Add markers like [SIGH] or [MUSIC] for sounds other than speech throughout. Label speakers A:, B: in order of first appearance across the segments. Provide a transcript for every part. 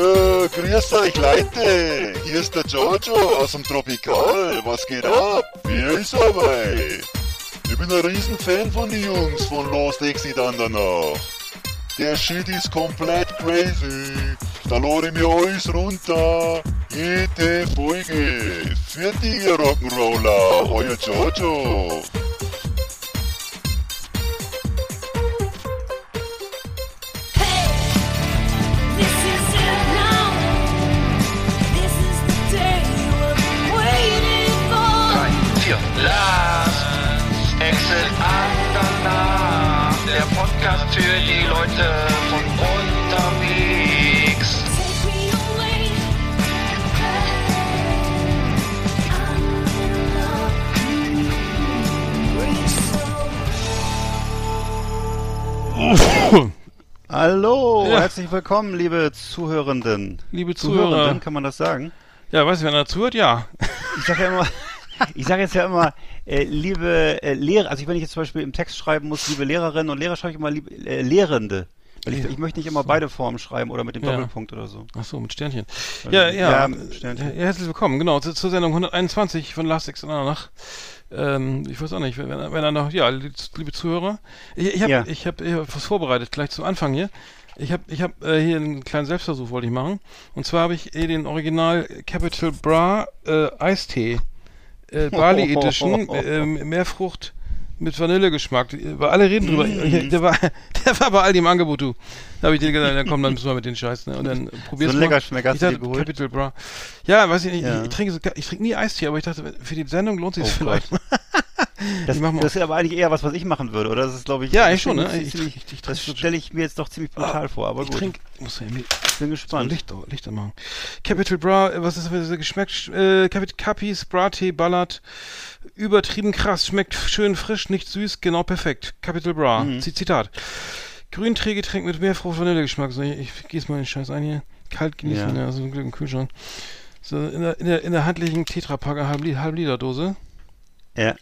A: Äh, grüß euch Leute, hier ist der Giorgio aus dem Tropikal. Was geht ab? Wer ist dabei? Ich bin ein Riesenfan von den Jungs von Lost Exit an danach. Der Shit ist komplett crazy. Da lade ich mir alles runter. Jede Folge. Fertig, ihr Rock'n'Roller. Euer Giorgio.
B: Für die Leute von unterwegs.
C: Hallo,
D: Ja.
C: herzlich willkommen, liebe Zuhörenden.
D: Liebe Zuhörer.
C: Zuhörenden, kann man das sagen?
D: Ja, weiß ich, wenn er zuhört, ja.
C: Ich sage ja immer, [LAUGHS] ich sage jetzt ja immer, äh, liebe äh, Lehrer, also wenn ich jetzt zum Beispiel im Text schreiben muss, liebe Lehrerinnen und Lehrer, schreibe ich immer liebe, äh, Lehrende. Weil ich, ich möchte nicht immer beide Formen schreiben oder mit dem
D: Ja.
C: Doppelpunkt oder so.
D: Ach so, mit Sternchen.
C: Also,
D: Ja, ja.
C: ja, Sternchen.
D: Ja, herzlich willkommen, genau, zu- zur Sendung 121 von Last Six nach. Ähm, ich weiß auch nicht, wenn, wenn er noch, ja, liebe Zuhörer, ich, ich habe
C: Ja.
D: ich hab, ich hab was vorbereitet, gleich zum Anfang hier. Ich habe ich hab, äh, hier einen kleinen Selbstversuch wollte ich machen. Und zwar habe ich äh, den Original Capital Bra äh, Eistee äh, Bali [LAUGHS] Edition, äh, Meerfrucht mit Vanillegeschmack. Weil alle reden drüber. [LAUGHS] Der, war, der war bei Aldi im Angebot, du. Da habe ich dir gesagt, dann komm, dann müssen wir mit den Scheiß. Ne? Und dann probierst
C: So ein
D: mal.
C: Leckerschmecker hast du geholt?
D: Capital Bra. Ja, weiß ich nicht.
C: Ja.
D: Ich, ich, trinke so, ich trinke nie Eistee, aber ich dachte, für die Sendung lohnt sich
C: Oh
D: vielleicht. [LAUGHS]
C: Das,
D: Ich
C: das ist aber eigentlich eher was, was ich machen würde, oder? Das ist, glaube ich,
D: Ja, eigentlich schon, ne?
C: ziemlich-
D: Ich- ich- ich
C: das
D: so-
C: stelle ich mir jetzt doch ziemlich brutal vor, aber
D: ich
C: gut.
D: trinke. Muss
C: ich bin gespannt.
D: Licht, Licht anmachen. Capital Bra, äh, was ist das für geschmeckt? Äh, Capital Capis, Brattee, Ballard. Übertrieben krass, schmeckt schön frisch, nicht süß, genau perfekt. Capital Bra.
C: Mhm.
D: Zitat. Grünträgetränk mit Meerfrucht Vanillegeschmack. So, ich, ich gieße mal den Scheiß ein hier. Kalt genießen,
C: Ja.
D: ja, so ein Glück im Kühlschrank. So, in der, in der, in der handlichen Tetrapacker halb, halb Liter Dose.
C: Ja.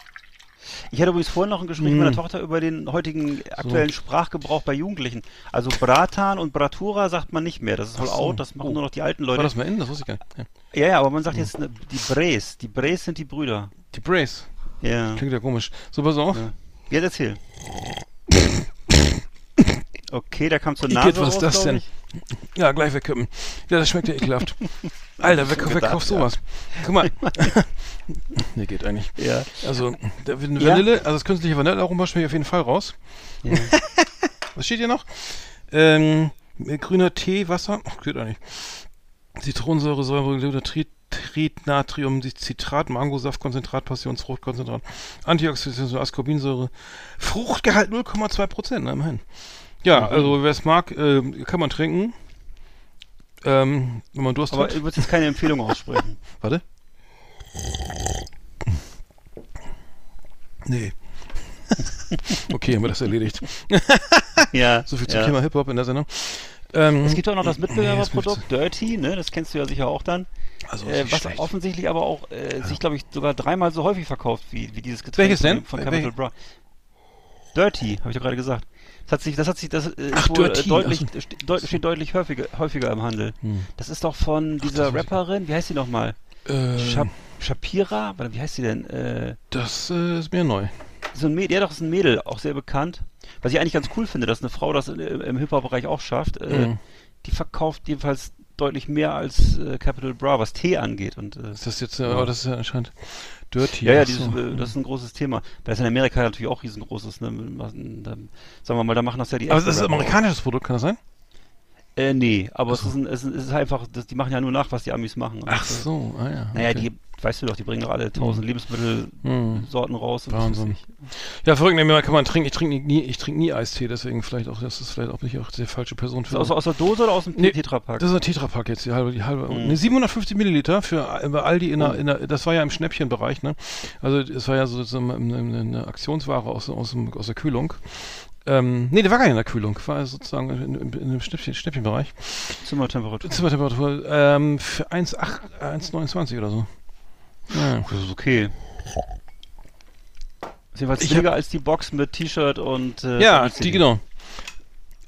C: Ich hatte übrigens vorhin noch ein Gespräch
D: Mm.
C: mit meiner Tochter über den heutigen aktuellen Sprachgebrauch bei Jugendlichen. Also Bratan und Bratura sagt man nicht mehr. Das ist voll
D: Ach so.
C: out, das machen
D: Oh.
C: nur noch die alten
D: War
C: Leute.
D: das mal in? Das wusste ich gar nicht. Ja.
C: Ja, ja, aber man sagt jetzt ne, die Brace. Die Brace sind die Brüder.
D: Die Brace.
C: Ja.
D: Klingt ja komisch. So, pass auf.
C: Ja. Jetzt erzähl. [LAUGHS] Okay, da kam zur
D: Igitt,
C: Nase
D: was ist das denn? Ja, gleich wegkippen. Ja, das schmeckt ja ekelhaft. [LAUGHS] Alter, wer, wer kauft sowas? Guck mal. [LAUGHS] nee, geht eigentlich.
C: Ja.
D: Also, der Van-
C: Ja.
D: Vanille, also das künstliche Vanillearoma schmeckt auf jeden Fall raus.
C: Ja. [LAUGHS]
D: Was steht hier noch? Ähm, grüner Tee, Wasser. Ach, geht eigentlich. Zitronensäure, Säure, Glutratrit, Natrium, Citrat, Mangosaft, Konzentrat, Passionsfruchtkonzentrat, Antioxidantien, Ascorbinsäure, Fruchtgehalt 0,2 Prozent, na, immerhin. Ja, also wer es mag, äh, kann man trinken. Ähm, wenn man Durst
C: Aber
D: hat.
C: du würdest jetzt keine Empfehlung aussprechen. [LAUGHS]
D: Warte. Nee. [LAUGHS] okay, haben wir das erledigt. [LAUGHS]
C: ja.
D: So viel zum
C: ja.
D: Thema Hip-Hop in der Sendung. Ähm,
C: Es gibt auch noch das
D: nee,
C: Mitbewerberprodukt Dirty, ne? Das kennst du ja sicher auch dann.
D: Also,
C: Äh, was
D: schlecht.
C: offensichtlich aber auch äh, sich, glaube ich, sogar dreimal so häufig verkauft wie, wie dieses Getränk
D: Welches denn?
C: von Capital? Bra. Dirty, habe ich doch gerade gesagt. Das hat sich, das hat sich, das äh,
D: Ach,
C: ist wohl, äh,
D: Dirty,
C: deutlich,
D: ach
C: deut, steht deutlich häufiger, häufiger im Handel.
D: Hm.
C: Das ist doch von dieser
D: ich
C: Rapperin, wie heißt sie nochmal?
D: Ähm,
C: Shap Shapira? Wie heißt sie denn? Äh,
D: das äh, ist mir neu.
C: so ein Mädel, ja doch, ist ein Mädel, auch sehr bekannt. Was ich eigentlich ganz cool finde, dass eine Frau das in, im Hip-Hop-Bereich auch schafft. Äh,
D: Mhm.
C: Die verkauft jedenfalls deutlich mehr als äh, Capital Bra, was Tee angeht. Und, äh,
D: Ist das jetzt, äh, aber das ist ja anscheinend Dirty.
C: ja, ja, dieses,
D: so.
C: äh, das ist ein großes Thema. Das ist in Amerika natürlich auch riesengroßes. Ne? Da, sagen wir mal, da machen das ja die
D: Aber es ist ein amerikanisches Produkt, kann das sein?
C: Äh, nee, aber
D: Ach
C: es,
D: so.
C: ist ein, es, ist, einfach, das, die machen ja nur nach, was die Amis machen.
D: Ach so, ah ja.
C: Naja,
D: okay.
C: die, weißt du doch, die bringen doch alle tausend Lebensmittelsorten raus. und was
D: Hm. Wahnsinn.
C: weiß ich.
D: Ja, verrückt, nee, kann man trinken. Ich trinke nie, ich trinke nie Eistee, deswegen vielleicht auch, das ist vielleicht auch nicht auch die falsche Person für.
C: das aus, aus der Dose oder aus dem
D: Nee,
C: Tetrapack?
D: Das ist ein Tetrapack jetzt, die halbe, die halbe.
C: Mhm.
D: Ne, 750 Milliliter für bei Aldi in der,
C: Oh.
D: in der, das war ja im Schnäppchenbereich, ne? Also es war ja so, so eine, eine, Aktionsware aus, aus, dem, aus der Kühlung. Ähm, nee, der war gar nicht in der Kühlung, war sozusagen in, in, in dem Schnäppchen, Schnäppchenbereich.
C: Zimmertemperatur.
D: Zimmertemperatur ähm, für 1,8 1,29 oder so. Ja.
C: Das ist okay. Ist jedenfalls
D: Ich
C: billiger als die Box mit T-Shirt und äh,
D: Ja, die genau.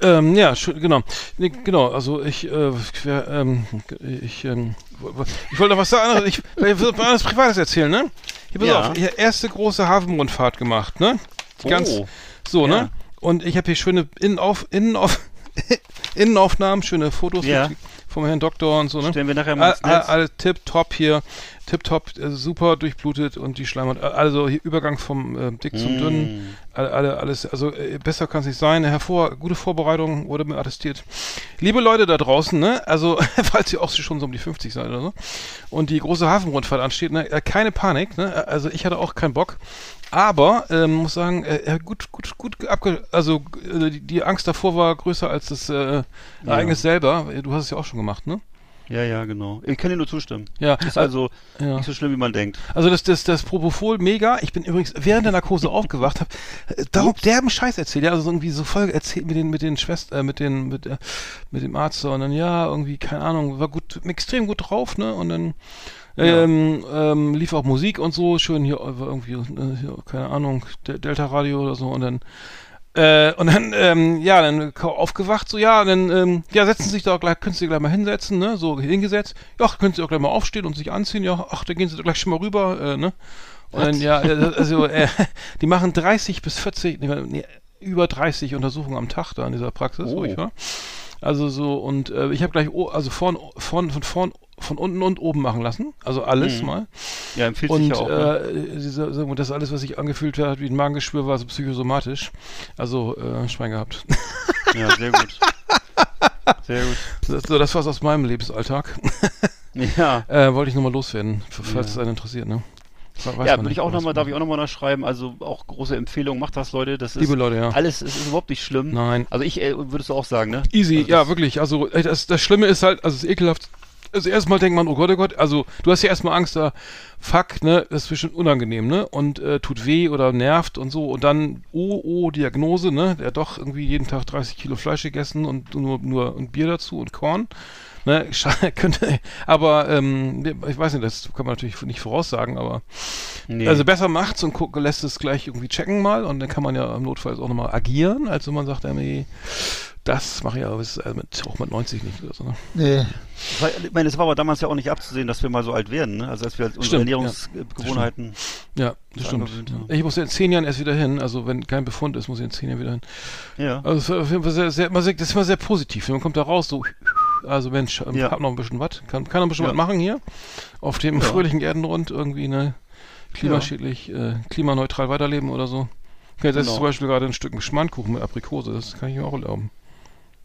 D: Ähm, ja, genau. Nee, genau, also ich, äh, ähm, ich, ähm, ich wollte noch was sagen, ich, ich will mal was Privates erzählen, ne? Hier, pass
C: Ja.
D: auf, hier erste große Hafenrundfahrt gemacht, ne? Ganz,
C: Oh.
D: so,
C: Ja.
D: ne? Und ich habe hier schöne Innenauf, Innenauf, [LAUGHS] Innenaufnahmen, schöne Fotos
C: Ja.
D: mit, vom Herrn Doktor und so, ne?
C: Stellen wir nachher mal
D: All,
C: ins
D: all,
C: Netz.
D: alle tipptopp hier, tipptopp, äh, super durchblutet und die Schleimhaut, also hier Übergang vom äh, dick zum
C: Mm.
D: dünn, alle, alle, alles, also äh, besser kann es nicht sein. Hervor, gute Vorbereitung wurde mir attestiert. Liebe Leute da draußen, ne, also [LAUGHS] falls ihr auch schon so um die 50 seid oder so und die große Hafenrundfahrt ansteht, ne, äh, keine Panik, ne, also ich hatte auch keinen Bock. Aber ähm, muss sagen, äh, gut, gut, gut abge also äh, die, die Angst davor war größer als das äh, Ereignis selber. Du hast es ja auch schon gemacht, ne?
C: Ja, ja, genau. Ich kann dir nur zustimmen.
D: Ja,
C: Ist also
D: ja.
C: nicht so schlimm, wie man denkt.
D: Also das, das, das Propofol mega. Ich bin übrigens während der Narkose [LAUGHS] aufgewacht, hab äh, darum derben Scheiß erzählt. Ja, also so irgendwie so voll erzählt mit den mit den Schwestern, äh, mit den mit, äh, mit dem Arzt so. und dann ja irgendwie keine Ahnung, war gut extrem gut drauf, ne? Und dann ähm, ähm, lief auch Musik und so schön hier äh, irgendwie äh, hier, keine Ahnung De Delta Radio oder so und dann äh, und dann, ähm, ja, dann aufgewacht, so, ja, dann, ähm, ja, setzen Sie sich da gleich, können Sie gleich mal hinsetzen, ne, so hingesetzt. Ja, können Sie auch gleich mal aufstehen und sich anziehen, ja, ach, da gehen Sie doch gleich schon mal rüber, äh, ne. Und dann, ja, äh, also, äh, die machen 30 bis 40, nee, nee, über 30 Untersuchungen am Tag da in dieser Praxis, wo
C: Oh.
D: ich war. Also so, und äh, ich habe gleich, o- also vorn, vorn, von vorn, von unten und oben machen lassen, also alles
C: Mhm.
D: mal.
C: Ja, empfiehlt
D: Und
C: sich ja auch. ne?
D: äh, diese, sagen wir, das alles, was sich angefühlt hat wie ein Magengeschwür, war so psychosomatisch. Also äh, Schwein gehabt. [LAUGHS]
C: Ja, sehr gut. Sehr gut.
D: Das, so, das war's aus meinem Lebensalltag.
C: Ja. [LAUGHS]
D: Äh, wollte ich nochmal loswerden, falls
C: Ja.
D: es einen interessiert, ne? Weiß
C: Ja, würde ich auch nochmal, darf ich auch nochmal nachschreiben. Also auch große Empfehlung, macht das, Leute. Das ist
D: Liebe Leute, ja.
C: alles, es ist überhaupt nicht schlimm.
D: Nein.
C: Also ich, äh, würdest du auch sagen, ne?
D: Easy,
C: Also
D: ja, wirklich. Also ey, das, das Schlimme ist halt, also es ist ekelhaft. Also erstmal denkt man, oh Gott, oh Gott, also du hast ja erstmal Angst, da, fuck, ne, das ist bestimmt unangenehm, ne, und äh, tut weh oder nervt und so und dann, oh, oh, Diagnose, ne, der hat doch irgendwie jeden Tag 30 Kilo Fleisch gegessen und nur, nur ein Bier dazu und Korn, ne, [LAUGHS] könnte, aber, ähm, ich weiß nicht, das kann man natürlich nicht voraussagen, aber,
C: Nee.
D: also besser macht's und guck, lässt es gleich irgendwie checken mal und dann kann man ja im Notfall auch nochmal agieren, als wenn man sagt, ja, nee, das mache ich aber bis, äh, mit, auch mit 90 nicht oder so, ne.
C: Nee. Weil, ich meine, es war aber damals ja auch nicht abzusehen, dass wir mal so alt werden, ne? Also als wir halt unsere
D: Stimmt, ja.
C: Ernährungsgewohnheiten.
D: Ja, das
C: Das
D: stimmt.
C: angewöhnt,
D: Ich muss ja in zehn Jahren erst wieder hin. Also wenn kein Befund ist, muss ich in zehn Jahren wieder hin.
C: Ja.
D: Also es ist auf jeden Fall sehr, sehr, immer sehr, das ist immer sehr positiv. Man kommt da raus, so, also Mensch, ähm,
C: Ja.
D: hab noch ein bisschen was. Kann, kann noch ein bisschen
C: Ja.
D: was machen hier. Auf dem
C: Ja.
D: fröhlichen Erdenrund irgendwie, ne, klimaschädlich, äh, klimaneutral weiterleben oder so. Okay, das ist
C: Genau.
D: zum Beispiel gerade ein Stück Schmandkuchen mit Aprikose. Das kann ich mir auch erlauben.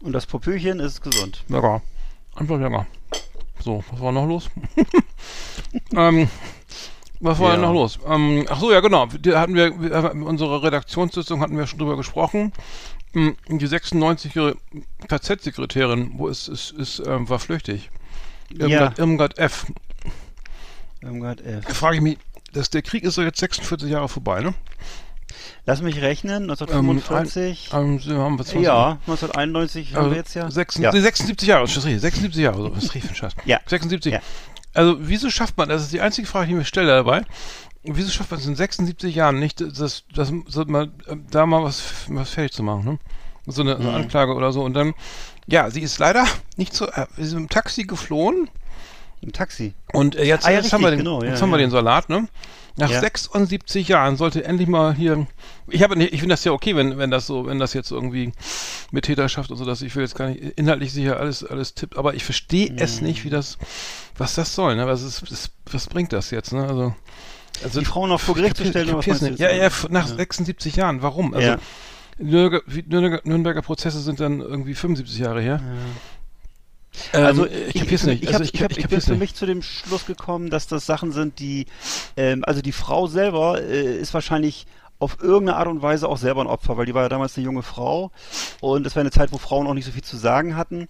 C: Und das Popöchen ist gesund.
D: Lecker. Einfach lecker. So, was war noch los? [LAUGHS] ähm, was war
C: Ja.
D: denn noch los? Ähm, ach so, ja genau. Die hatten wir, unserer Redaktionssitzung hatten wir schon drüber gesprochen. Die 96-jährige KZ-Sekretärin, wo ist, ist, ist ähm, war flüchtig. Irmgard, Irmgard F.
C: Irmgard F.
D: Da frage ich mich, dass der Krieg ist doch jetzt 46 Jahre vorbei, ne?
C: Lass mich rechnen, 1945.
D: Ähm, sie haben was
C: ja, 1991 haben
D: Also
C: wir jetzt ja.
D: 76,
C: ja.
D: nee, 76 Jahre, das ist richtig, 76 Jahre, so, was ist richtig ein Scheiß?
C: Ja.
D: 76.
C: Ja.
D: Also, wieso schafft man, das ist die einzige Frage, die ich mir stelle dabei, wieso schafft man es in 76 Jahren nicht, das, das, das mal, äh, da mal was, was fertig zu machen, ne? So eine, so eine
C: Mhm.
D: Anklage oder so und dann, ja, sie ist leider nicht so, äh, sie ist im Taxi geflohen
C: Im Taxi.
D: und äh, jetzt,
C: Ah, ja,
D: jetzt haben wir den,
C: richtig, genau, ja,
D: jetzt haben wir
C: ja.
D: den Salat, ne? Nach
C: Ja.
D: 76 Jahren sollte endlich mal hier. Ich habe, ich finde das ja okay, wenn wenn das so, wenn das jetzt irgendwie mit Täterschaft und so, dass ich will jetzt gar nicht inhaltlich sicher alles alles tippt, aber ich verstehe es
C: Mhm.
D: nicht, wie das, was das soll, ne? Was ist, das, was bringt das jetzt, ne? Also, also
C: Die Frauen noch vor Gericht zu stellen, oder was
D: nicht. Ja, ja, nach
C: Ja.
D: 76 Jahren. Warum? Also
C: Ja.
D: Nürnberger, Nürnberger, Nürnberger Prozesse sind dann irgendwie 75 Jahre her. Ähm, ich kapier's nicht.
C: Ich,
D: Also
C: hab,
D: ich
C: ich, hab,
D: ich
C: ich bin für mich zu dem Schluss gekommen, dass das Sachen sind, die, ähm, also die Frau selber äh, ist wahrscheinlich auf irgendeine Art und Weise auch selber ein Opfer, weil die war ja damals eine junge Frau und es war eine Zeit, wo Frauen auch nicht so viel zu sagen hatten.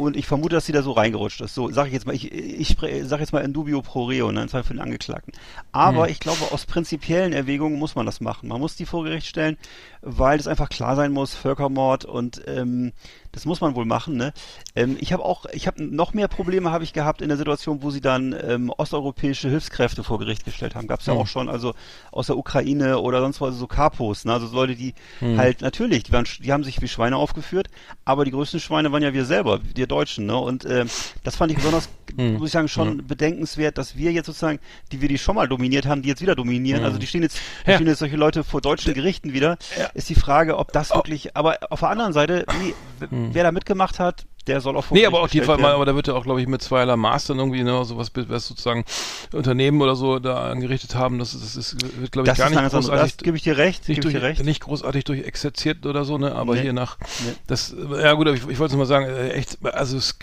C: Und ich vermute, dass sie da so reingerutscht ist. So, sage ich jetzt mal, ich, ich sage jetzt mal in dubio pro reo, ne, in Fall für den Angeklagten. Aber
D: Hm.
C: ich glaube, aus prinzipiellen Erwägungen muss man das machen. Man muss die vor Gericht stellen, weil es einfach klar sein muss, Völkermord und ähm, das muss man wohl machen. Ne? Ähm, ich habe auch, ich habe noch mehr Probleme habe ich gehabt in der Situation, wo sie dann ähm, osteuropäische Hilfskräfte vor Gericht gestellt haben. Gab es ja
D: Hm.
C: auch schon, also aus der Ukraine oder sonst was, so Kapos, ne? also so Leute, die
D: Hm.
C: halt natürlich, die, waren, die haben sich wie Schweine aufgeführt, aber die größten Schweine waren ja wir selber, wir Deutschen. Ne? Und ähm, das fand ich besonders,
D: Hm.
C: muss ich sagen, schon bedenkenswert, dass wir jetzt sozusagen, die wir die schon mal dominiert haben, die jetzt wieder dominieren. Also die stehen jetzt, die
D: Ja.
C: stehen jetzt solche Leute vor deutschen Gerichten wieder. Ist die Frage, ob
D: Oh.
C: das wirklich, aber auf der anderen Seite, nee, w- wer da mitgemacht hat, der soll
D: Hm. Nee, aber die,
C: gestellt
D: Fall-
C: werden.
D: aber da wird ja auch, glaube ich, mit zweierlei Maß dann irgendwie, ne, sowas, was sozusagen Unternehmen oder so da angerichtet haben, das, ist- das ist, wird, glaube ich,
C: das
D: gar nicht großartig,
C: das gebe ich dir recht,
D: nicht, durch,
C: recht.
D: nicht großartig durch exerziert oder so, ne, aber
C: Nee.
D: hier nach,
C: Nee.
D: das, ja gut, aber ich, ich wollte nur mal sagen, äh, echt, also es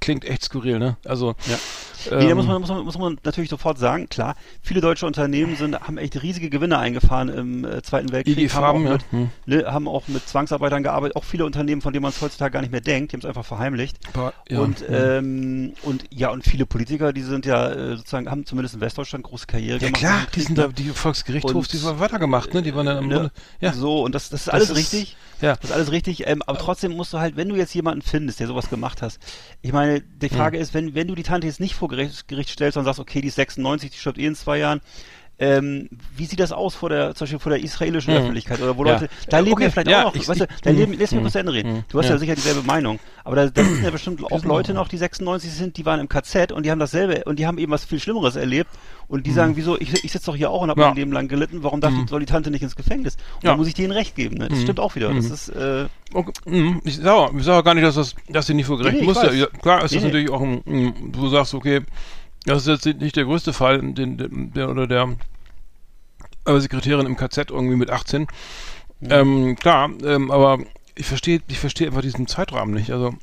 D: klingt echt skurril, ne, also,
C: Ja.
D: ähm,
C: Nee, da muss man, muss, man, muss man natürlich sofort sagen, klar, viele deutsche Unternehmen sind, haben echt riesige Gewinne eingefahren im äh, Zweiten Weltkrieg.
D: IG Farben,
C: haben,
D: ja.
C: auch
D: Hm.
C: mit, ne, haben auch mit Zwangsarbeitern gearbeitet, auch viele Unternehmen, von denen man es heutzutage gar nicht mehr denkt, die haben es einfach verheimlicht.
D: Aber, ja,
C: und,
D: ja.
C: ähm, und ja, und viele Politiker, die sind ja äh, sozusagen, haben zumindest in Westdeutschland große Karriere
D: ja
C: gemacht.
D: klar, die sind da, die Volksgerichtshofs, die waren weitergemacht, ne, die waren dann im
C: Ne?
D: Grunde, ja,
C: So, und das, das ist
D: Das
C: alles
D: ist-
C: richtig.
D: ja.
C: Das ist alles richtig, ähm, aber trotzdem musst du halt, wenn du jetzt jemanden findest, der sowas gemacht hast, ich meine, die Frage ist, wenn, wenn du die Tante jetzt nicht vor Gericht, Gericht stellst und sagst, okay, die ist 96, die stirbt eh in zwei Jahren, ähm, wie sieht das aus vor der, zum Beispiel vor der israelischen
D: Hm.
C: Öffentlichkeit oder wo
D: Ja.
C: Leute, da leben
D: Okay,
C: ja vielleicht
D: ja,
C: auch noch,
D: ich-
C: weißt du, da
D: hm,
C: leben, lass mich
D: hm,
C: kurz zu Ende reden.
D: hm,
C: Du hast ja.
D: ja.
C: sicher dieselbe Meinung, aber da, da sind ja bestimmt auch Leute noch, die 96 sind, die waren im KZ und die haben dasselbe und die haben eben was viel Schlimmeres erlebt und die sagen, wieso, ich, ich sitze doch hier auch und habe
D: Hm. Ja.
C: mein Leben lang gelitten, warum darf, soll die Tante nicht ins Gefängnis? Und
D: Ja.
C: da muss ich denen recht geben, ne? Das stimmt auch wieder. Das ist, äh,
D: Okay. Ich sage sag gar nicht, dass das, dass sie nicht vor Gericht
C: Nee,
D: muss. Ja, ja, klar ist
C: Nee,
D: das
C: nee.
D: natürlich auch ein, ein- du sagst, okay, das ist jetzt nicht der größte Fall, den, der oder der äh, Sekretärin im KZ irgendwie mit 18. Ähm, klar, ähm, aber ich verstehe, ich verstehe einfach diesen Zeitrahmen nicht. Also,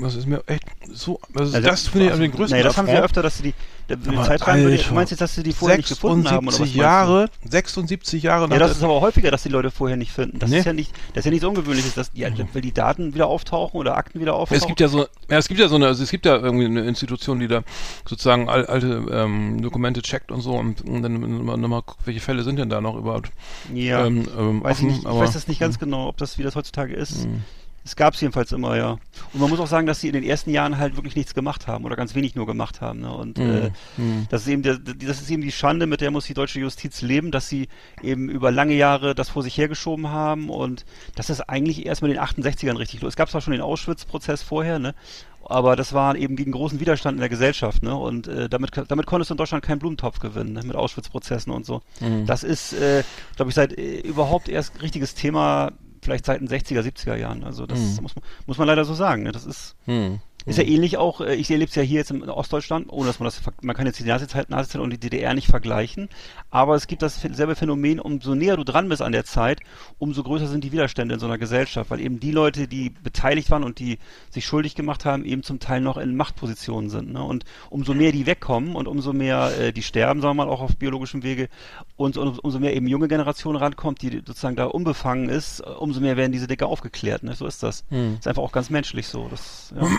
D: das ist mir echt so, also
C: Also,
D: das finde ich
C: also,
D: den größten
C: Nee, das haben sie ja öfter, dass sie die, Zeitrahmen, würde-
D: Alter.
C: du meinst jetzt, dass sie die vorher nicht gefunden haben oder was
D: 76
C: meinst du?
D: Jahre, 76 Jahre
C: Ja, das ist aber häufiger, dass die Leute vorher nicht finden. Das
D: Nee.
C: ist ja nicht, das ist ja nichts Ungewöhnliches, dass die, weil die Daten wieder auftauchen oder Akten wieder auftauchen.
D: Es gibt ja so, ja, es gibt ja so eine, also es gibt ja irgendwie eine Institution, die da sozusagen al, alte ähm, Dokumente checkt und so und, und dann nochmal guckt, welche Fälle sind denn da noch überhaupt
C: ja,
D: ähm, ähm,
C: weiß ich,
D: offen,
C: nicht, ich weiß das nicht ganz genau, ob das, wie das heutzutage ist.
D: Mhm.
C: Es gab es jedenfalls immer, ja. Und man muss auch sagen, dass sie in den ersten Jahren halt wirklich nichts gemacht haben oder ganz wenig nur gemacht haben. Ne? Und äh,
D: Mhm.
C: das ist eben der, die- das ist eben die Schande, mit der muss die deutsche Justiz leben, dass sie eben über lange Jahre das vor sich hergeschoben haben und das ist eigentlich erst mit den 68ern richtig los. Es gab zwar schon den Auschwitz-Prozess vorher, ne? Aber das war eben gegen großen Widerstand in der Gesellschaft, ne? Und äh, damit, damit konntest du in Deutschland keinen Blumentopf gewinnen, ne? mit Auschwitz-Prozessen und so.
D: Mhm.
C: Das ist, äh, glaube ich, seit äh, überhaupt erst richtiges Thema, vielleicht seit den 60er, 70er Jahren. Also das
D: Mhm.
C: muss, man- muss man leider so sagen. Ne? Das ist,
D: Hm.
C: Ist ja ähnlich auch, äh, ich erlebe es ja hier jetzt in Ostdeutschland, ohne dass man das, man kann jetzt die Nazizeit, Nazizeit und die DDR nicht vergleichen, aber es gibt dasselbe Phänomen, umso näher du dran bist an der Zeit, umso größer sind die Widerstände in so einer Gesellschaft, weil eben die Leute, die beteiligt waren und die sich schuldig gemacht haben, eben zum Teil noch in Machtpositionen sind. Ne? Und umso mehr die wegkommen und umso mehr äh, die sterben, sagen wir mal, auch auf biologischem Wege, und, und umso mehr eben junge Generation rankommt, die sozusagen da unbefangen ist, umso mehr werden diese Decke aufgeklärt. Ne? So ist das. Ist einfach auch ganz menschlich so. Das, ja.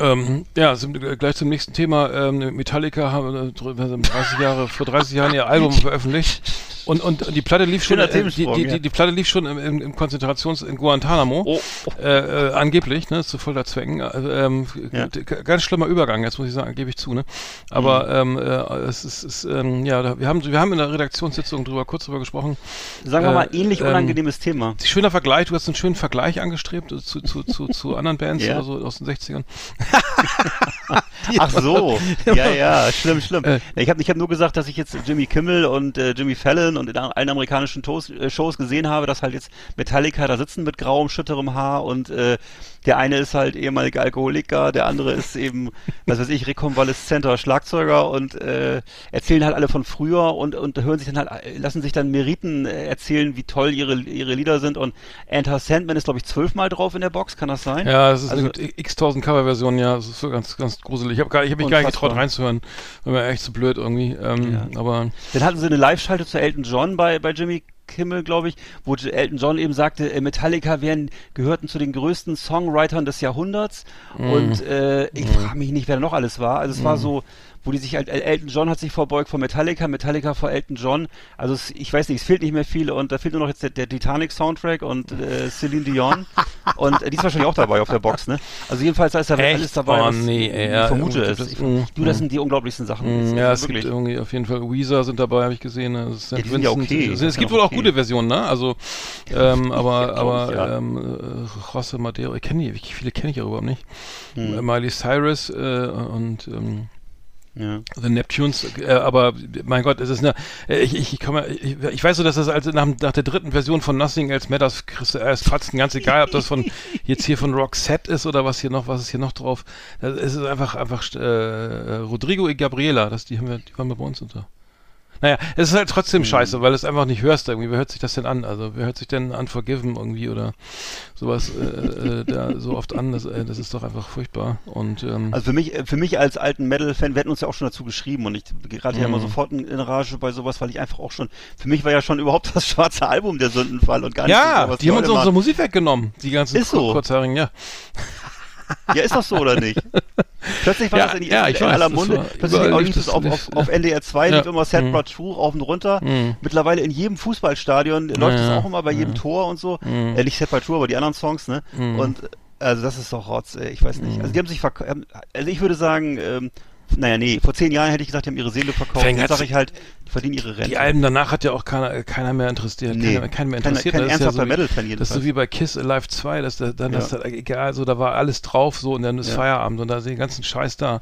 D: Ähm, ja, sind, äh, gleich zum nächsten Thema. Ähm, Metallica haben äh, dr- wir haben 30 Jahre, vor 30 Jahren ihr Album [LAUGHS] veröffentlicht. Und, und die Platte lief schon, äh, die, die, die, die Platte lief schon im, im, im Konzentrations in Guantanamo.
C: Oh, oh.
D: Äh, äh, angeblich, ne, zu Folterzwecken. Also, ähm,
C: Ja.
D: ganz schlimmer Übergang, jetzt muss ich sagen, gebe ich zu, ne. Aber ähm, äh, es ist, ist ähm, ja, wir haben, wir haben in der Redaktionssitzung drüber kurz drüber gesprochen.
C: Sagen wir
D: Äh,
C: mal, ähnlich
D: ähm,
C: unangenehmes Thema.
D: Schöner Vergleich, du hast einen schönen Vergleich angestrebt zu, zu, zu, zu anderen Bands [LAUGHS]
C: Ja.
D: oder so aus den 60ern. [LAUGHS]
C: Ach so, ja, ja, schlimm, schlimm.
D: Äh.
C: ich habe ich hab nur gesagt, dass ich jetzt Jimmy Kimmel und äh, Jimmy Fallon und in allen amerikanischen Tos, äh, Shows gesehen habe, dass halt jetzt Metallica da sitzen mit grauem, schütterem Haar und äh, der eine ist halt ehemaliger Alkoholiker, der andere ist eben, was weiß ich, rekonvaleszenter Schlagzeuger und äh, erzählen halt alle von früher und, und hören sich dann halt, lassen sich dann Meriten äh, erzählen, wie toll ihre, ihre Lieder sind und Enter Sandman ist, glaube ich, zwölfmal drauf in der Box, kann das sein?
D: Ja, das ist
C: Also-
D: eine x-tausend Coverversion, ja, das ist so ganz, ganz gruselig. Ich habe hab mich gar nicht getraut
C: Unfassbar.
D: reinzuhören. War mir echt zu blöd irgendwie. Ähm,
C: Ja.
D: Aber
C: Dann hatten sie eine Live-Schalte zu Elton John bei, bei Jimmy Kimmel, glaube ich, wo Elton John eben sagte, äh, Metallica wären, gehörten zu den größten Songwritern des Jahrhunderts.
D: Mhm.
C: Und äh, ich frage mich nicht, wer da noch alles war. Also es war so, wo die sich halt, El- Elton John hat sich verbeugt vor Metallica, Metallica vor Elton John. Also es, ich weiß nicht, es fehlt nicht mehr viel und da fehlt nur noch jetzt der, der Titanic-Soundtrack und äh, Celine Dion. [LAUGHS] und äh, die ist wahrscheinlich auch dabei auf der Box, ne? Also jedenfalls da ist da
D: Echt?
C: alles dabei.
D: Oh, nee, ey,
C: ich vermute es.
D: das-
C: Ich,
D: mm,
C: du, das
D: mm.
C: sind die unglaublichsten Sachen.
D: Mm, Ja, es
C: wirklich.
D: gibt irgendwie auf jeden Fall Weezer sind dabei, habe ich gesehen. ne? St.
C: Ja, die sind ja okay.
D: Es, es gibt wohl auch
C: okay.
D: gute Versionen, ne? Also, ähm, aber, aber
C: ich, ja.
D: ähm, äh, José Madero, ich kenne die, wie viele kenne ich ja überhaupt nicht.
C: Hm.
D: Äh, Miley Cyrus äh, und ähm,
C: Ja.
D: The Neptunes, äh, aber mein Gott, es ist eine, äh, ich, ich, ich, komme, ich, ich weiß so, dass das also nach, nach der dritten Version von Nothing Else Matters, kriegst du erst Fatzen, ganz egal, ob das von [LAUGHS] jetzt hier von Roxette ist oder was hier noch, was ist hier noch drauf. Es ist einfach, einfach äh, Rodrigo y Gabriela, das, die haben wir, die waren wir bei uns unter. Naja, es ist halt trotzdem
C: Hm.
D: scheiße, weil du es einfach nicht hörst irgendwie. Wer hört sich das denn an? Also, wer hört sich denn Unforgiven irgendwie oder sowas äh, äh, da so oft an? Das, äh, das ist doch einfach furchtbar. Und ähm,
C: Also für mich, äh, für mich als alten Metal-Fan, wir hatten uns ja auch schon dazu geschrieben und ich gerate ja immer
D: Mhm.
C: sofort in, in Rage bei sowas, weil ich einfach auch schon, für mich war ja schon überhaupt [LAUGHS] das schwarze Album der Sündenfall und gar nicht
D: ja,
C: so,
D: die haben uns unsere. Musik weggenommen, die ganzen
C: Ist so.
D: Kurzhaarigen, ja.
C: Ja, ist das so oder nicht? Plötzlich war
D: Ja,
C: das in,
D: ja,
C: in aller Munde, plötzlich auch
D: lief
C: es auf, auf, auf NDR 2,
D: Ja.
C: lief immer Sad
D: Mhm.
C: True rauf und runter.
D: Mhm.
C: Mittlerweile in jedem Fußballstadion läuft es auch immer bei jedem. Tor und so.
D: Mhm.
C: Äh, nicht Sad True, aber die anderen Songs, ne?
D: Mhm.
C: Und äh, also das ist doch Rotz, ey, ich weiß nicht. Also die haben sich verk haben- also ich würde sagen, ähm, naja, nee, vor zehn Jahren hätte ich gesagt, die haben ihre Seele verkauft. Jetzt sage ich halt, die verdienen ihre Rente.
D: Die Alben danach hat ja auch keiner, keiner mehr interessiert.
C: Nee,
D: keiner, keiner mehr
C: kein-
D: interessiert.
C: kein
D: das ist ja
C: ernsthafter
D: so wie,
C: Metal-Fan
D: Das ist so wie bei Kiss Alive 2, dass da, dann
C: Ja.
D: ist das egal, so da war alles drauf so und dann ist
C: Ja.
D: Feierabend und da ist den ganzen Scheiß da.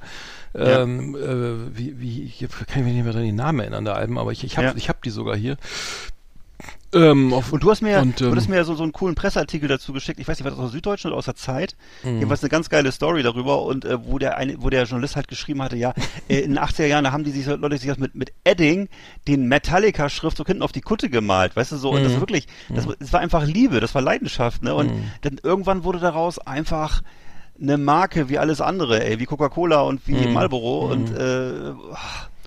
C: Ja.
D: Ähm, äh, wie, wie, ich kann ich mich nicht mehr an die Namen erinnern der Alben, aber ich, ich habe
C: Ja.
D: ich hab die sogar hier. Ähm, auf,
C: Und du hast mir,
D: und,
C: du
D: ähm,
C: hattest mir ja so, so einen coolen Presseartikel dazu geschickt. Ich weiß nicht, war das aus der Süddeutschen oder aus der Zeit?
D: Mhm.
C: Jedenfalls eine ganz geile Story darüber und äh, wo der eine, wo der Journalist halt geschrieben hatte, ja, äh, in den 80er Jahren, haben die sich so- Leute sich das mit, mit Edding den Metallica-Schriftzug hinten auf die Kutte gemalt, weißt du so, und das
D: Mhm.
C: wirklich, das, war- das war einfach Liebe, das war Leidenschaft, ne? Und
D: Mhm.
C: dann irgendwann wurde daraus einfach eine Marke wie alles andere, ey, wie Coca-Cola und wie
D: Mhm.
C: Marlboro
D: Mhm.
C: und äh,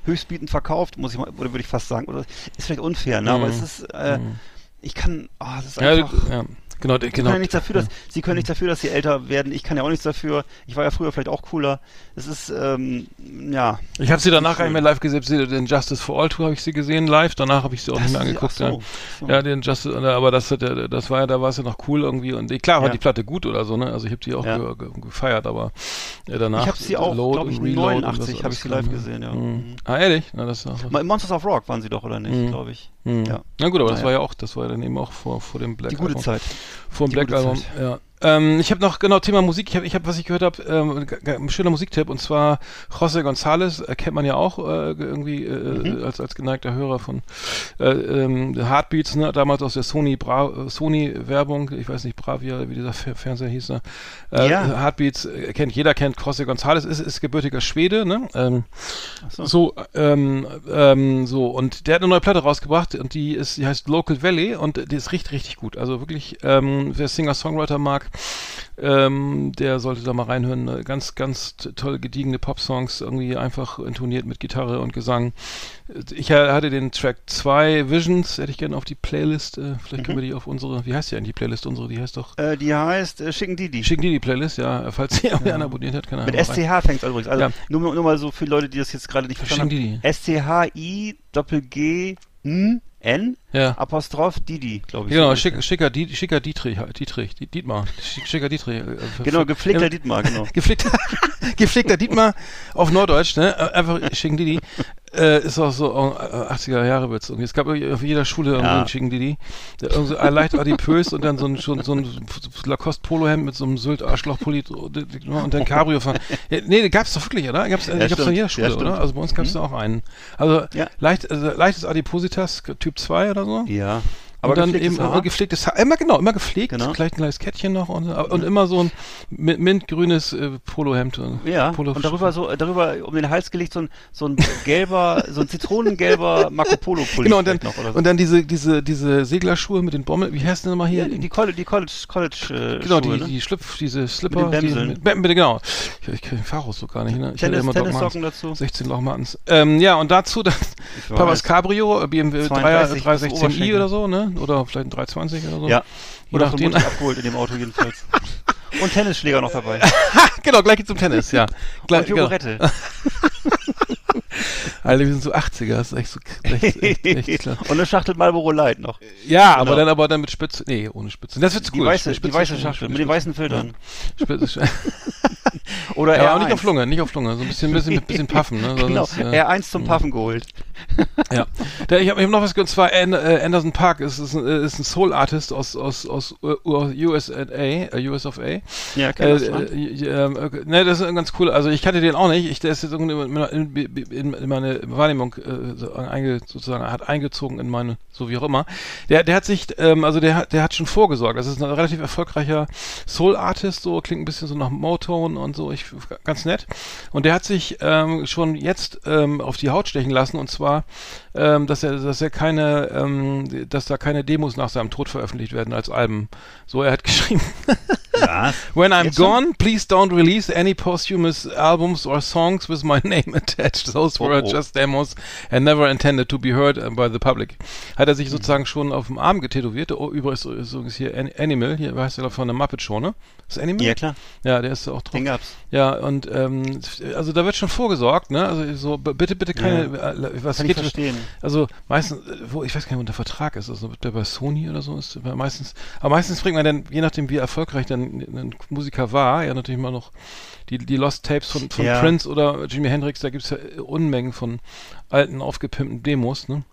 C: höchstbietend verkauft, muss ich mal, oder würde ich fast sagen, oder ist vielleicht unfair, ne? Aber
D: Mhm.
C: es ist, äh,
D: Mhm.
C: ich kann, ah, es ist
D: ja,
C: einfach.
D: ja, genau,
C: Sie
D: genau.
C: können ja nichts dafür, dass sie können nichts dafür, dass sie älter werden. Ich kann ja auch nichts dafür. Ich war ja früher vielleicht auch cooler. Es ist ähm, ja.
D: Ich habe sie danach
C: Nicht
D: mehr live gesehen. Sie- Den Justice for All Tour habe ich sie gesehen live. Danach habe ich sie auch nicht mehr
C: Das-
D: angeguckt.
C: ach so,
D: ja.
C: so.
D: Ja, den Justice, aber das, hat ja- das war ja, da war es ja noch cool irgendwie und eh, klar war
C: Ja.
D: die Platte gut oder so, ne? Also ich habe die auch
C: Ja.
D: ge ge gefeiert, aber äh, danach.
C: Ich habe sie auch, glaube ich,
D: und Reload und
C: 89
D: was
C: habe ich sie live
D: kam,
C: gesehen, ja.
D: Mhm. Ah, ehrlich? Na, das ist auch
C: Monsters of Rock waren sie doch, oder nicht,
D: Mhm.
C: glaube ich.
D: Mhm.
C: ja.
D: Na gut, aber das
C: Naja.
D: war ja auch, das war ja dann eben auch vor, vor dem Black
C: Die gute
D: Album.
C: Zeit.
D: Vor dem
C: Die
D: Black Album,
C: Zeit.
D: ja. Ähm, ich habe noch, genau, Thema Musik. Ich habe, ich hab, was ich gehört habe, ähm, ein schöner Musiktipp und zwar José González, äh, kennt man ja auch äh, irgendwie äh,
C: Mhm.
D: als, als geneigter Hörer von äh, ähm, Heartbeats, ne? damals aus der Sony äh, Sony Werbung, ich weiß nicht, Bravia, wie dieser Fer Fernseher hieß. Ne? Äh,
C: Ja.
D: Heartbeats äh, kennt jeder, kennt José González, ist, ist gebürtiger Schwede, ne? Ähm,
C: so.
D: so, ähm, ähm, so, und der hat eine neue Platte rausgebracht und die ist, die heißt Local Valley und die ist richtig, richtig gut. Also wirklich, ähm, wer Singer-Songwriter mag, ähm, der sollte da mal reinhören. Äh, Ganz, ganz toll gediegene Popsongs, irgendwie einfach intoniert mit Gitarre und Gesang. Äh, Ich äh, hatte den Track 2 Visions, hätte ich gerne auf die Playlist, äh, vielleicht können wir die auf unsere, wie heißt die eigentlich, die Playlist unsere, die heißt doch,
C: Äh, die heißt äh, Schicken Didi.
D: schicken die die Playlist, ja, falls sie ja. abonniert hat, kann er
C: Mit. SCH fängt es übrigens. Also
D: Ja.
C: nur, nur mal so für Leute, die das jetzt gerade nicht verstanden
D: Schicken
C: haben. S-C-H-I Doppel G N N
D: Ja.
C: Apostroph Didi, glaube ich.
D: Genau,
C: so
D: schick,
C: ungefähr.
D: schicker, Diet, schicker Dietrich, Dietrich, Diet- Dietmar, Schick- schicker Dietrich. äh,
C: Genau, gepflegter
D: ja,
C: Dietmar, genau. [LAUGHS]
D: Gepflegter, [LAUGHS] gepflegter Dietmar auf Norddeutsch, ne? Äh, Einfach schicken Didi. äh, ist auch so äh, 80er Jahre Witz. irgendwie. Es gab auf jeder Schule irgendwie
C: Ja.
D: einen schicken Didi. Der irgendwie leicht adipös und dann so ein, schon, so ein Lacoste Polohemd mit so einem Sylt Arschlochpulli und dann Cabrio fahren. Ja, nee, gab's doch wirklich, oder? Gab's, äh,
C: Ja,
D: gab's doch in jeder Schule,
C: Ja,
D: oder? Also bei uns gab's da auch einen. Also leicht, also leichtes Adipositas, Typ 2 oder so.
C: Ja.
D: Aber und dann eben
C: Haar?
D: immer gepflegtes Haar. Immer genau, immer gepflegt.
C: Genau.
D: Gleich ein kleines Kettchen noch und, und immer so ein mi- mintgrünes äh, Polohemd.
C: Ja,
D: Polo
C: und darüber so, darüber um den Hals gelegt so ein, so ein gelber, so ein zitronengelber [LAUGHS] Marco Polo Pulli
D: Genau, und dann,
C: vielleicht noch oder so.
D: und dann diese, diese, diese Seglerschuhe mit den Bommel, wie heißt denn nochmal hier?
C: ja, die, College, die College, College äh,
D: genau,
C: Schuhe,
D: die,
C: ne?
D: die Schlüpf, diese Slipper.
C: den
D: die, mit, mit, genau. Ich, ich kenne den Fachausdruck gar nicht, ne? Ich hatte
C: Tennis,
D: immer Doc
C: Tennissocken dazu.
D: 16 Loch Martens. Ähm, ja, und dazu
C: weiß.
D: Papas Cabrio, BMW
C: 32 bis
D: 316i
C: Oberschenkel.
D: oder so, ne? Oder vielleicht ein 320 oder so.
C: Ja.
D: Je
C: Oder
D: nachdem.
C: Abgeholt in dem Auto jedenfalls. [LAUGHS] Und Tennisschläger noch dabei. [LAUGHS]
D: genau, gleich zum Tennis, ja. [LAUGHS] Gleich,
C: Und
D: genau.
C: Jogurette.
D: Alter, wir sind so 80er, das ist echt so echt, echt, echt klar.
C: Und eine Schachtel Marlboro Light noch.
D: Ja, aber
C: Genau.
D: dann aber dann mit Spitze. Nee, ohne Spitze. Das wird
C: Die
D: cool.
C: weiße,
D: Spitze-
C: die weiße Schachtel mit den weißen Filtern.
D: Spitze-
C: Oder
D: Ja,
C: R1.
D: aber nicht auf Lunge, nicht auf Lunge. So ein bisschen, bisschen, bisschen puffen, ne? So,
C: Genau,
D: das, äh,
C: R1 zum Puffen geholt.
D: Ja. Ich habe hab noch was gehört, und zwar äh, Anderson Park ist, ist, ein, äh, ist ein Soul-Artist aus, aus, aus äh, USA, US of A.
C: Ja,
D: Äh,
C: kenn das, ne?
D: äh, ähm, äh, ne, das ist ganz cool. Also ich kannte den auch nicht. Ich, der ist jetzt irgendwie in, in, in, in meine Wahrnehmung äh, so einge, sozusagen hat eingezogen in meine, so wie auch immer. Der, der hat sich, ähm, also der, hat- der hat schon vorgesorgt. Das ist ein relativ erfolgreicher Soul-Artist, so klingt ein bisschen so nach Motown und so. Ich ganz nett. Und der hat sich ähm, schon jetzt ähm, auf die Haut stechen lassen und zwar, war. Ähm, dass er, dass er keine, ähm, dass da keine Demos nach seinem Tod veröffentlicht werden als Alben. So, er hat [LAUGHS] geschrieben.
C: Ja.
D: When I'm
C: Jetzt schon?
D: gone, please don't release any posthumous albums or songs with my [LAUGHS] name attached. Those were
C: Oh, oh.
D: just demos and never intended to be heard uh, by the public. Hat er sich sozusagen schon auf dem Arm getätowiert. Oh, übrigens ist übrigens hier An- Animal, hier heißt er von der Muppet Show, ne? Ist Animal?
C: Ja, klar.
D: Ja, der ist auch drauf.
C: Den gab's.
D: Ja, und ähm, also da wird schon vorgesorgt, ne? Also so bitte, bitte keine, äh, was
C: Kann ich
D: geht
C: verstehen.
D: Also meistens, äh, wo ich weiß gar nicht, wo der Vertrag ist, also der bei Sony oder so ist, aber meistens, aber meistens bringt man dann, je nachdem wie erfolgreich dann ein Musiker war, ja natürlich mal noch die, die Lost Tapes von, von
C: Ja.
D: Prince oder Jimi Hendrix, da gibt's ja Unmengen von alten, aufgepimpten Demos, ne?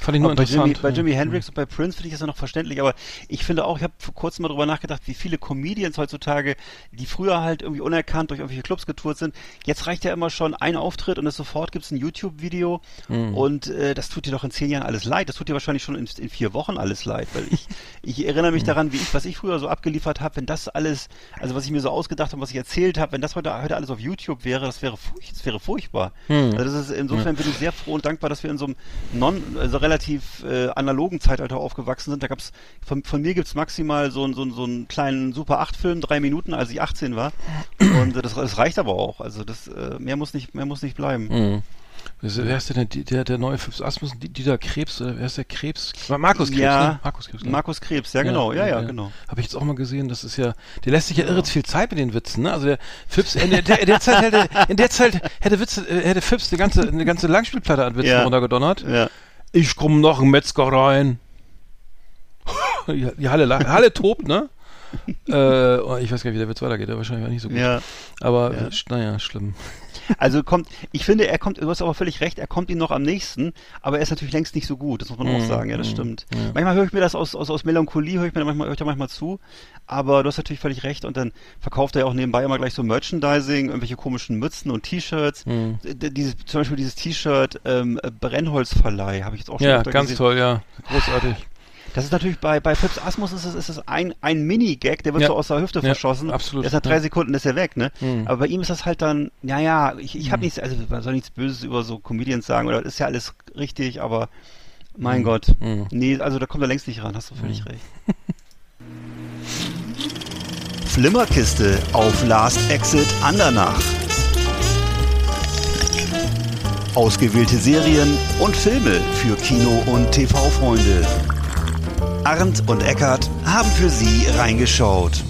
D: Fand ich nur
C: Aber bei Jimi,
D: interessant.
C: bei. Jimi Hendrix und bei Prince finde ich das ja noch verständlich, aber ich finde auch, ich habe vor kurzem mal drüber nachgedacht, wie viele Comedians heutzutage, die früher halt irgendwie unerkannt durch irgendwelche Clubs getourt sind, jetzt reicht ja immer schon ein Auftritt und es sofort gibt's ein YouTube-Video
D: Mhm.
C: und äh, das tut dir doch in zehn Jahren alles leid, das tut dir wahrscheinlich schon in, in vier Wochen alles leid, weil ich, [LAUGHS] ich erinnere
D: Mhm.
C: mich daran, wie ich, was ich früher so abgeliefert habe, wenn das alles, also was ich mir so ausgedacht habe, was ich erzählt habe, wenn das heute, heute alles auf YouTube wäre, das wäre, furch, das wäre furchtbar.
D: Mhm.
C: Also das ist, insofern bin ich sehr froh und dankbar, dass wir in so einem non, also relativ äh, analogen Zeitalter aufgewachsen sind. Da gab's von, von mir gibt's maximal so, einen- so, so einen kleinen Super 8 Film, drei Minuten, als ich 18 war. [CLEARS THROAT] Und äh, das, das reicht aber auch. Also das äh, mehr muss nicht, mehr muss nicht bleiben.
D: Mhm. Wer ist- denn der, der, der neue Phipps Asmus, Die- Dieter Krebs, oder wer ist der Krebs? Markus Krebs,
C: Ja.
D: ne? Markus Krebs, ne?
C: Markus Krebs, ja genau, ja, ja, genau.
D: Habe ich jetzt auch mal gesehen, das ist ja, der lässt sich ja irre viel Zeit mit den Witzen, ne? Also der Phipps, in der, in der Zeit hätte, in der Zeit hätte Witze, äh, hätte Phipps eine ganze, eine ganze Langspielplatte an Witzen
C: Ja.
D: runtergedonnert.
C: Ja.
D: Ich komm noch ein Metzger rein. [LAUGHS] Die, Halle, Halle tobt, ne? Äh, oh, ich weiß gar nicht, wie der Witz weitergeht, der wahrscheinlich auch nicht so gut.
C: ja.
D: Aber,
C: Ja.
D: naja, schlimm.
C: Also kommt, ich finde, er kommt, du hast aber völlig recht, er kommt ihm noch am nächsten, aber er ist natürlich längst nicht so gut, das muss man auch
D: Mhm,
C: sagen, ja, das
D: mhm,
C: stimmt.
D: ja.
C: Manchmal höre ich mir das aus, aus, aus Melancholie, höre ich mir manchmal, höre ich da manchmal zu, aber du hast natürlich völlig recht und dann verkauft er ja auch nebenbei immer gleich so Merchandising, irgendwelche komischen Mützen und T-Shirts.
D: Mhm.
C: Dieses, zum Beispiel dieses T-Shirt ähm, Brennholzverleih habe ich jetzt auch schon
D: Ja, ganz
C: gesehen.
D: toll, ja. Großartig.
C: Das ist natürlich bei, bei Pips Asmus ist es, ist es ein, ein Mini-Gag, der wird
D: Ja.
C: so aus der Hüfte
D: Ja,
C: verschossen.
D: absolut,
C: ist nach drei
D: ja.
C: Sekunden ist er weg, ne?
D: Mhm.
C: Aber bei ihm ist das halt dann, naja, ich, ich habe nichts, also man soll nichts Böses über so Comedians sagen, oder ist ja alles richtig, aber mein Gott.
D: Mhm.
C: Nee, also da kommt er längst nicht ran, hast du völlig recht.
E: Flimmerkiste auf Last Exit Andernach. Ausgewählte Serien und Filme für Kino- und TV-Freunde. Arndt und Eckart haben für Sie reingeschaut.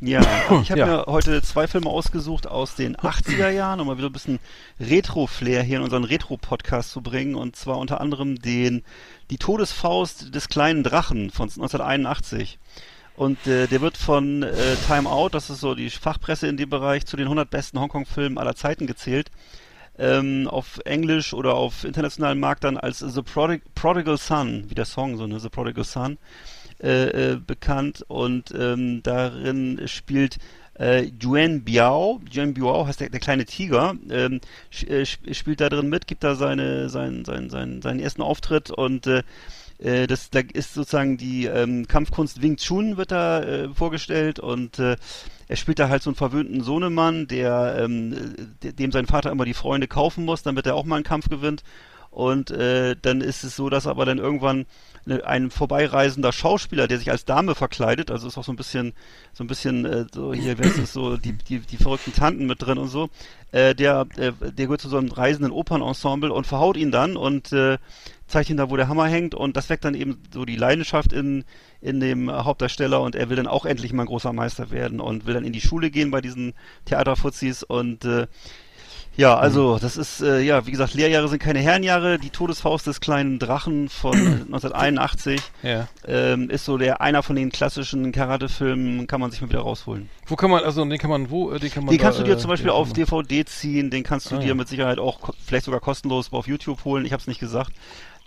C: Ja, ich habe
D: Ja.
C: mir heute zwei Filme ausgesucht aus den 80er Jahren, um mal wieder ein bisschen Retro-Flair hier in unseren Retro-Podcast zu bringen. Und zwar unter anderem den Die Todesfaust des kleinen Drachen von 1981. Und äh, der wird von äh, Time Out, das ist so die Fachpresse in dem Bereich, zu den 100 besten Hongkong-Filmen aller Zeiten gezählt. Ähm, auf Englisch oder auf internationalem Markt dann als The Prodig Prodigal Son, wie der Song so, ne? The Prodigal Son, äh, äh, bekannt. Und ähm, darin spielt äh, Yuan Biao, Yuan Biao heißt der, der kleine Tiger, ähm, äh, sp- spielt da drin mit, gibt da seine, seinen, seinen, seinen, seinen ersten Auftritt. Und äh, äh, das, da ist sozusagen die ähm, Kampfkunst Wing Chun wird da äh, vorgestellt und äh, er spielt da halt so einen verwöhnten Sohnemann, der ähm, de- dem sein Vater immer die Freunde kaufen muss, damit er auch mal einen Kampf gewinnt. Und äh, dann ist es so, dass aber dann irgendwann ne, ein vorbeireisender Schauspieler, der sich als Dame verkleidet, also ist auch so ein bisschen, so ein bisschen äh, so hier, wer ist es so, die, die, die verrückten Tanten mit drin und so, äh, der, äh, der gehört zu so einem reisenden Opernensemble und verhaut ihn dann und äh, zeigt ihn da, wo der Hammer hängt und das weckt dann eben so die Leidenschaft in, in dem Hauptdarsteller und er will dann auch endlich mal ein großer Meister werden und will dann in die Schule gehen bei diesen Theaterfuzis und äh, ja, also das ist, äh, ja, wie gesagt, Lehrjahre sind keine Herrenjahre. Die Todesfaust des kleinen Drachen von [CLEARS THROAT] 1981
D: Ja.
C: ähm, ist so der einer von den klassischen Karate-Filmen, kann man sich mal wieder rausholen.
D: Wo kann man, also den kann man, wo, äh, den kann man
C: Den
D: da,
C: kannst du dir
D: äh,
C: zum Beispiel
D: den
C: auf DVD ziehen, den kannst du
D: Ah,
C: dir
D: ja.
C: mit Sicherheit auch vielleicht sogar kostenlos auf YouTube holen. Ich habe es nicht gesagt.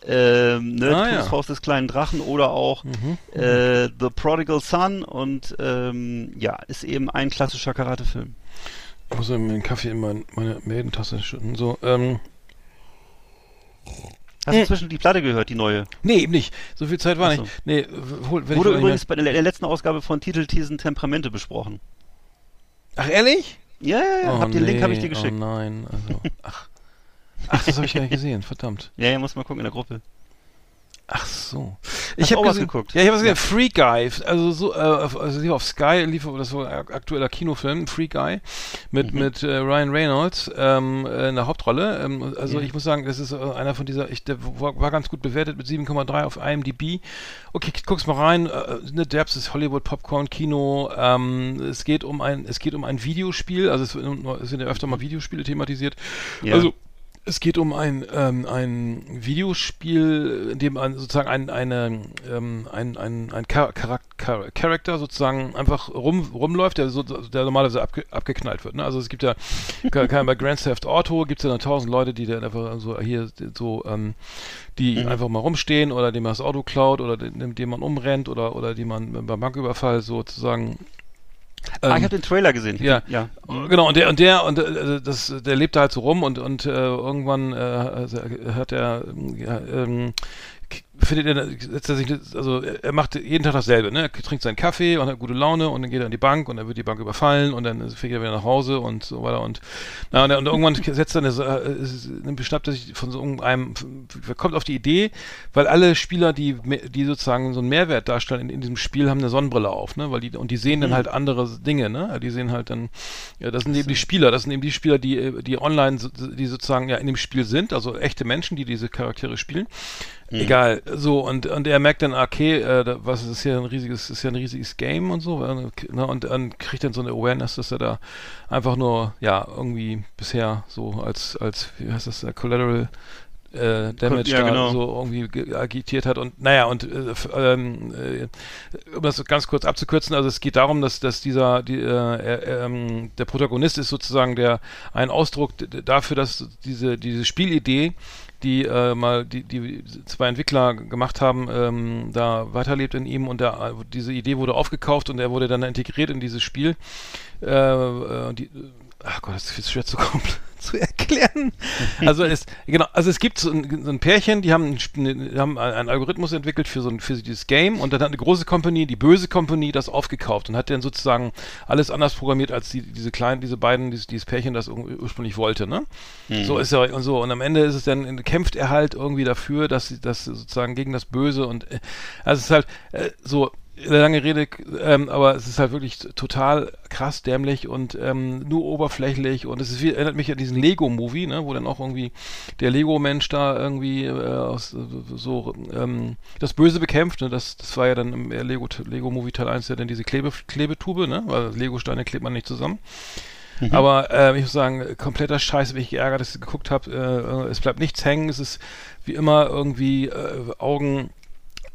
C: Ähm, ne,
D: Ah, ja. Mhm,
C: Todesfaust des kleinen Drachen oder auch äh, The Prodigal Son und ähm, ja, ist eben ein klassischer Karate-Film.
D: Ich muss mir den Kaffee in mein, meine Maidentasse schütten. So, ähm,
C: Hast du inzwischen die Platte gehört, die neue?
D: nee, eben nicht. So viel Zeit war
C: so.
D: nicht. Nee, hol, wenn
C: Wurde übrigens bei der, letzten Ausgabe von Titelthesen Temperamente besprochen.
D: Ach, ehrlich?
C: Ja, ja, ja.
D: oh,
C: hab den Link habe ich
D: nee,
C: dir geschickt.
D: Oh nein, also, ach. Ach, das habe ich gar nicht [LAUGHS] gesehen, verdammt.
C: Ja, ja, muss mal gucken in der Gruppe.
D: Ach so. Ich habe
C: was geguckt?
D: Ja, ich habe was
C: Ja.
D: gesehen. Free Guy, also so, äh, also lief auf Sky, lief das so ein aktueller Kinofilm, Free Guy, mit
C: Mhm.
D: mit äh, Ryan Reynolds ähm, äh, in der Hauptrolle. Ähm, also
C: Ja.
D: ich muss sagen, das ist äh, einer von dieser, ich, der war, war ganz gut bewertet mit 7,3 auf IMDb. Okay, guck's mal rein. Äh, ne, Derbs ist Hollywood Popcorn Kino. Ähm, es geht um ein, es geht um ein Videospiel. Also es, es sind ja öfter mal Videospiele thematisiert.
C: Ja.
D: Also es geht um ein, ähm, ein Videospiel, in dem man sozusagen ein, eine, ähm, ein, ein, ein Char Charak Char Charakter sozusagen einfach rum, rumläuft, der, so, der normalerweise abge abgeknallt wird. Ne? Also es gibt ja, bei Grand Theft Auto gibt es ja dann tausend Leute, die dann einfach so hier so, ähm, die
C: Mhm.
D: einfach mal rumstehen oder dem man das Auto klaut oder dem, dem man umrennt oder, oder die man beim Banküberfall sozusagen
C: ah, ich
D: ähm,
C: habe den Trailer gesehen.
D: Ja.
C: ja.
D: Genau, und der und der und äh, das, der lebt da halt so rum und und äh, irgendwann äh, also, hat er ja, ähm, findet er setzt er sich also er macht jeden Tag dasselbe, ne? Er trinkt seinen Kaffee und hat gute Laune und dann geht er in die Bank und dann wird die Bank überfallen und dann fährt er wieder nach Hause und so weiter und na, und, und irgendwann [LAUGHS] setzt er eine, äh, beschnappt er sich von so einem kommt auf die Idee, weil alle Spieler, die die sozusagen so einen Mehrwert darstellen in, in diesem Spiel, haben eine Sonnenbrille auf, ne? Weil die und die sehen dann halt andere Dinge, ne? Die sehen halt dann ja, das sind eben die Spieler, das sind eben die Spieler, die äh, die online die sozusagen ja in dem Spiel sind, also echte Menschen, die diese Charaktere spielen. Egal, so und und er merkt dann, okay, äh, was ist hier ein riesiges, ist ja ein riesiges Game und so, ne, und dann kriegt dann so eine Awareness, dass er da einfach nur, ja, irgendwie bisher so als als wie heißt das, äh, Collateral äh, Damage
C: Ja,
D: da
C: genau.
D: so irgendwie ge- agitiert hat und naja und äh, ähm, äh, um das ganz kurz abzukürzen, also es geht darum, dass dass dieser die, äh, ähm, der Protagonist ist sozusagen der ein Ausdruck dafür, dass diese diese Spielidee die äh, mal die, die zwei Entwickler gemacht haben, ähm, da weiterlebt in ihm und der, diese Idee wurde aufgekauft und er wurde dann integriert in dieses Spiel. Äh, äh, die, ach Gott, das ist schwer zu, kompl- zu erklären. Also es, genau, also es gibt so ein, so ein Pärchen, die haben, ein Sp- ne- die haben einen einen Algorithmus entwickelt für so ein, für dieses Game und dann hat eine große Company, die böse Company, das aufgekauft und hat dann sozusagen alles anders programmiert, als die, diese kleinen, diese beiden, dieses, dieses Pärchen das ur- ursprünglich wollte, ne? So ist er und so. Und am Ende ist es dann, kämpft er halt irgendwie dafür, dass sie das sozusagen gegen das Böse und äh, also es ist halt äh, so lange Rede, ähm, aber es ist halt wirklich total krass dämlich und ähm, nur oberflächlich und es ist wie, erinnert mich an diesen Lego-Movie, ne, wo dann auch irgendwie der Lego-Mensch da irgendwie äh, aus, äh, so ähm, das Böse bekämpft. Ne? Das, das war ja dann im Lego, Lego-Movie Teil 1 ja dann diese Klebe, Klebetube, ne? weil Lego-Steine klebt man nicht zusammen. Aber äh, ich muss sagen, kompletter Scheiß, wie ich geärgert, dass ich geguckt habe. Äh, es bleibt nichts hängen. Es ist wie immer irgendwie äh, Augen,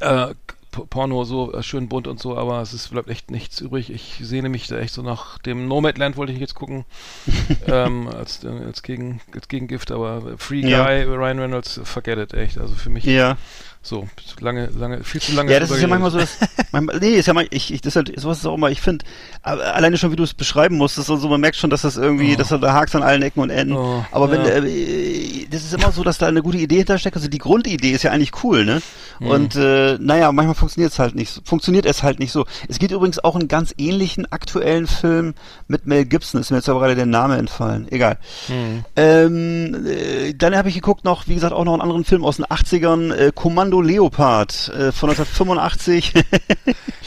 D: äh, Porno so äh, schön bunt und so, aber es ist, bleibt echt nichts übrig. Ich sehne mich da echt so nach dem Nomadland wollte ich jetzt gucken, [LAUGHS] ähm, als, äh, als, Gegen, als Gegengift, aber Free Guy,
C: Ja.
D: Ryan Reynolds, forget it, echt. Also für mich
C: Ja.
D: So lange, lange, viel zu lange.
C: Ja, das ist ja manchmal so, dass, manchmal, nee, ist ja mal, ich, ich, das ist halt, sowas ist auch immer, ich finde, alleine schon, wie du es beschreiben musst, ist so, man merkt schon, dass das irgendwie, dass da hakst an allen Ecken und Enden.
D: Oh,
C: Aber wenn,
D: ja.
C: äh, das ist immer so, dass da eine gute Idee hintersteckt, also die Grundidee ist ja eigentlich cool, ne?
D: Mhm.
C: Und, äh, naja, manchmal funktioniert es halt nicht, so- funktioniert es halt nicht so. Es gibt übrigens auch einen ganz ähnlichen aktuellen Film mit Mel Gibson, ist mir jetzt aber gerade der Name entfallen, egal.
D: Mhm.
C: Ähm, äh, dann habe ich geguckt noch, wie gesagt, auch noch einen anderen Film aus den 80ern, äh, Kommando Leopard äh, von 1985. [LAUGHS]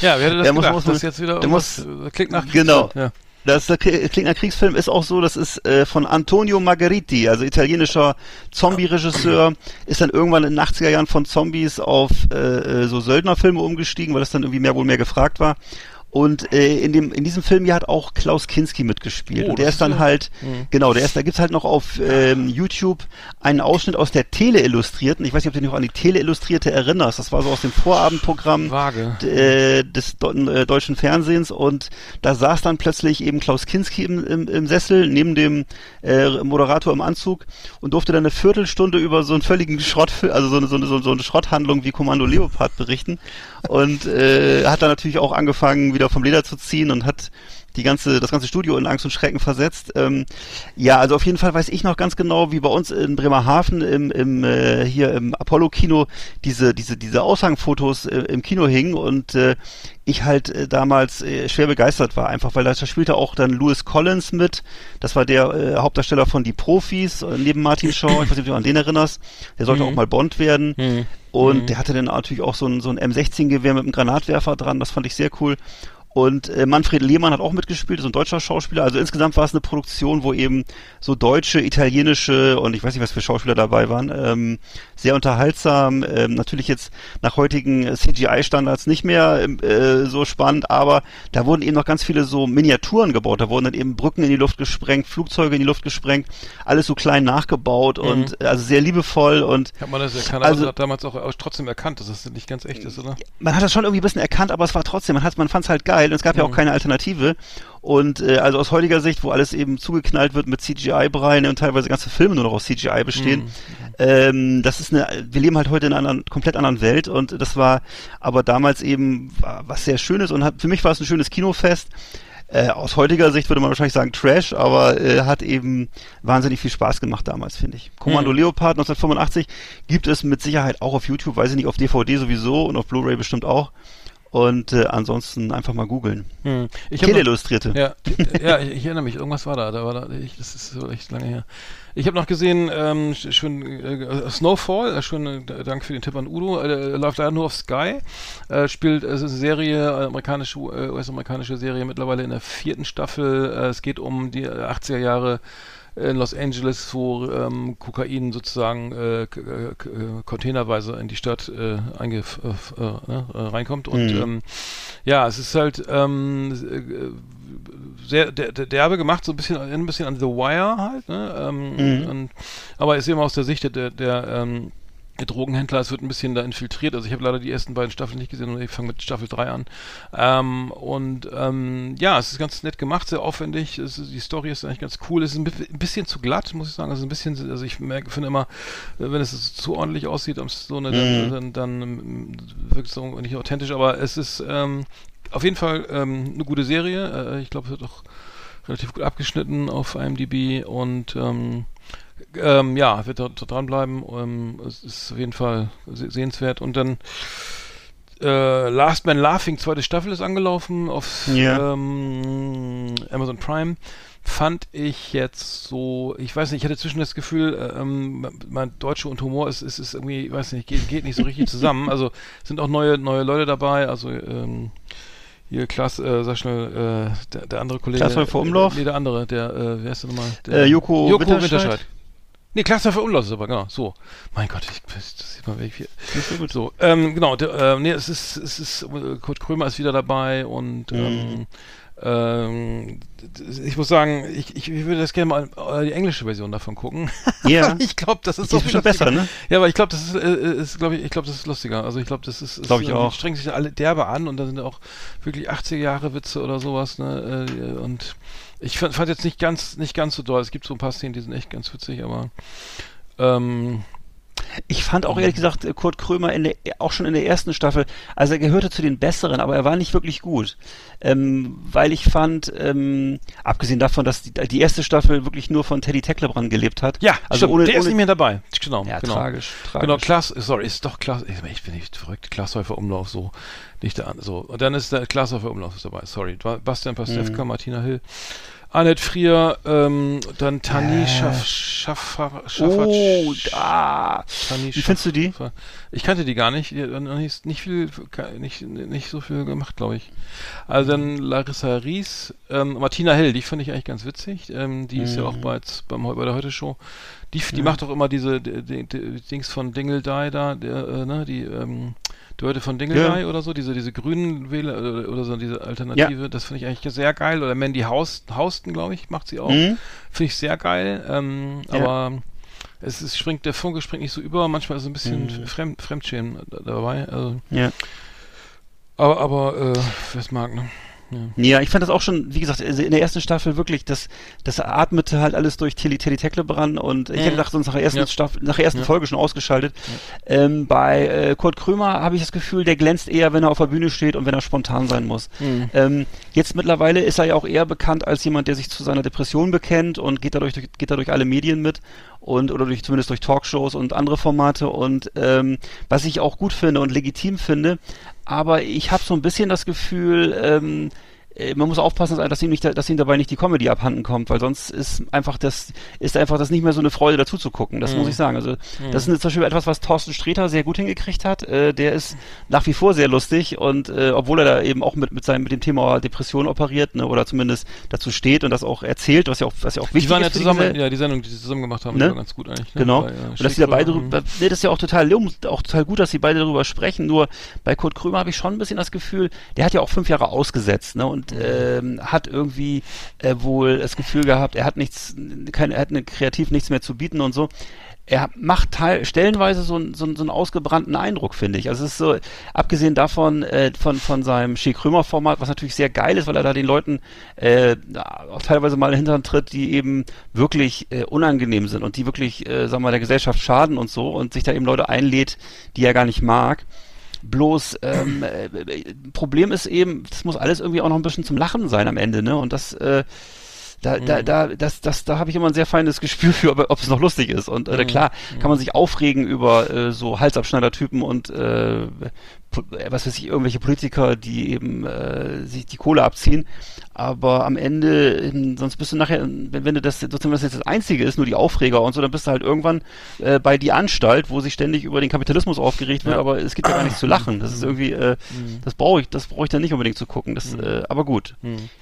D: Ja, wer hätte das
C: Der muss-
D: gedacht,
C: muss-
D: dass jetzt wieder
C: der muss-
D: äh, klingt nach
C: Genau.
D: Kriegsfilm, Ja.
C: Das klingt nach Kriegsfilm ist auch so, das ist äh, von Antonio Margheriti, also italienischer Zombie-Regisseur, ist dann irgendwann in den 80er Jahren von Zombies auf äh, äh, so Söldnerfilme umgestiegen, weil das dann irgendwie mehr wohl mehr gefragt war. Und äh, in dem in diesem Film hier hat auch Klaus Kinski mitgespielt.
D: Oh,
C: und der ist dann
D: ja-
C: halt,
D: Mhm.
C: genau, der ist, da gibt's halt noch auf ähm, YouTube einen Ausschnitt aus der Tele-Illustrierten. Ich weiß nicht, ob du dich noch an die Tele-Illustrierte erinnerst. Das war so aus dem Vorabendprogramm äh, des äh, deutschen Fernsehens und da saß dann plötzlich eben Klaus Kinski im, im, im Sessel neben dem äh, Moderator im Anzug und durfte dann eine Viertelstunde über so einen völligen Schrott, also so eine, so eine, so eine Schrotthandlung wie Kommando Leopard berichten und äh, hat dann natürlich auch angefangen wieder vom Leder zu ziehen und hat die ganze, das ganze Studio in Angst und Schrecken versetzt. Ähm, ja, also auf jeden Fall weiß ich noch ganz genau, wie bei uns in Bremerhaven im, im äh, hier im Apollo-Kino diese, diese, diese Aushangfotos äh, im Kino hingen und äh, ich halt äh, damals äh, schwer begeistert war, einfach weil da da spielte auch dann Lewis Collins mit. Das war der äh, Hauptdarsteller von Die Profis neben Martin Shaw. Ich weiß nicht, ob du an den erinnerst. Der sollte
D: Mhm.
C: auch mal Bond werden.
D: Mhm.
C: Und
D: Mhm.
C: der hatte dann natürlich auch so ein, so ein M16-Gewehr mit einem Granatwerfer dran. Das fand ich sehr cool. Und äh, Manfred Lehmann hat auch mitgespielt, ist ein deutscher Schauspieler. Also insgesamt war es eine Produktion, wo eben so deutsche, italienische und ich weiß nicht, was für Schauspieler dabei waren, ähm, sehr unterhaltsam. Ähm, natürlich jetzt nach heutigen CGI-Standards nicht mehr ähm, äh, so spannend, aber da wurden eben noch ganz viele so Miniaturen gebaut. Da wurden dann eben Brücken in die Luft gesprengt, Flugzeuge in die Luft gesprengt, alles so klein nachgebaut und äh, also sehr liebevoll und
D: Hat man das erkannt,
C: Also-
D: also, hat damals auch, auch trotzdem erkannt, dass das nicht ganz echt ist, oder?
C: man hat das schon irgendwie ein bisschen erkannt, aber es war trotzdem, man hat, man fand es halt geil und es gab ja auch keine Alternative. Und äh, also aus heutiger Sicht, wo alles eben zugeknallt wird mit CGI-Breien und teilweise ganze Filme nur noch aus CGI bestehen, ähm, das ist eine, wir leben halt heute in einer komplett anderen Welt und das war aber damals eben was sehr Schönes und hat, für mich war es ein schönes Kinofest. Äh, aus heutiger Sicht würde man wahrscheinlich sagen Trash, aber äh, hat eben wahnsinnig viel Spaß gemacht damals, finde ich. Kommando
D: Mhm.
C: Leopard 1985 gibt es mit Sicherheit auch auf YouTube, weiß ich nicht, auf DVD sowieso und auf Blu-ray bestimmt auch. Und äh, ansonsten einfach mal googeln.
D: Hm.
C: Teleillustrierte.
D: Ja, ja ich, ich erinnere mich, irgendwas war da. da, war da ich, das ist so echt lange her. Ich habe noch gesehen, ähm, sch- schon äh, Snowfall, äh, schon äh, Dank für den Tipp an Udo, äh, läuft leider nur auf Sky, äh, spielt, es ist eine Serie, äh, amerikanische, äh, US-amerikanische Serie, mittlerweile in der vierten Staffel. Äh, es geht um die 80er Jahre in Los Angeles, wo ähm, Kokain sozusagen äh, äh, äh, containerweise in die Stadt äh, einge äh, ne, äh, reinkommt und
C: Mhm.
D: ähm, ja, es ist halt ähm, äh, sehr der, der, derbe gemacht, so ein bisschen ein bisschen an The Wire halt, ne? Ähm,
C: Mhm.
D: und, aber ist eben aus der Sicht der, der, der ähm, der Drogenhändler, es wird ein bisschen da infiltriert. Also ich habe leider die ersten beiden Staffeln nicht gesehen und ich fange mit Staffel 3 an. Ähm, und ähm, ja, es ist ganz nett gemacht, sehr aufwendig. Ist, die Story ist eigentlich ganz cool. Es ist ein, bi- ein bisschen zu glatt, muss ich sagen. Also ein bisschen, also ich merke, finde immer, äh, wenn es zu ordentlich aussieht, am so eine,
C: Mhm.
D: dann, dann, dann ähm, wirkt es so nicht authentisch. Aber es ist ähm, auf jeden Fall ähm, eine gute Serie. Äh, ich glaube, es wird auch relativ gut abgeschnitten auf IMDb und ähm, ähm, ja, wird da, da dranbleiben. Ähm, es ist auf jeden Fall se sehenswert. Und dann äh, Last Man Laughing, zweite Staffel ist angelaufen auf
C: Ja.
D: ähm, Amazon Prime. Fand ich jetzt so, ich weiß nicht, ich hatte zwischen das Gefühl, äh, ähm, mein Deutsche und Humor ist, ist, ist irgendwie, ich weiß nicht, geht, geht nicht so richtig zusammen. [LAUGHS] Also sind auch neue, neue Leute dabei, also ähm, hier Klaas, äh, sag schnell, äh, der, der andere Kollege.
C: Klaas Häufer Umlauf?
D: Nee, der andere, der, äh, wer ist der nochmal? Der,
C: Äh, Joko
D: Joko
C: Winterscheid?
D: Winterscheid. Nee, Klaas Häufer Umlauf ist aber, genau, so. Mein Gott, ich, das sieht mal, wie ich hier.
C: Nicht so gut.
D: So, ähm, genau, der, äh, nee, es ist, es ist, äh, Kurt Krömer ist wieder dabei und
C: Mhm.
D: ähm, Ähm, ich muss sagen, ich, ich, ich würde das gerne mal äh, die englische Version davon gucken.
C: Ja. [LAUGHS]
D: ich glaube, das ist
C: ist
D: viel
C: bestimmt besser,
D: lustiger.
C: ne?
D: Ja, aber ich glaube, das ist, äh, ist glaube ich, ich glaube, das ist lustiger. Also ich glaube, das ist, ist
C: Glaub ich
D: äh,
C: auch.
D: strengen sich alle derbe an und da sind auch wirklich 80er Jahre Witze oder sowas, ne? Äh, und ich fand, fand jetzt nicht ganz, nicht ganz so doll. Es gibt so ein paar Szenen, die sind echt ganz witzig, aber ähm,
C: Ich fand auch ehrlich gesagt äh, Kurt Krömer in der, auch schon in der ersten Staffel, also er gehörte zu den Besseren, aber er war nicht wirklich gut. Ähm, weil ich fand, ähm, abgesehen davon, dass die, die erste Staffel wirklich nur von Teddy Tecklebrand gelebt hat.
D: ja,
C: also
D: stimmt,
C: ohne,
D: der ist
C: ohne
D: nicht mehr dabei. Genau,
C: ja,
D: genau.
C: tragisch, tragisch.
D: Genau, Klaas, sorry, ist doch Klaas, ich, bin nicht verrückt, Glashäufer Umlauf, so, nicht der, so. Und dann ist der Glashäufer Umlauf ist dabei, sorry. Ba- Bastian Pastewka,
C: Mhm.
D: Martina Hill, Annette Frier, ähm, dann Tani
C: Äh.
D: Schaff, Schaffer, Schaffer,
C: Oh, da.
D: Tani
C: Wie findest du die?
D: Ich kannte die gar nicht, die hat nicht, nicht viel, nicht, nicht so viel gemacht, glaube ich. Also dann Larissa Ries, ähm, Martina Hill, die fand ich eigentlich ganz witzig, ähm, die ist ja auch bei, beim, bei der Heute-Show. Die, die macht auch immer diese die, die, die Dings von Dingle Die da, der, äh, ne, die, ähm, die Leute von Dingle
C: Ja.
D: Oder so, diese, diese grünen Wähler oder, oder so, diese Alternative, das finde ich eigentlich sehr geil. Oder Mandy Haus, Hausten, glaube ich, macht sie auch.
C: Mhm.
D: Finde ich sehr geil. Ähm,
C: Ja.
D: Aber es ist, springt, der Funke springt nicht so über, manchmal ist ein bisschen
C: Mhm.
D: Fremd, Fremdschämen da- dabei. Also,
C: Ja.
D: aber, aber, äh, wer es mag, ne?
C: Ja, ich fand das auch schon, wie gesagt, in der ersten Staffel wirklich, das, das atmete halt alles durch Tilly Teddy Tecklebrand und ich
D: Mhm.
C: hätte gedacht, sonst nach der ersten
D: Ja.
C: Staffel, nach der ersten
D: Ja.
C: Folge schon ausgeschaltet. Ähm, bei äh, Kurt Krömer habe ich das Gefühl, der glänzt eher, wenn er auf der Bühne steht und wenn er spontan sein muss.
D: Mhm.
C: Ähm, jetzt mittlerweile ist er ja auch eher bekannt als jemand, der sich zu seiner Depression bekennt und geht dadurch, durch, geht dadurch alle Medien mit und oder durch zumindest durch Talkshows und andere Formate und ähm, was ich auch gut finde und legitim finde, aber ich habe so ein bisschen das Gefühl, ähm, äh, man muss aufpassen, dass ihm, nicht, dass ihm dabei nicht die Comedy abhanden kommt, weil sonst ist einfach das, ist einfach das nicht mehr so eine Freude dazu zu gucken. Das muss ich sagen. Also das ist zum Beispiel etwas, was Thorsten Sträter sehr gut hingekriegt hat. Äh, der ist nach wie vor sehr lustig und äh, obwohl er da eben auch mit, mit seinem, mit dem Thema Depression operiert, ne, oder zumindest dazu steht und das auch erzählt, was ja auch, was ja auch wichtig
D: Die waren ja
C: ist.
D: zusammen,
C: Gesell-
D: ja, die Sendung, die sie zusammen gemacht haben,
C: Ne?
D: war ganz gut eigentlich. Ne?
C: Genau.
D: Bei, äh,
C: und dass sie da beide drüber, nee, das ist ja auch total, auch total gut, dass sie beide darüber sprechen. Nur bei Kurt Krömer habe ich schon ein bisschen das Gefühl, der hat ja auch fünf Jahre ausgesetzt, ne, und ähm, hat irgendwie äh, wohl das Gefühl gehabt, er hat nichts, kein, er hat eine kreativ nichts mehr zu bieten und so. Er macht teil, stellenweise so, einen- so, so einen ausgebrannten Eindruck, finde ich. Also es ist so, abgesehen davon, äh, von, von seinem Schick Krömer Format, was natürlich sehr geil ist, weil er da den Leuten äh, auch teilweise mal Hintern tritt, die eben wirklich äh, unangenehm sind und die wirklich, äh, sagen wir mal, der Gesellschaft schaden und so und sich da eben Leute einlädt, die er gar nicht mag. Bloß ähm, äh, Problem ist eben, das muss alles irgendwie auch noch ein bisschen zum Lachen sein am Ende, ne? Und das, äh, da, da, da, das, das, da habe ich immer ein sehr feines Gespür für, ob, ob es noch lustig ist. Und äh, klar kann man sich aufregen über äh, so Halsabschneider-Typen und äh, äh, was weiß ich, irgendwelche Politiker, die eben äh, sich die Kohle abziehen. Aber am Ende, ähm, sonst bist du nachher, wenn, wenn du das sozusagen das jetzt das Einzige ist, nur die Aufreger und so, dann bist du halt irgendwann äh, bei die Anstalt, wo sich ständig über den Kapitalismus aufgeregt wird,
D: Ja.
C: aber es gibt ja gar nichts zu lachen. Das ist irgendwie, äh, das brauche ich, das brauche ich dann nicht unbedingt zu gucken. Das, äh, aber gut,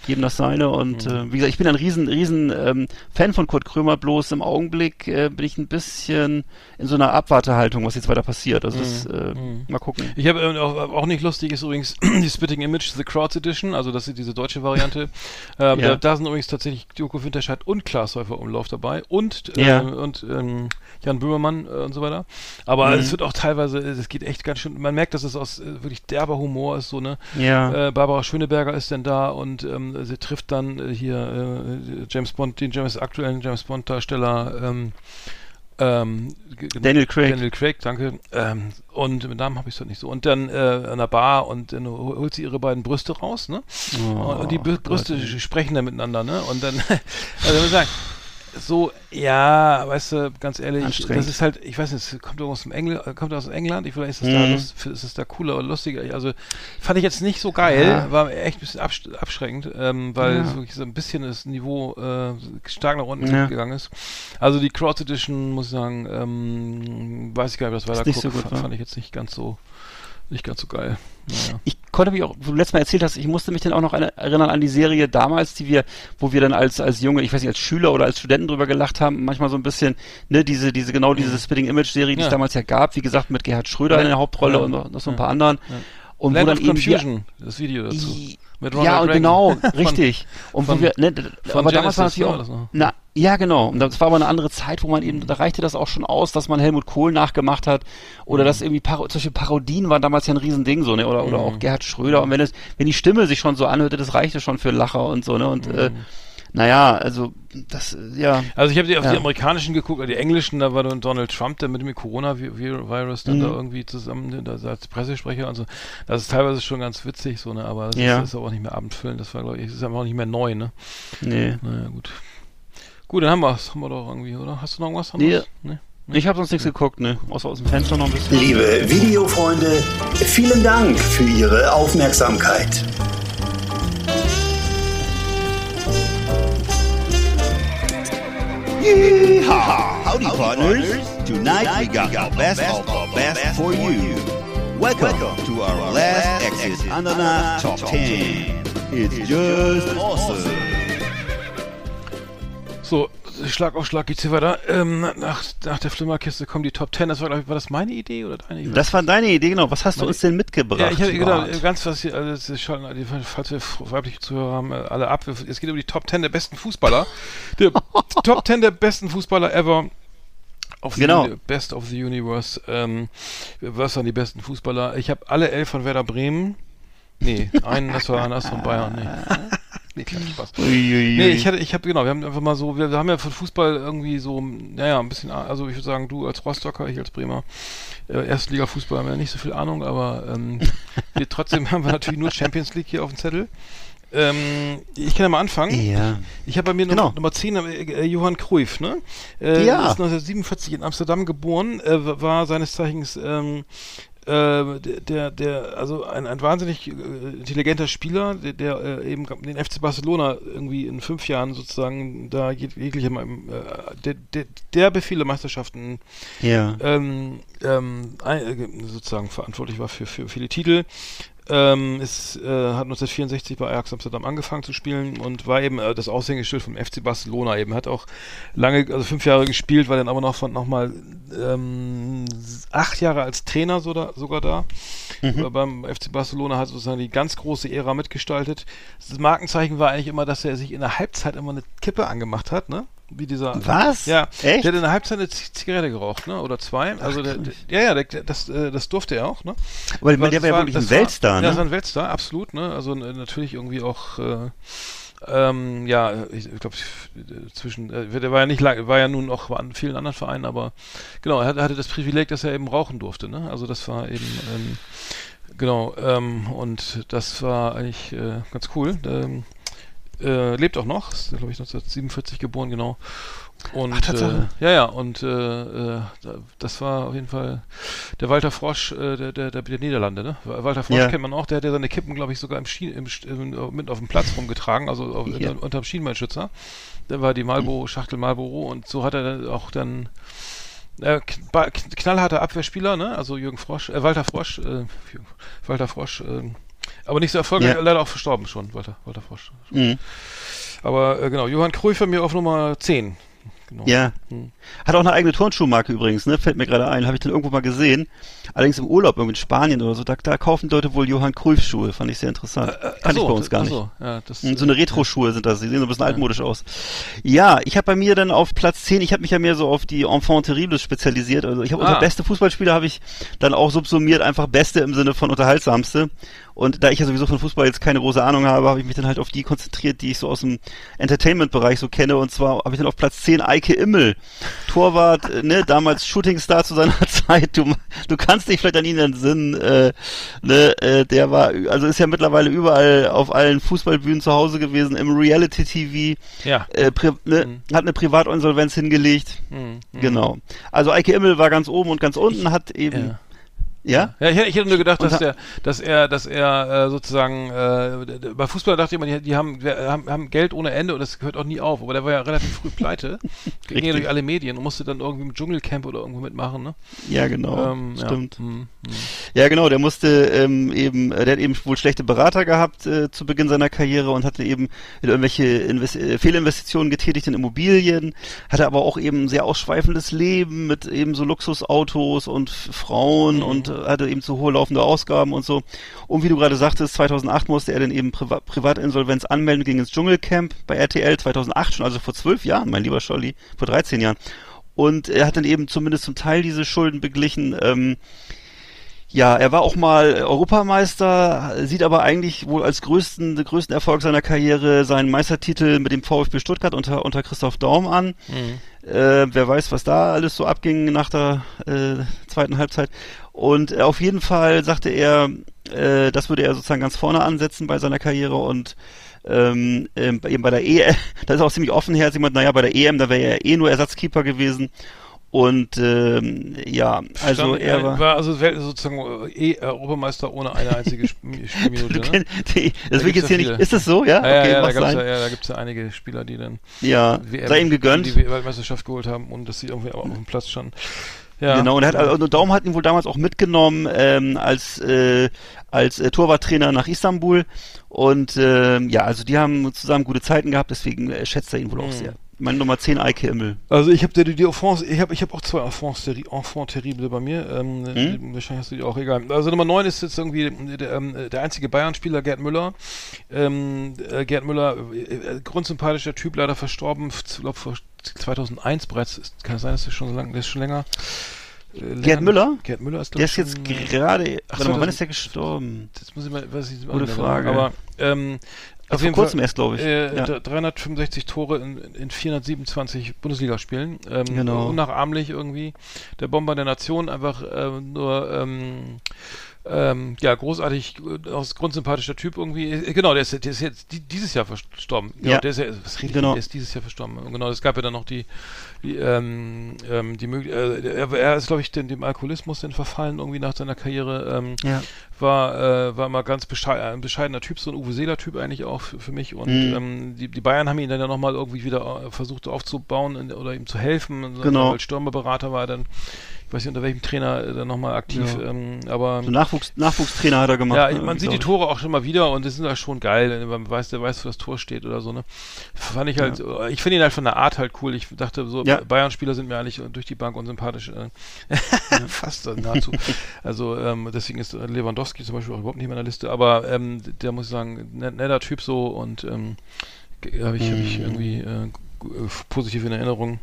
C: jedem das seine und äh, wie gesagt, ich bin ein riesen, riesen ähm, Fan von Kurt Krömer, bloß im Augenblick äh, bin ich ein bisschen in so einer Abwartehaltung, was jetzt weiter passiert. Also das, äh, mal gucken.
D: Ich habe äh, auch, auch nicht lustig ist übrigens [CLEARS THROAT] die Spitting Image The Crowds Edition, also das ist diese deutsche Variante. Ähm,
C: Ja.
D: da, da sind übrigens tatsächlich Joko Winterscheid und Klaas Häufer Umlauf dabei und äh,
C: Ja.
D: und ähm, Jan Böhmermann äh, und so weiter. Aber
C: Mhm.
D: es wird auch teilweise, es geht echt ganz schön. Man merkt, dass es aus äh, wirklich derber Humor ist so ne.
C: Ja.
D: Äh, Barbara Schöneberger ist dann da und ähm, sie trifft dann äh, hier äh, James Bond, den James aktuellen James Bond Darsteller. Ähm,
C: Daniel Craig.
D: Daniel Craig, danke. Ähm, und mit Namen habe ich es nicht so. Und dann äh, an der Bar und dann hol- holt sie ihre beiden Brüste raus, ne?
C: Oh,
D: und die Bü-
C: Gott.
D: Brüste sprechen dann miteinander, ne? Und dann, [LAUGHS] also ich muss sagen, so, ja, weißt du, ganz ehrlich, das ist halt, ich weiß nicht, kommt aus dem Engl äh, kommt aus England, ich, vielleicht ist es da,
C: Mhm.
D: lust, ist es da cooler und lustiger. Also fand ich jetzt nicht so geil,
C: Ja.
D: war echt ein bisschen absch abschreckend, ähm, weil
C: Ja.
D: wirklich so ein bisschen das Niveau äh, stark nach unten
C: Ja.
D: gegangen ist. Also die Crowd Edition, muss ich sagen, ähm, weiß ich gar nicht, was weiter
C: Ist nicht
D: guck,
C: so gut,
D: fa-
C: wa?
D: fand ich jetzt nicht ganz so, nicht ganz so geil. Naja.
C: Ich konnte mich auch, wo du letztes Mal erzählt hast, ich musste mich dann auch noch erinnern an die Serie damals, die wir, wo wir dann als, als Junge, ich weiß nicht, als Schüler oder als Studenten drüber gelacht haben, manchmal so ein bisschen, ne, diese, diese, genau diese Spitting Image Serie, die
D: Ja.
C: es damals ja gab, wie gesagt, mit Gerhard Schröder
D: Ja.
C: in der Hauptrolle und noch, noch so ein paar anderen. Und
D: Land
C: wo
D: of
C: dann eben wir,
D: Confusion, das Video dazu. Mit
C: Ja, und
D: Reagan.
C: genau, [LAUGHS]
D: Von-
C: richtig. Und
D: von-
C: wo wir, ne, aber damals war natürlich
D: ne,
C: auch,
D: das
C: na, ja, genau. Und das war aber eine andere Zeit, wo man eben, da reichte das auch schon aus, dass man Helmut Kohl nachgemacht hat oder dass irgendwie Paro solche Parodien waren damals ja ein Riesending, so, ne, oder, oder auch Gerhard Schröder. Und wenn es, wenn die Stimme sich schon so anhörte, das reichte schon für Lacher und so, ne, und, äh, naja, also, das, ja.
D: Also ich habe die auf
C: Ja.
D: die amerikanischen geguckt, die englischen, da war dann Donald Trump, der mit dem Corona-Virus dann
C: Mhm.
D: da irgendwie zusammen, da als Pressesprecher und so. Das ist teilweise schon ganz witzig, so, ne, aber das
C: Ja.
D: ist, ist auch nicht mehr abendfüllend, das war, glaube ich, das ist einfach auch nicht mehr neu, ne.
C: Nee.
D: Naja, gut. Gut, dann haben wir's, haben wir doch irgendwie, oder? Hast du noch irgendwas
C: Nee.
D: anderes? Nee.
C: Ich habe sonst nichts geguckt, ne, außer aus dem Fenster noch ein bisschen.
E: Liebe Videofreunde, vielen Dank für Ihre Aufmerksamkeit. Yeehaw! Howdy, partners. Tonight we got the best of the best for you. Welcome to our last Exit Ananas Top 10. It's just awesome.
D: So, Schlag auf Schlag geht's hier weiter. Ähm, nach, nach der Flimmerkiste kommen die Top 10. Das war, ich, war das meine Idee oder deine? Weiß
C: Das war deine Idee, genau. Was hast du uns denn mitgebracht?
D: Ja, ich habe
C: Bart?
D: ganz was hier, also schalten, die- falls wir weibliche Zuhörer haben, äh, alle ab. Es geht um die Top 10 der besten Fußballer. Der [LAUGHS] Top 10 der besten Fußballer ever. Of the
C: Genau.
D: Uni- Best of the Universe. Ähm, was waren die besten Fußballer? Ich habe alle elf von Werder Bremen. Nee, einen, das war das von Bayern. Nee. [LAUGHS] Nee, kein Spaß.
C: Uiuiui.
D: Nee, ich hatte, ich habe genau, wir haben einfach mal so, wir, wir haben ja von Fußball irgendwie so, naja, ein bisschen, also ich würde sagen, du als Rostocker, ich als Bremer, äh, Erstliga-Fußball haben wir ja nicht so viel Ahnung, aber ähm, [LAUGHS] wir trotzdem haben wir natürlich nur Champions League hier auf dem Zettel. Ähm, ich kann ja mal anfangen.
C: Ja.
D: Ich habe bei mir
C: Genau.
D: Nummer, Nummer 10, äh, äh, Johann Cruyff, ne? Äh,
C: Ja.
D: Ist 1947 in Amsterdam geboren, äh, war seines Zeichens ähm, äh, der, der, also ein, ein wahnsinnig äh, intelligenter Spieler, der, der äh, eben den FC Barcelona irgendwie in fünf Jahren sozusagen da jeg- jegliche, äh, der, der, der Befehle Meisterschaften
C: Ja.
D: ähm, ähm, äh, sozusagen verantwortlich war für, für viele Titel. Ähm, ist, äh, hat 1964 bei Ajax Amsterdam angefangen zu spielen und war eben äh, das Aushängeschild vom FC Barcelona eben. Hat auch lange, also fünf Jahre gespielt, war dann aber noch von nochmal ähm, acht Jahre als Trainer so da, sogar da.
C: Mhm.
D: Beim FC Barcelona hat sozusagen die ganz große Ära mitgestaltet. Das Markenzeichen war eigentlich immer, dass er sich in der Halbzeit immer eine Kippe angemacht hat, ne? Wie dieser.
C: Was?
D: Ja.
C: Echt?
D: Der hat in der Halbzeit eine Zigarette geraucht, ne? Oder zwei. Also der, der, ja, ja, der, das, äh, das durfte er auch, ne?
C: Aber
D: Weil
C: der war ja wirklich ein Weltstar,
D: Ja,
C: ne?
D: das war ein Weltstar, absolut, ne? Also äh, natürlich irgendwie auch, äh, ähm, ja, ich, ich glaube, zwischen, äh, der war ja nicht lang, war ja nun auch an vielen anderen Vereinen, aber genau, er hatte, hatte das Privileg, dass er eben rauchen durfte, ne? Also das war eben, ähm, genau, ähm, und das war eigentlich äh, ganz cool. Ähm, äh, lebt auch noch, ist, glaube ich, 1947 geboren, genau. Und
C: Ach,
D: äh, ja, ja, und äh, äh, da- das war auf jeden Fall der Walter Frosch äh, der, der, der, der Niederlande, ne? Walter Frosch
C: Ja.
D: kennt man auch, der hat ja seine Kippen, glaube ich, sogar im Schien, im, im, mit auf dem Platz rumgetragen, also auf,
C: Ja.
D: unter, unterm Schienbeinschützer. Der war die Marlboro, Schachtel Marlboro und so hat er dann auch dann äh, knallharter Abwehrspieler, ne? Also Jürgen Frosch, äh, Walter Frosch, äh, Walter Frosch, äh, aber nicht so erfolgreich,
C: Ja.
D: leider auch verstorben schon, Walter, Walter Frosch.
C: Mhm.
D: Aber äh, genau, Johann Cruyff bei mir auf Nummer 10. Genau.
C: Ja.
D: Hm.
C: Hat auch eine eigene Turnschuhmarke übrigens, ne? Fällt mir gerade ein. Habe ich dann irgendwo mal gesehen. Allerdings im Urlaub, irgendwie in Spanien oder so. Da, da kaufen Leute wohl Johann Cruyff Schuhe. Fand ich sehr interessant. Kann
D: Ach
C: ich
D: so,
C: bei uns gar nicht.
D: So, ja, das,
C: Mm, So eine Retro-Schuhe sind das. Die sehen so ein bisschen altmodisch aus. Ja, ich habe bei mir dann auf Platz 10, ich habe mich ja mehr so auf die Enfant Terribles spezialisiert. Also ich habe
D: Ah.
C: unser beste Fußballspieler habe ich dann auch subsumiert, einfach beste im Sinne von unterhaltsamste. Und da ich ja sowieso von Fußball jetzt keine große Ahnung habe, habe ich mich dann halt auf die konzentriert, die ich so aus dem Entertainment-Bereich so kenne. Und zwar habe ich dann auf Platz 10 Eike Immel, Torwart, äh, ne, damals Shootingstar zu seiner [LAUGHS] Zeit. Du, du kannst dich vielleicht an ihn entsinnen, äh, ne, äh, der war, also ist ja mittlerweile überall auf allen Fußballbühnen zu Hause gewesen, im Reality-TV,
D: ja.
C: äh, ne,
D: Mhm.
C: hat eine Privatinsolvenz hingelegt.
D: Hm, hm.
C: Genau. Also Eike Immel war ganz oben und ganz unten, hat eben,
D: Ja.
C: Ja?
D: Ja, ich, hätte- ich hätte nur gedacht, dass der, dass er, dass er äh, sozusagen äh, bei Fußball dachte ich immer, die, die haben, haben, haben Geld ohne Ende und das hört auch nie auf. Aber der war ja relativ früh pleite, [LAUGHS] ging ja durch alle Medien und musste dann irgendwie im Dschungelcamp oder irgendwo mitmachen, ne?
C: Ja, genau.
D: Ähm,
C: Stimmt.
D: Ja, hm, hm.
C: Ja, genau, der musste ähm, eben, der hat eben wohl schlechte Berater gehabt äh, zu Beginn seiner Karriere und hatte eben irgendwelche Invest äh, Fehlinvestitionen getätigt in Immobilien, hatte aber auch eben ein sehr ausschweifendes Leben mit eben so Luxusautos und Frauen und hatte, hatte eben zu hohe laufende Ausgaben und so. Und wie du gerade sagtest, 2008 musste er dann eben Priva Privatinsolvenz anmelden, ging ins Dschungelcamp bei RTL 2008 schon, also vor zwölf Jahren, mein lieber Scholli, vor 13 Jahren. Und er hat dann eben zumindest zum Teil diese Schulden beglichen. Ähm, ja, er war auch mal Europameister, sieht aber eigentlich wohl als größten, größten Erfolg seiner Karriere seinen Meistertitel mit dem VfB Stuttgart unter, unter Christoph Daum an. Äh, wer weiß, was da alles so abging nach der äh, zweiten Halbzeit. Und äh, auf jeden Fall sagte er, äh, das würde er sozusagen ganz vorne ansetzen bei seiner Karriere und ähm, ähm, eben bei der EM, [LAUGHS] da ist auch ziemlich offenherzig, jemand, naja, bei der EM, da wäre er eh nur Ersatzkeeper gewesen. Und ähm, ja, also
D: Stand-
C: er war.
D: war also sozusagen äh, eh Europameister ohne eine einzige Sp [LAUGHS] Spielminute. Ne?
C: die,
D: Da
C: das will ich jetzt
D: ja
C: hier nicht.
D: viele.
C: Ist das so? Ja,
D: Ja, ja,
C: okay,
D: ja, da gibt's
C: sein.
D: ja, ja, da gibt's ja einige Spieler, die dann
C: Ja,
D: WM
C: sei ihm gegönnt.
D: die Weltmeisterschaft geholt haben und dass sie irgendwie auch auf dem Platz standen. Ja.
C: Genau, und er hat also und Daum hat ihn wohl damals auch mitgenommen ähm, als äh, als äh, Torwarttrainer nach Istanbul und ähm, ja, also die haben zusammen gute Zeiten gehabt, deswegen äh, schätzt er ihn wohl auch
D: Mhm.
C: sehr. Meine Nummer 10 Eike Immel.
D: Also ich habe die, die Enfants, ich habe ich hab auch zwei Enfants, terri Enfants terrible bei mir. Ähm,
C: Hm?
D: Wahrscheinlich hast du die auch egal. Also Nummer 9 ist jetzt irgendwie der, ähm, der einzige Bayern-Spieler, Gerd Müller. Ähm, äh, Gerd Müller, äh, äh, grundsympathischer Typ, leider verstorben, glaube vor 2001 bereits. Kann es sein, dass das schon so lange, der ist schon länger. äh, länger
C: Gerd Müller?
D: Gerd Müller ist,
C: Der ist jetzt gerade,
D: Ach,
C: warte mal, wann
D: 2000
C: ist der gestorben?
D: Jetzt muss ich mal, weiß ich
C: Gute Frage.
D: Aber ähm, auf
C: vor
D: jeden
C: kurzem
D: Fall,
C: erst, glaube ich.
D: Äh,
C: Ja.
D: d- 365 Tore in, in 427 Bundesligaspielen. Ähm,
C: Genau.
D: Unnachahmlich irgendwie. Der Bomber der Nation, einfach ähm, nur ähm, ähm, ja, großartig, äh, aus grundsympathischer Typ irgendwie. Äh, Genau, der ist, der ist jetzt die, dieses Jahr verstorben. Genau,
C: Ja.
D: der ist ja, was rede ich,
C: Genau.
D: der ist dieses Jahr verstorben. Genau, es gab ja dann noch die, die, ähm, ähm, die Möglichkeit, äh, er, er ist, glaube ich, dem, dem Alkoholismus dann verfallen irgendwie nach seiner Karriere. Ähm,
C: Ja.
D: war, äh, war mal ganz beschei ein bescheidener Typ, so ein Uwe Seeler-Typ eigentlich auch für, für mich. Und
C: Mhm.
D: ähm, die, die Bayern haben ihn dann ja nochmal irgendwie wieder äh, versucht aufzubauen oder ihm zu helfen. Und
C: Genau.
D: Als Stürmerberater war er dann, ich weiß nicht unter welchem Trainer dann nochmal aktiv,
C: Ja.
D: ähm, aber
C: So Nachwuchs, Nachwuchstrainer hat er gemacht.
D: ja,
C: ne,
D: man sieht die. Tore auch schon mal wieder und die sind ja schon geil. Man weiß, der weiß, wo das Tor steht oder so, ne? Fand ich halt, ich finde ihn halt von der Art halt cool. Ich dachte so,
C: Ja.
D: Bayern-Spieler sind mir eigentlich durch die Bank unsympathisch. Äh, [LAUGHS] Fast nahezu. also, ähm, deswegen ist Lewandowski zum Beispiel auch überhaupt nicht in meiner Liste, aber ähm, der muss ich sagen, net, netter Typ so und ähm, habe ich, hab ich
C: Mhm.
D: irgendwie äh, äh, positiv in Erinnerung.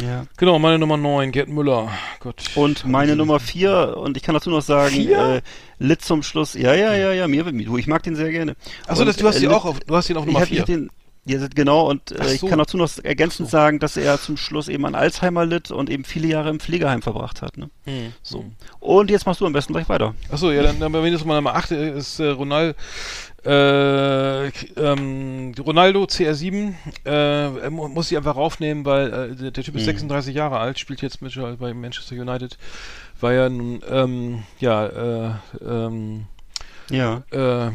C: Ja.
D: Genau, meine Nummer 9, Gerd Müller. Gott.
C: Und meine Nummer 4, und ich kann dazu noch sagen,
D: Vier?
C: äh, Lit zum Schluss. Ja, ja, ja, ja, mir, du, ich mag den sehr gerne.
D: Achso, du hast
C: äh,
D: ihn auch auf, du hast ihn auf Nummer
C: hab, ich
D: 4.
C: den, ja, genau, und äh, ich
D: so.
C: kann dazu noch ergänzend sagen, dass er zum Schluss eben an Alzheimer litt und eben viele Jahre im Pflegeheim verbracht hat. Ne?
D: Hm.
C: So. Und jetzt machst du am besten gleich weiter.
D: Achso, ja, dann, dann ist mal Nummer 8 ist äh, Ronald, äh, ähm, Ronaldo CR7 äh, er mu- muss ich einfach raufnehmen, weil äh, der, Typ ist
C: Mhm.
D: 36 Jahre alt, spielt jetzt mit, bei Manchester United, war ja nun, ähm, ja, äh, ähm,
C: Ja.
D: äh,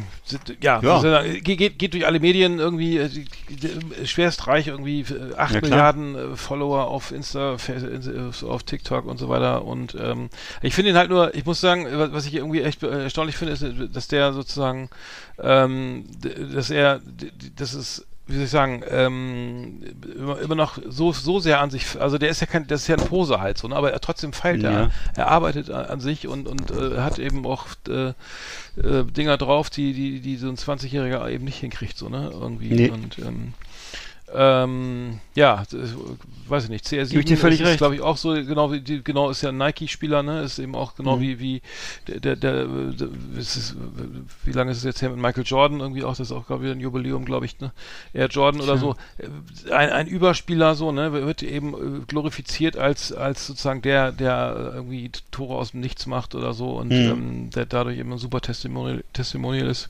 D: ja,
C: Ja.
D: ge- geht, geht durch alle Medien irgendwie, äh, die- die- schwerst reich, irgendwie äh, 8
C: Ja.
D: Milliarden äh, Follower auf Insta, äh, auf TikTok und so weiter und ähm, ich finde ihn halt nur, ich muss sagen, wa- was ich irgendwie echt äh, erstaunlich finde, ist, äh, dass der sozusagen, ähm, dass er, d- d- das ist wie soll ich sagen, ähm, immer, immer noch so, so sehr an sich, also der ist ja kein, das ist ja ein Pose halt so, ne? aber er trotzdem feilt
C: Ja.
D: er, er arbeitet an, an sich und, und äh, hat eben auch äh, äh, Dinger drauf, die, die, die so ein 20-Jähriger eben nicht hinkriegt, so, ne? Irgendwie.
C: Nee.
D: Und ähm, ähm, ja, das, weiß ich nicht, CR7
C: Gebe ich dir völlig
D: ist,
C: recht.
D: glaube ich, auch so, genau wie die, genau, ist ja ein Nike-Spieler, ne? Ist eben auch genau
C: Mhm.
D: wie, wie der, der, der, der ist es, wie lange ist es jetzt her mit Michael Jordan irgendwie auch, das ist auch, glaube ich, ein Jubiläum, glaube ich, ne? Air Jordan oder
C: Tja.
D: so. Äh, Ein, ein Überspieler, so, ne? Wird eben äh, glorifiziert als, als sozusagen der, der äh, irgendwie Tore aus dem Nichts macht oder so und
C: Mhm.
D: ähm, der dadurch eben ein super Testimonial, Testimonial ist.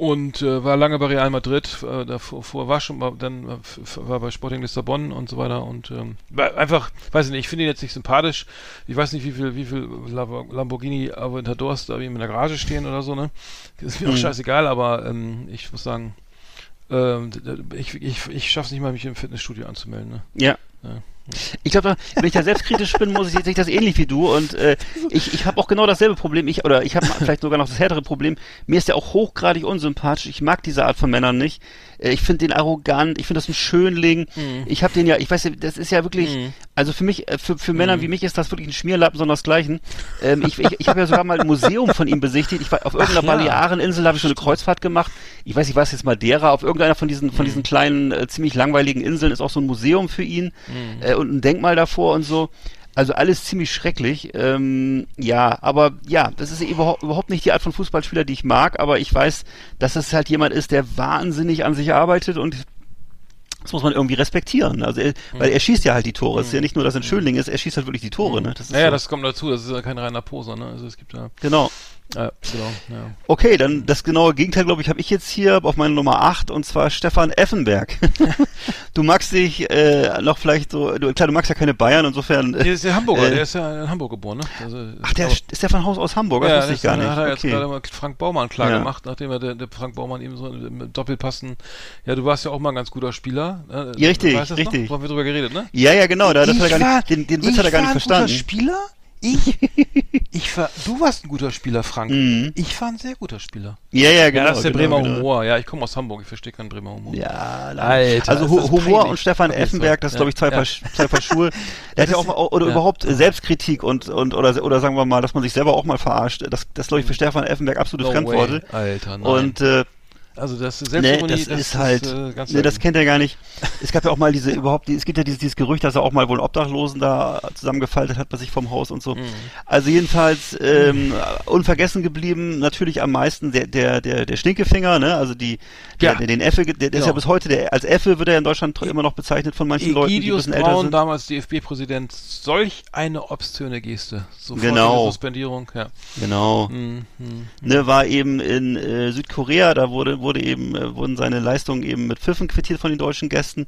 D: Und äh, war lange bei Real Madrid, äh, davor vor war schon, mal- dann äh, war bei Sporting Lissabon und so weiter und ähm, einfach, weiß ich nicht, ich finde ihn jetzt nicht sympathisch. Ich weiß nicht, wie viel, wie viel Lam- Lamborghini Aventadors da eben in der Garage stehen oder so, ne? Ist mir auch
C: Mhm.
D: scheißegal, aber ähm, ich muss sagen, ähm, ich, ich, ich schaff's nicht mal, mich im Fitnessstudio anzumelden, ne?
C: Ja.
D: Ja.
C: Ich glaube, wenn ich da selbstkritisch bin, muss ich, sehe ich das ähnlich wie du. Und äh, ich, ich habe auch genau dasselbe Problem. Ich oder ich habe vielleicht sogar noch das härtere Problem. Mir ist der auch hochgradig unsympathisch. Ich mag diese Art von Männern nicht. Äh, ich finde den arrogant. Ich finde das ein Schönling. Ich habe den ja. Ich weiß, ja, das ist ja wirklich. Also für mich, äh, für, für Männer wie mich ist das wirklich ein Schmierlappen, sondern das Gleichen. Ähm, ich ich, ich habe ja sogar mal ein Museum von ihm besichtigt. Ich war auf irgendeiner
D: ja.
C: Baleareninsel habe ich so eine Kreuzfahrt gemacht. Ich weiß nicht, was jetzt Madeira. Auf irgendeiner von diesen von diesen kleinen äh, ziemlich langweiligen Inseln ist auch so ein Museum für ihn äh, und ein Denkmal davor und so. Also alles ziemlich schrecklich. Ähm, ja, aber ja, das ist überhaupt, überhaupt nicht die Art von Fußballspieler, die ich mag, aber ich weiß, dass es halt jemand ist, der wahnsinnig an sich arbeitet und das muss man irgendwie respektieren. Also er, weil er schießt ja halt die Tore. Es ist ja nicht nur, dass er ein Schönling ist, er schießt halt wirklich die Tore. Ne? Das ist
D: Naja,
C: so.
D: das kommt dazu, das ist ja kein reiner Poser, ne? Also es gibt ja.
C: genau.
D: Ja, genau, ja.
C: Okay, dann das genaue Gegenteil, glaube ich, habe ich jetzt hier auf meiner Nummer 8 und zwar Stefan Effenberg. [LAUGHS] du magst dich äh, noch vielleicht so, du, klar, du magst ja keine Bayern, insofern.
D: Der ist der Hamburger,
C: äh,
D: der ist ja in Hamburg geboren, ne? Also,
C: Ach, der
D: aber-
C: ist der von Haus aus Hamburg, das
D: ja,
C: wusste ich gar nicht.
D: hat er jetzt
C: okay.
D: gerade mal Frank Baumann klar
C: Ja.
D: gemacht, nachdem er der, der Frank Baumann eben so mit Doppelpassen. Ja, du warst ja auch mal ein ganz guter Spieler. ne?
C: Ja, richtig,
D: Weißt
C: richtig.
D: Noch? Wo haben wir drüber geredet, ne?
C: Ja, ja, genau, da, das hat er gar nicht, den, den Witz hat er gar nicht verstanden.
D: Guter Spieler? Ich, ich war, du warst ein guter Spieler, Frank.
C: Mhm.
D: Ich war ein sehr guter Spieler.
C: Ja, ja, genau.
D: ja, das ist der
C: genau,
D: Bremer
C: genau.
D: Humor. Ja, ich komme aus Hamburg, ich verstehe keinen Bremer Humor.
C: Ja,
D: Alter,
C: also Humor
D: peinlich.
C: und Stefan. Effenberg, das ist
D: Ja,
C: glaube ich zwei,
D: ja.
C: Paar, zwei Paar Schuhe. [LAUGHS] Der hat ja auch mal, oder
D: ja.
C: überhaupt äh, Selbstkritik und und oder oder sagen wir mal, dass man sich selber auch mal verarscht. Das das glaube ich für Stefan Effenberg absolute
D: No
C: Fremdworte.
D: Alter, nein.
C: Und äh,
D: also das
C: Nee,
D: Selbstironie,
C: das, ist halt,
D: äh, ganz
C: nee, das kennt er gar nicht. [LAUGHS] Es gab ja auch mal diese, überhaupt, es gibt ja dieses, dieses Gerücht, dass er auch mal wohl Obdachlosen da zusammengefaltet hat bei sich vom Haus und so.
D: Mhm.
C: Also jedenfalls, ähm, unvergessen geblieben, natürlich am meisten der, der, der, der Stinkefinger, ne, also die, der,
D: Ja.
C: der den Effe, der, der ist
D: Genau.
C: ja bis heute, der, als Effe wird er in Deutschland immer noch bezeichnet von manchen Leuten, die ein
D: Egidius
C: bisschen älter
D: Braun,
C: sind.
D: damals DFB-Präsident, solch eine obszöne Geste. Sofortige
C: Genau.
D: Suspendierung, ja.
C: Genau.
D: Mhm.
C: ne, war eben in äh, Südkorea, da wurde, wurde eben, äh, wurden seine Leistungen eben mit Pfiffen quittiert von den deutschen Gästen.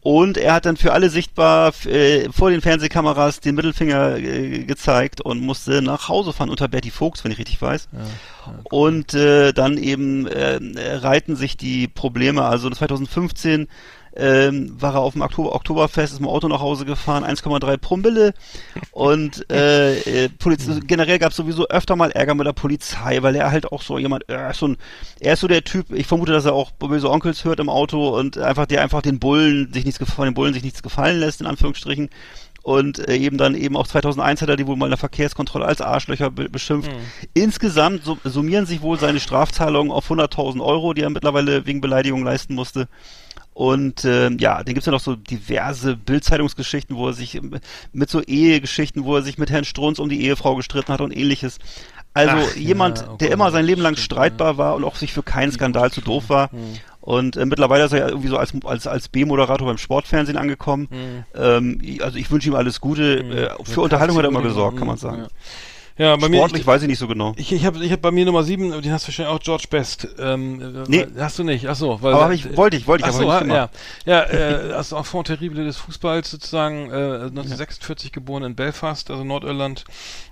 C: Und er hat dann für alle sichtbar äh, vor den Fernsehkameras den Mittelfinger äh, gezeigt und musste nach Hause fahren unter Bertie Vogts, wenn ich richtig weiß. Und äh, dann eben äh, reiten sich die Probleme. Also 2015 ähm, war er auf dem Oktober Oktoberfest, ist mit dem Auto nach Hause gefahren, 1,3 Promille. Und [LAUGHS] äh, äh, Poliz generell gab es sowieso öfter mal Ärger mit der Polizei, weil er halt auch so jemand, er ist so, ein, er ist so der Typ, ich vermute, dass er auch böse Onkels hört im Auto und einfach der einfach den Bullen sich nichts gef- von den Bullen sich nichts gefallen lässt, in Anführungsstrichen. Und äh, eben dann eben auch 2001 hat er die wohl mal in der Verkehrskontrolle als Arschlöcher be beschimpft. Insgesamt su- summieren sich wohl seine Strafzahlungen auf 100.000 Euro, die er mittlerweile wegen Beleidigung leisten musste. Und ähm, ja, dann gibt's ja noch so diverse Bildzeitungsgeschichten, wo er sich ähm, mit so Ehegeschichten, wo er sich mit Herrn Strunz um die Ehefrau gestritten hat und ähnliches. Also
D: Ach,
C: jemand,
D: ja, oh
C: der
D: Gott,
C: immer sein Leben lang streitbar war und auch sich für keinen Skandal zu doof war.
D: Hm.
C: Und äh, mittlerweile ist er ja irgendwie so als, als, als B-Moderator beim Sportfernsehen angekommen. Ähm, ich- also ich wünsche ihm alles Gute. Äh, für Unterhaltung hat er immer gesorgt, kann man sagen.
D: Ja, bei mir,
C: Sportlich
D: ich,
C: weiß ich nicht so genau.
D: ich, ich habe ich hab bei mir Nummer 7, den hast du wahrscheinlich auch George Best. Ähm, äh,
C: Nee.
D: Hast du nicht, ach so. Weil,
C: Aber ich, wollte ich, wollte ich,
D: Ach
C: aber nicht
D: ja, ja, äh, als Enfant terrible des Fußballs sozusagen, äh, 1946 geboren in Belfast, also Nordirland,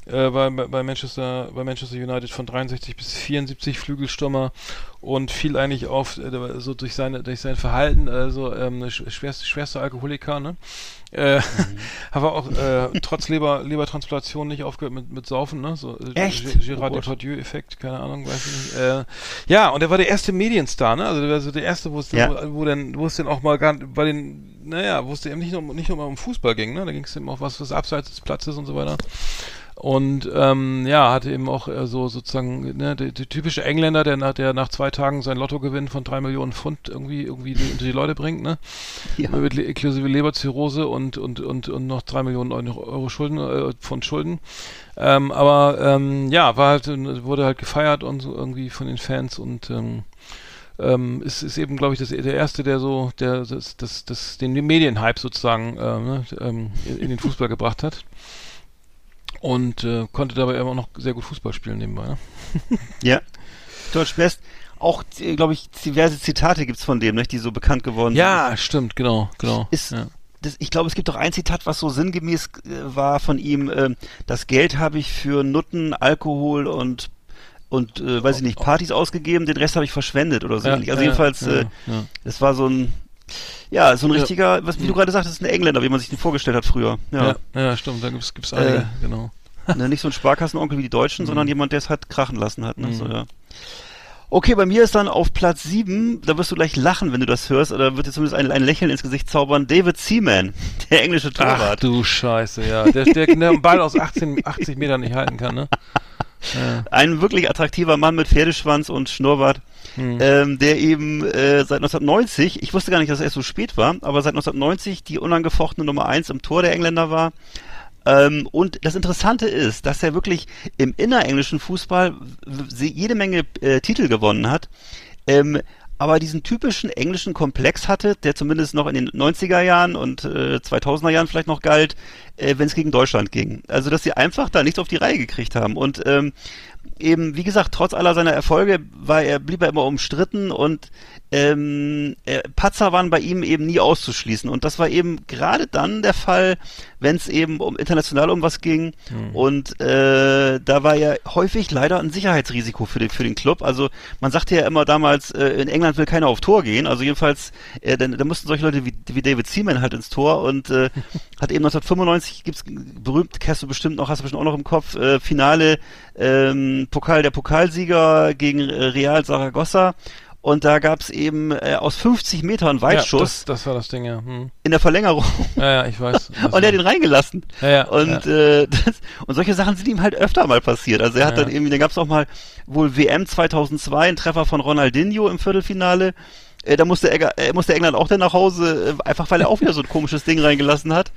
D: äh, bei, bei Manchester, bei Manchester United von 63 bis 74 Flügelstürmer und fiel eigentlich auf, äh, so durch seine, durch sein Verhalten, also ähm, sch- schwerste, schwerste Alkoholiker, ne? Äh, [LAUGHS] aber auch äh, trotz Leber, Lebertransplantation nicht aufgehört mit, mit Saufen, ne? So, äh,
C: Echt?
D: Gerard
C: Oh Gott.
D: Depardieu-Effekt, keine Ahnung, weiß ich nicht. Äh, ja, und er war der erste Medienstar, ne? Also der war so der erste, wo es
C: Ja.
D: wo, wo dann, wo es dann auch mal gar bei den, naja, wo es eben nicht nur, nicht nur mal um Fußball ging, ne? Da ging es eben auch was, was abseits des Platzes und so weiter. Und ähm, ja, hatte eben auch äh, so sozusagen ne, der, der typische Engländer, der nach, der nach zwei Tagen sein Lottogewinn von drei Millionen Pfund irgendwie irgendwie unter die Leute bringt, ne? [LAUGHS]
C: Ja.
D: Mit le- inklusive Leberzirrhose und und und und noch drei Millionen Euro, Schulden äh, von Schulden. Ähm, aber ähm, ja, war halt äh, wurde halt gefeiert und so irgendwie von den Fans und ähm, ähm, ist, ist eben, glaube ich, das, der erste, der so, der das, das, das, den Medienhype sozusagen äh, ne, ähm, in, in den Fußball [LAUGHS] gebracht hat. Und äh, konnte dabei immer noch sehr gut Fußball spielen nebenbei. Ne?
C: Ja. George Best, auch, glaube ich, diverse Zitate gibt's von dem, nicht, die so bekannt geworden sind.
D: Ja, stimmt, genau, genau.
C: Ist,
D: ja.
C: das, ich glaube, es gibt doch ein Zitat, was so sinngemäß äh, war von ihm, ähm, das Geld habe ich für Nutten, Alkohol und und äh, weiß ich nicht, Partys ausgegeben, den Rest habe ich verschwendet oder so
D: Ja.
C: Also
D: ja,
C: jedenfalls,
D: ja,
C: äh,
D: ja.
C: das war so ein Ja, so ein richtiger, was, wie du gerade sagtest, ein Engländer, wie man sich den vorgestellt hat früher. Ja.
D: Ja, ja, stimmt, da gibt's, gibt's einige,
C: Äh,
D: genau. [LAUGHS]
C: ne, nicht so ein Sparkassenonkel wie die Deutschen,
D: Mhm.
C: sondern jemand, der es halt krachen lassen hat. Ne? So, ja. Okay, bei mir ist dann auf Platz 7, da wirst du gleich lachen, wenn du das hörst, oder wird dir zumindest ein, ein Lächeln ins Gesicht zaubern, David Seaman, [LAUGHS] der englische
D: Ach
C: Torwart.
D: du Scheiße, ja. Der, der, der einen Ball aus 18, 80 Metern nicht halten kann, ne? [LAUGHS]
C: Ein wirklich attraktiver Mann mit Pferdeschwanz und Schnurrbart,
D: Hm.
C: ähm, der eben äh, seit 1990, ich wusste gar nicht, dass erst so spät war, aber seit 1990 die unangefochtene Nummer 1 im Tor der Engländer war. Ähm, und das Interessante ist, dass er wirklich im innerenglischen Fußball jede Menge äh, Titel gewonnen hat. Ähm, aber diesen typischen englischen Komplex hatte, der zumindest noch in den 90er Jahren und äh, 2000er Jahren vielleicht noch galt, äh, wenn es gegen Deutschland ging. Also, dass sie einfach da nichts auf die Reihe gekriegt haben. Und ähm, eben, wie gesagt, trotz aller seiner Erfolge war er, blieb er immer umstritten und ähm, äh, Patzer waren bei ihm eben nie auszuschließen. Und das war eben gerade dann der Fall, wenn es eben um international um was ging. Und äh, da war er häufig leider ein Sicherheitsrisiko für den, für den Club. Also man sagte ja immer damals, äh, in England will keiner auf Tor gehen. Also jedenfalls, äh, dann, da mussten solche Leute wie, wie David Seaman halt ins Tor und äh, [LAUGHS] hat eben 1995 gibt's berühmt, kennst du bestimmt noch, hast du bestimmt auch noch im Kopf, äh, Finale ähm, Pokal der Pokalsieger gegen äh, Real Saragossa. Und da gab's eben äh, aus 50 Metern
D: Ja,
C: Weitschuss
D: das, das war das Ding, ja. Hm.
C: in der Verlängerung.
D: Ja, ja, ich weiß. [LAUGHS]
C: Und er hat ihn reingelassen.
D: Ja, ja,
C: und, Äh, [LAUGHS] das, und solche Sachen sind ihm halt öfter mal passiert. Also er hat
D: Ja.
C: dann irgendwie, da gab es auch mal wohl WM 2002, einen Treffer von Ronaldinho im Viertelfinale. Äh, da musste, er, äh, musste England auch dann nach Hause, äh, einfach weil er auch wieder so ein komisches Ding reingelassen hat.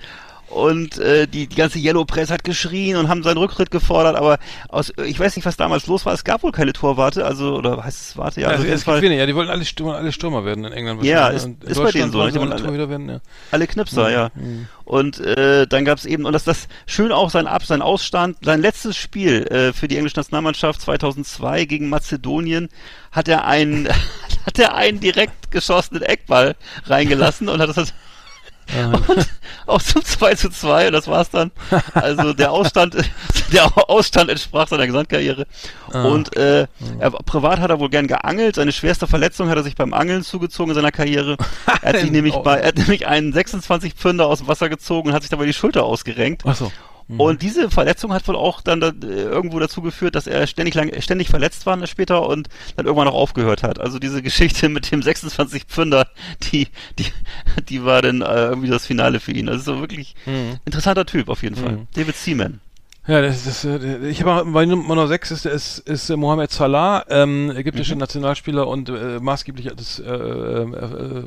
C: Und äh, die, die ganze Yellow Press hat geschrien und haben seinen Rücktritt gefordert, aber aus, ich weiß nicht, was damals los war. Es gab wohl keine Torwarte, also oder heißt es Warte, ja,
D: Ja,
C: also jeden
D: es gibt wenige, ja, die wollten alle Stürmer, alle Stürmer werden in England.
C: Ja, ist-
D: ne? Und in
C: ist bei denen so,
D: wollen
C: Die
D: alle
C: wollen
D: Torhüter werden, ja.
C: alle Knipser, ja. Und äh, dann gab's eben, und das das schön auch sein Ab, sein Ausstand, sein letztes Spiel äh, für die englische Nationalmannschaft 2002 gegen Mazedonien hat er einen [LAUGHS] hat er einen direkt geschossenen Eckball reingelassen und hat das und [LAUGHS] auch zum 2 zu 2 und das war's dann. Also der Ausstand, [LAUGHS] der Ausstand entsprach seiner Gesamtkarriere. Und äh, er, privat hat er wohl gern geangelt. Seine schwerste Verletzung hat er sich beim Angeln zugezogen in seiner Karriere. Er hat sich [LAUGHS] nämlich
D: Oh.
C: bei, er hat nämlich einen 26 Pfünder aus dem Wasser gezogen und hat sich dabei die Schulter ausgerenkt.
D: Ach so.
C: Und diese Verletzung hat wohl auch dann da, äh, irgendwo dazu geführt, dass er ständig lang, ständig verletzt war später und dann irgendwann auch aufgehört hat. Also diese Geschichte mit dem [LAUGHS] 26 Pfünder, die, die, die war dann äh, irgendwie das Finale für ihn. Also so wirklich interessanter Typ auf jeden Fall. David Seaman.
D: Ja, das, das, äh, ich habe bei Nummer 6 ist, ist, ist äh, Mohamed Salah, ähm, ägyptischer
C: Mhm.
D: Nationalspieler und äh, maßgeblich das, äh, äh,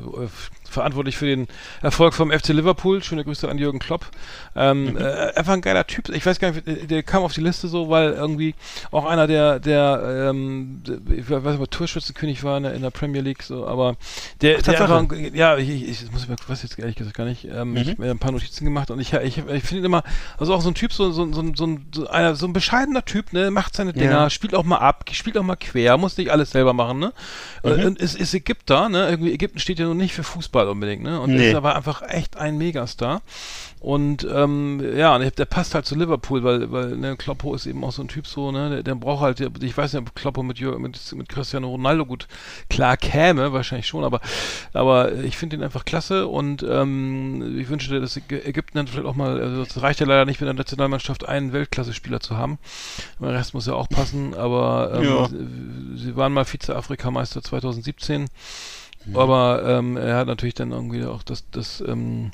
D: verantwortlich für den Erfolg vom FC Liverpool. Schöne Grüße an Jürgen Klopp. Ähm,
C: Mhm.
D: äh, einfach ein geiler Typ. Ich weiß gar nicht, der, der kam auf die Liste so, weil irgendwie auch einer der, der, ähm, der ich weiß nicht, ob Torschützenkönig war in der, in der Premier League, so, aber der, der
C: Tatsache.
D: einfach, ein- ja, ich, ich, ich muss ich weiß jetzt ehrlich gesagt gar nicht. Ähm, Ich habe mir ein paar Notizen gemacht und ich, ich, ich finde immer, also auch so ein Typ, so, so, so, so, ein- so, einer, so ein bescheidener Typ, ne, macht seine Dinger,
C: Ja.
D: spielt auch mal ab, spielt auch mal quer, muss nicht alles selber machen, ne?
C: Mhm.
D: Und ist, ist Ägypter, ne? Irgendwie Ägypten steht ja nun nicht für Fußball unbedingt, ne? Und
C: Nee.
D: ist aber einfach echt ein Megastar. Und ähm, ja, der passt halt zu Liverpool, weil, weil ne, Kloppo ist eben auch so ein Typ so, ne, der, der braucht halt, der, ich weiß nicht, ob Kloppo mit, mit, mit Cristiano Ronaldo gut klar käme, wahrscheinlich schon, aber, aber ich finde ihn einfach klasse und ähm, ich wünschte, dass Ägy- Ägypten dann vielleicht auch mal, also es reicht ja leider nicht mit der Nationalmannschaft einen Weltklasse-Spieler zu haben. Der Rest muss ja auch passen, aber ähm,
C: Ja.
D: sie- sie waren mal Vize-Afrikameister 2017. Aber ähm, er hat natürlich dann irgendwie auch das, das, ähm,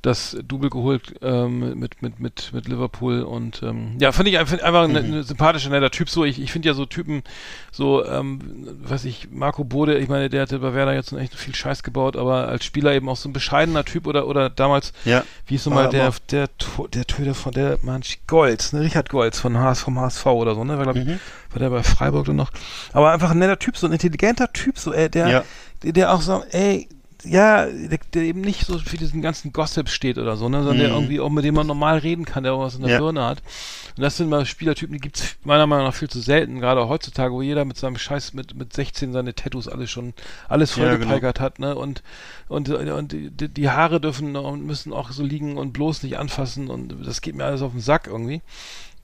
D: das Double geholt ähm, mit, mit, mit, mit Liverpool und ähm, ja, finde ich einfach, ein, ein sympathischer, netter Typ. So, ich, ich finde ja so Typen, so, ähm, weiß ich, Marco Bode, ich meine, der hatte bei Werder jetzt echt viel Scheiß gebaut, aber als Spieler eben auch so ein bescheidener Typ oder oder damals,
C: Ja.
D: wie ist so
C: War
D: mal der, der, der Töter von der Mann Golds, ne, Richard Golds von HS, vom HSV oder so, ne, war, glaub ich,
C: Mhm.
D: war der bei Freiburg dann noch. Aber einfach ein netter Typ, so ein intelligenter Typ, so, ey, der,
C: Ja.
D: Der, der auch so, ey, ja, der, der eben nicht so für diesen ganzen Gossip steht oder so, ne, sondern der
C: Mhm.
D: irgendwie auch mit dem man normal reden kann, der auch was in der
C: Ja.
D: Birne hat. Und das sind mal Spielertypen, die gibt's meiner Meinung nach viel zu selten, gerade heutzutage, wo jeder mit seinem Scheiß mit, mit 16 seine Tattoos alles schon, alles
C: Ja, genau.
D: vollgepeigert hat, ne, und, und, und die, die Haare dürfen und müssen auch so liegen und bloß nicht anfassen und das geht mir alles auf den Sack irgendwie.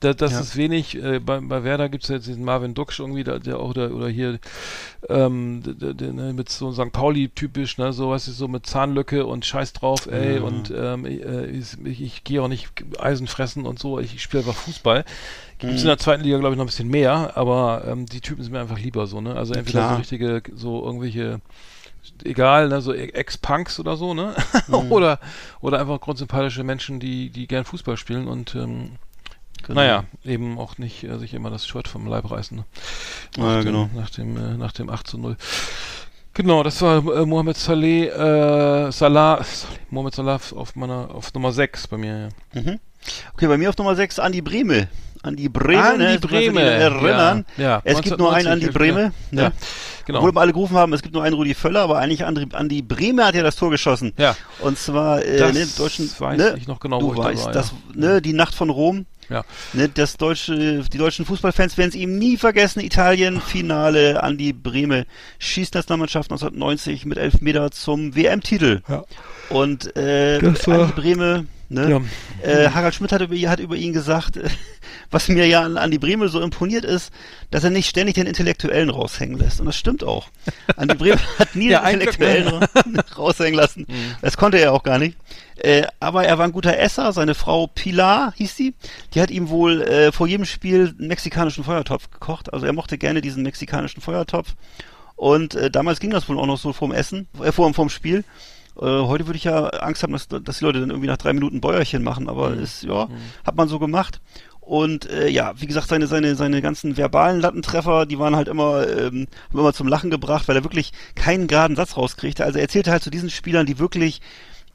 D: Da, das
C: Ja.
D: ist wenig. Äh, bei, bei Werder gibt es jetzt diesen Marvin Duksch irgendwie, der, der auch da, oder hier ähm, der, der, ne, mit so St. Pauli typisch, ne, so was ist so mit Zahnlücke und Scheiß drauf, ey,
C: Ja.
D: und ähm, äh, ich, ich, ich gehe auch nicht Eisen fressen und so, ich, ich spiele einfach Fußball. Gibt es in der zweiten Liga, glaube ich, noch ein bisschen mehr, aber ähm, die Typen sind mir einfach lieber so, ne? Also entweder
C: Klar.
D: so richtige, so irgendwelche egal, ne, so Ex-Punks oder so, ne? [LAUGHS] oder, oder einfach grundsympathische Menschen, die, die gern Fußball spielen und ähm,
C: Genau.
D: naja, eben auch nicht äh, sich immer das Shirt vom Leib reißen. Ne? Nach dem,
C: genau.
D: Nach dem, äh, nach dem 8 zu 0. Genau, das war äh, Mohamed Saleh, äh, Salah, Mohamed Salah auf meiner, auf Nummer 6 bei mir, ja.
C: Mhm. Okay, bei mir auf Nummer 6 Andi Breme. Andi Breme,
D: Andi
C: ne,
D: Breme,
C: erinnern.
D: ja, ja,
C: Es gibt nur einen
D: 1990,
C: Andi
D: ja,
C: Breme. Ne?
D: ja, genau.
C: Obwohl wir alle gerufen haben, es gibt nur einen Rudi Völler, aber eigentlich Andi, Andi Breme hat ja das Tor geschossen.
D: Ja.
C: Und zwar, äh,
D: Das
C: ne, deutschen,
D: weiß
C: ne,
D: ich noch genau, wo
C: du
D: da
C: weißt,
D: war,
C: das, ne, die Nacht von Rom.
D: Ja.
C: Ne, das deutsche, die deutschen Fußballfans werden es ihm nie vergessen. Italien, Finale, Andi Breme schießt Nationalmannschaft 1990 mit elf Meter zum WM-Titel.
D: Ja.
C: Und äh,
D: Das war-
C: Andi Breme, ne?
D: Ja.
C: Äh, Harald Schmidt hat über, hat über ihn gesagt, äh, [LAUGHS] was mir ja an Andi Breme so imponiert ist, dass er nicht ständig den Intellektuellen raushängen lässt. Und das stimmt auch. Andi Breme [LAUGHS] hat nie
D: Ja,
C: den
D: ne?
C: Intellektuellen [LAUGHS] ra- raushängen lassen. Das konnte er auch gar nicht. Äh, aber er war ein guter Esser. Seine Frau Pilar hieß sie. Die hat ihm wohl äh, vor jedem Spiel einen mexikanischen Feuertopf gekocht. Also er mochte gerne diesen mexikanischen Feuertopf. Und äh, damals ging das wohl auch noch so vorm Essen, äh, vorm, vorm Spiel. Äh, heute würde ich ja Angst haben, dass, dass die Leute dann irgendwie nach drei Minuten Bäuerchen machen, aber ist, ja, hat man so gemacht. Und äh, ja, wie gesagt, seine, seine, seine ganzen verbalen Lattentreffer, die waren halt immer, ähm, haben immer zum Lachen gebracht, weil er wirklich keinen geraden Satz rauskriegte. Also er erzählte halt zu diesen Spielern, die wirklich,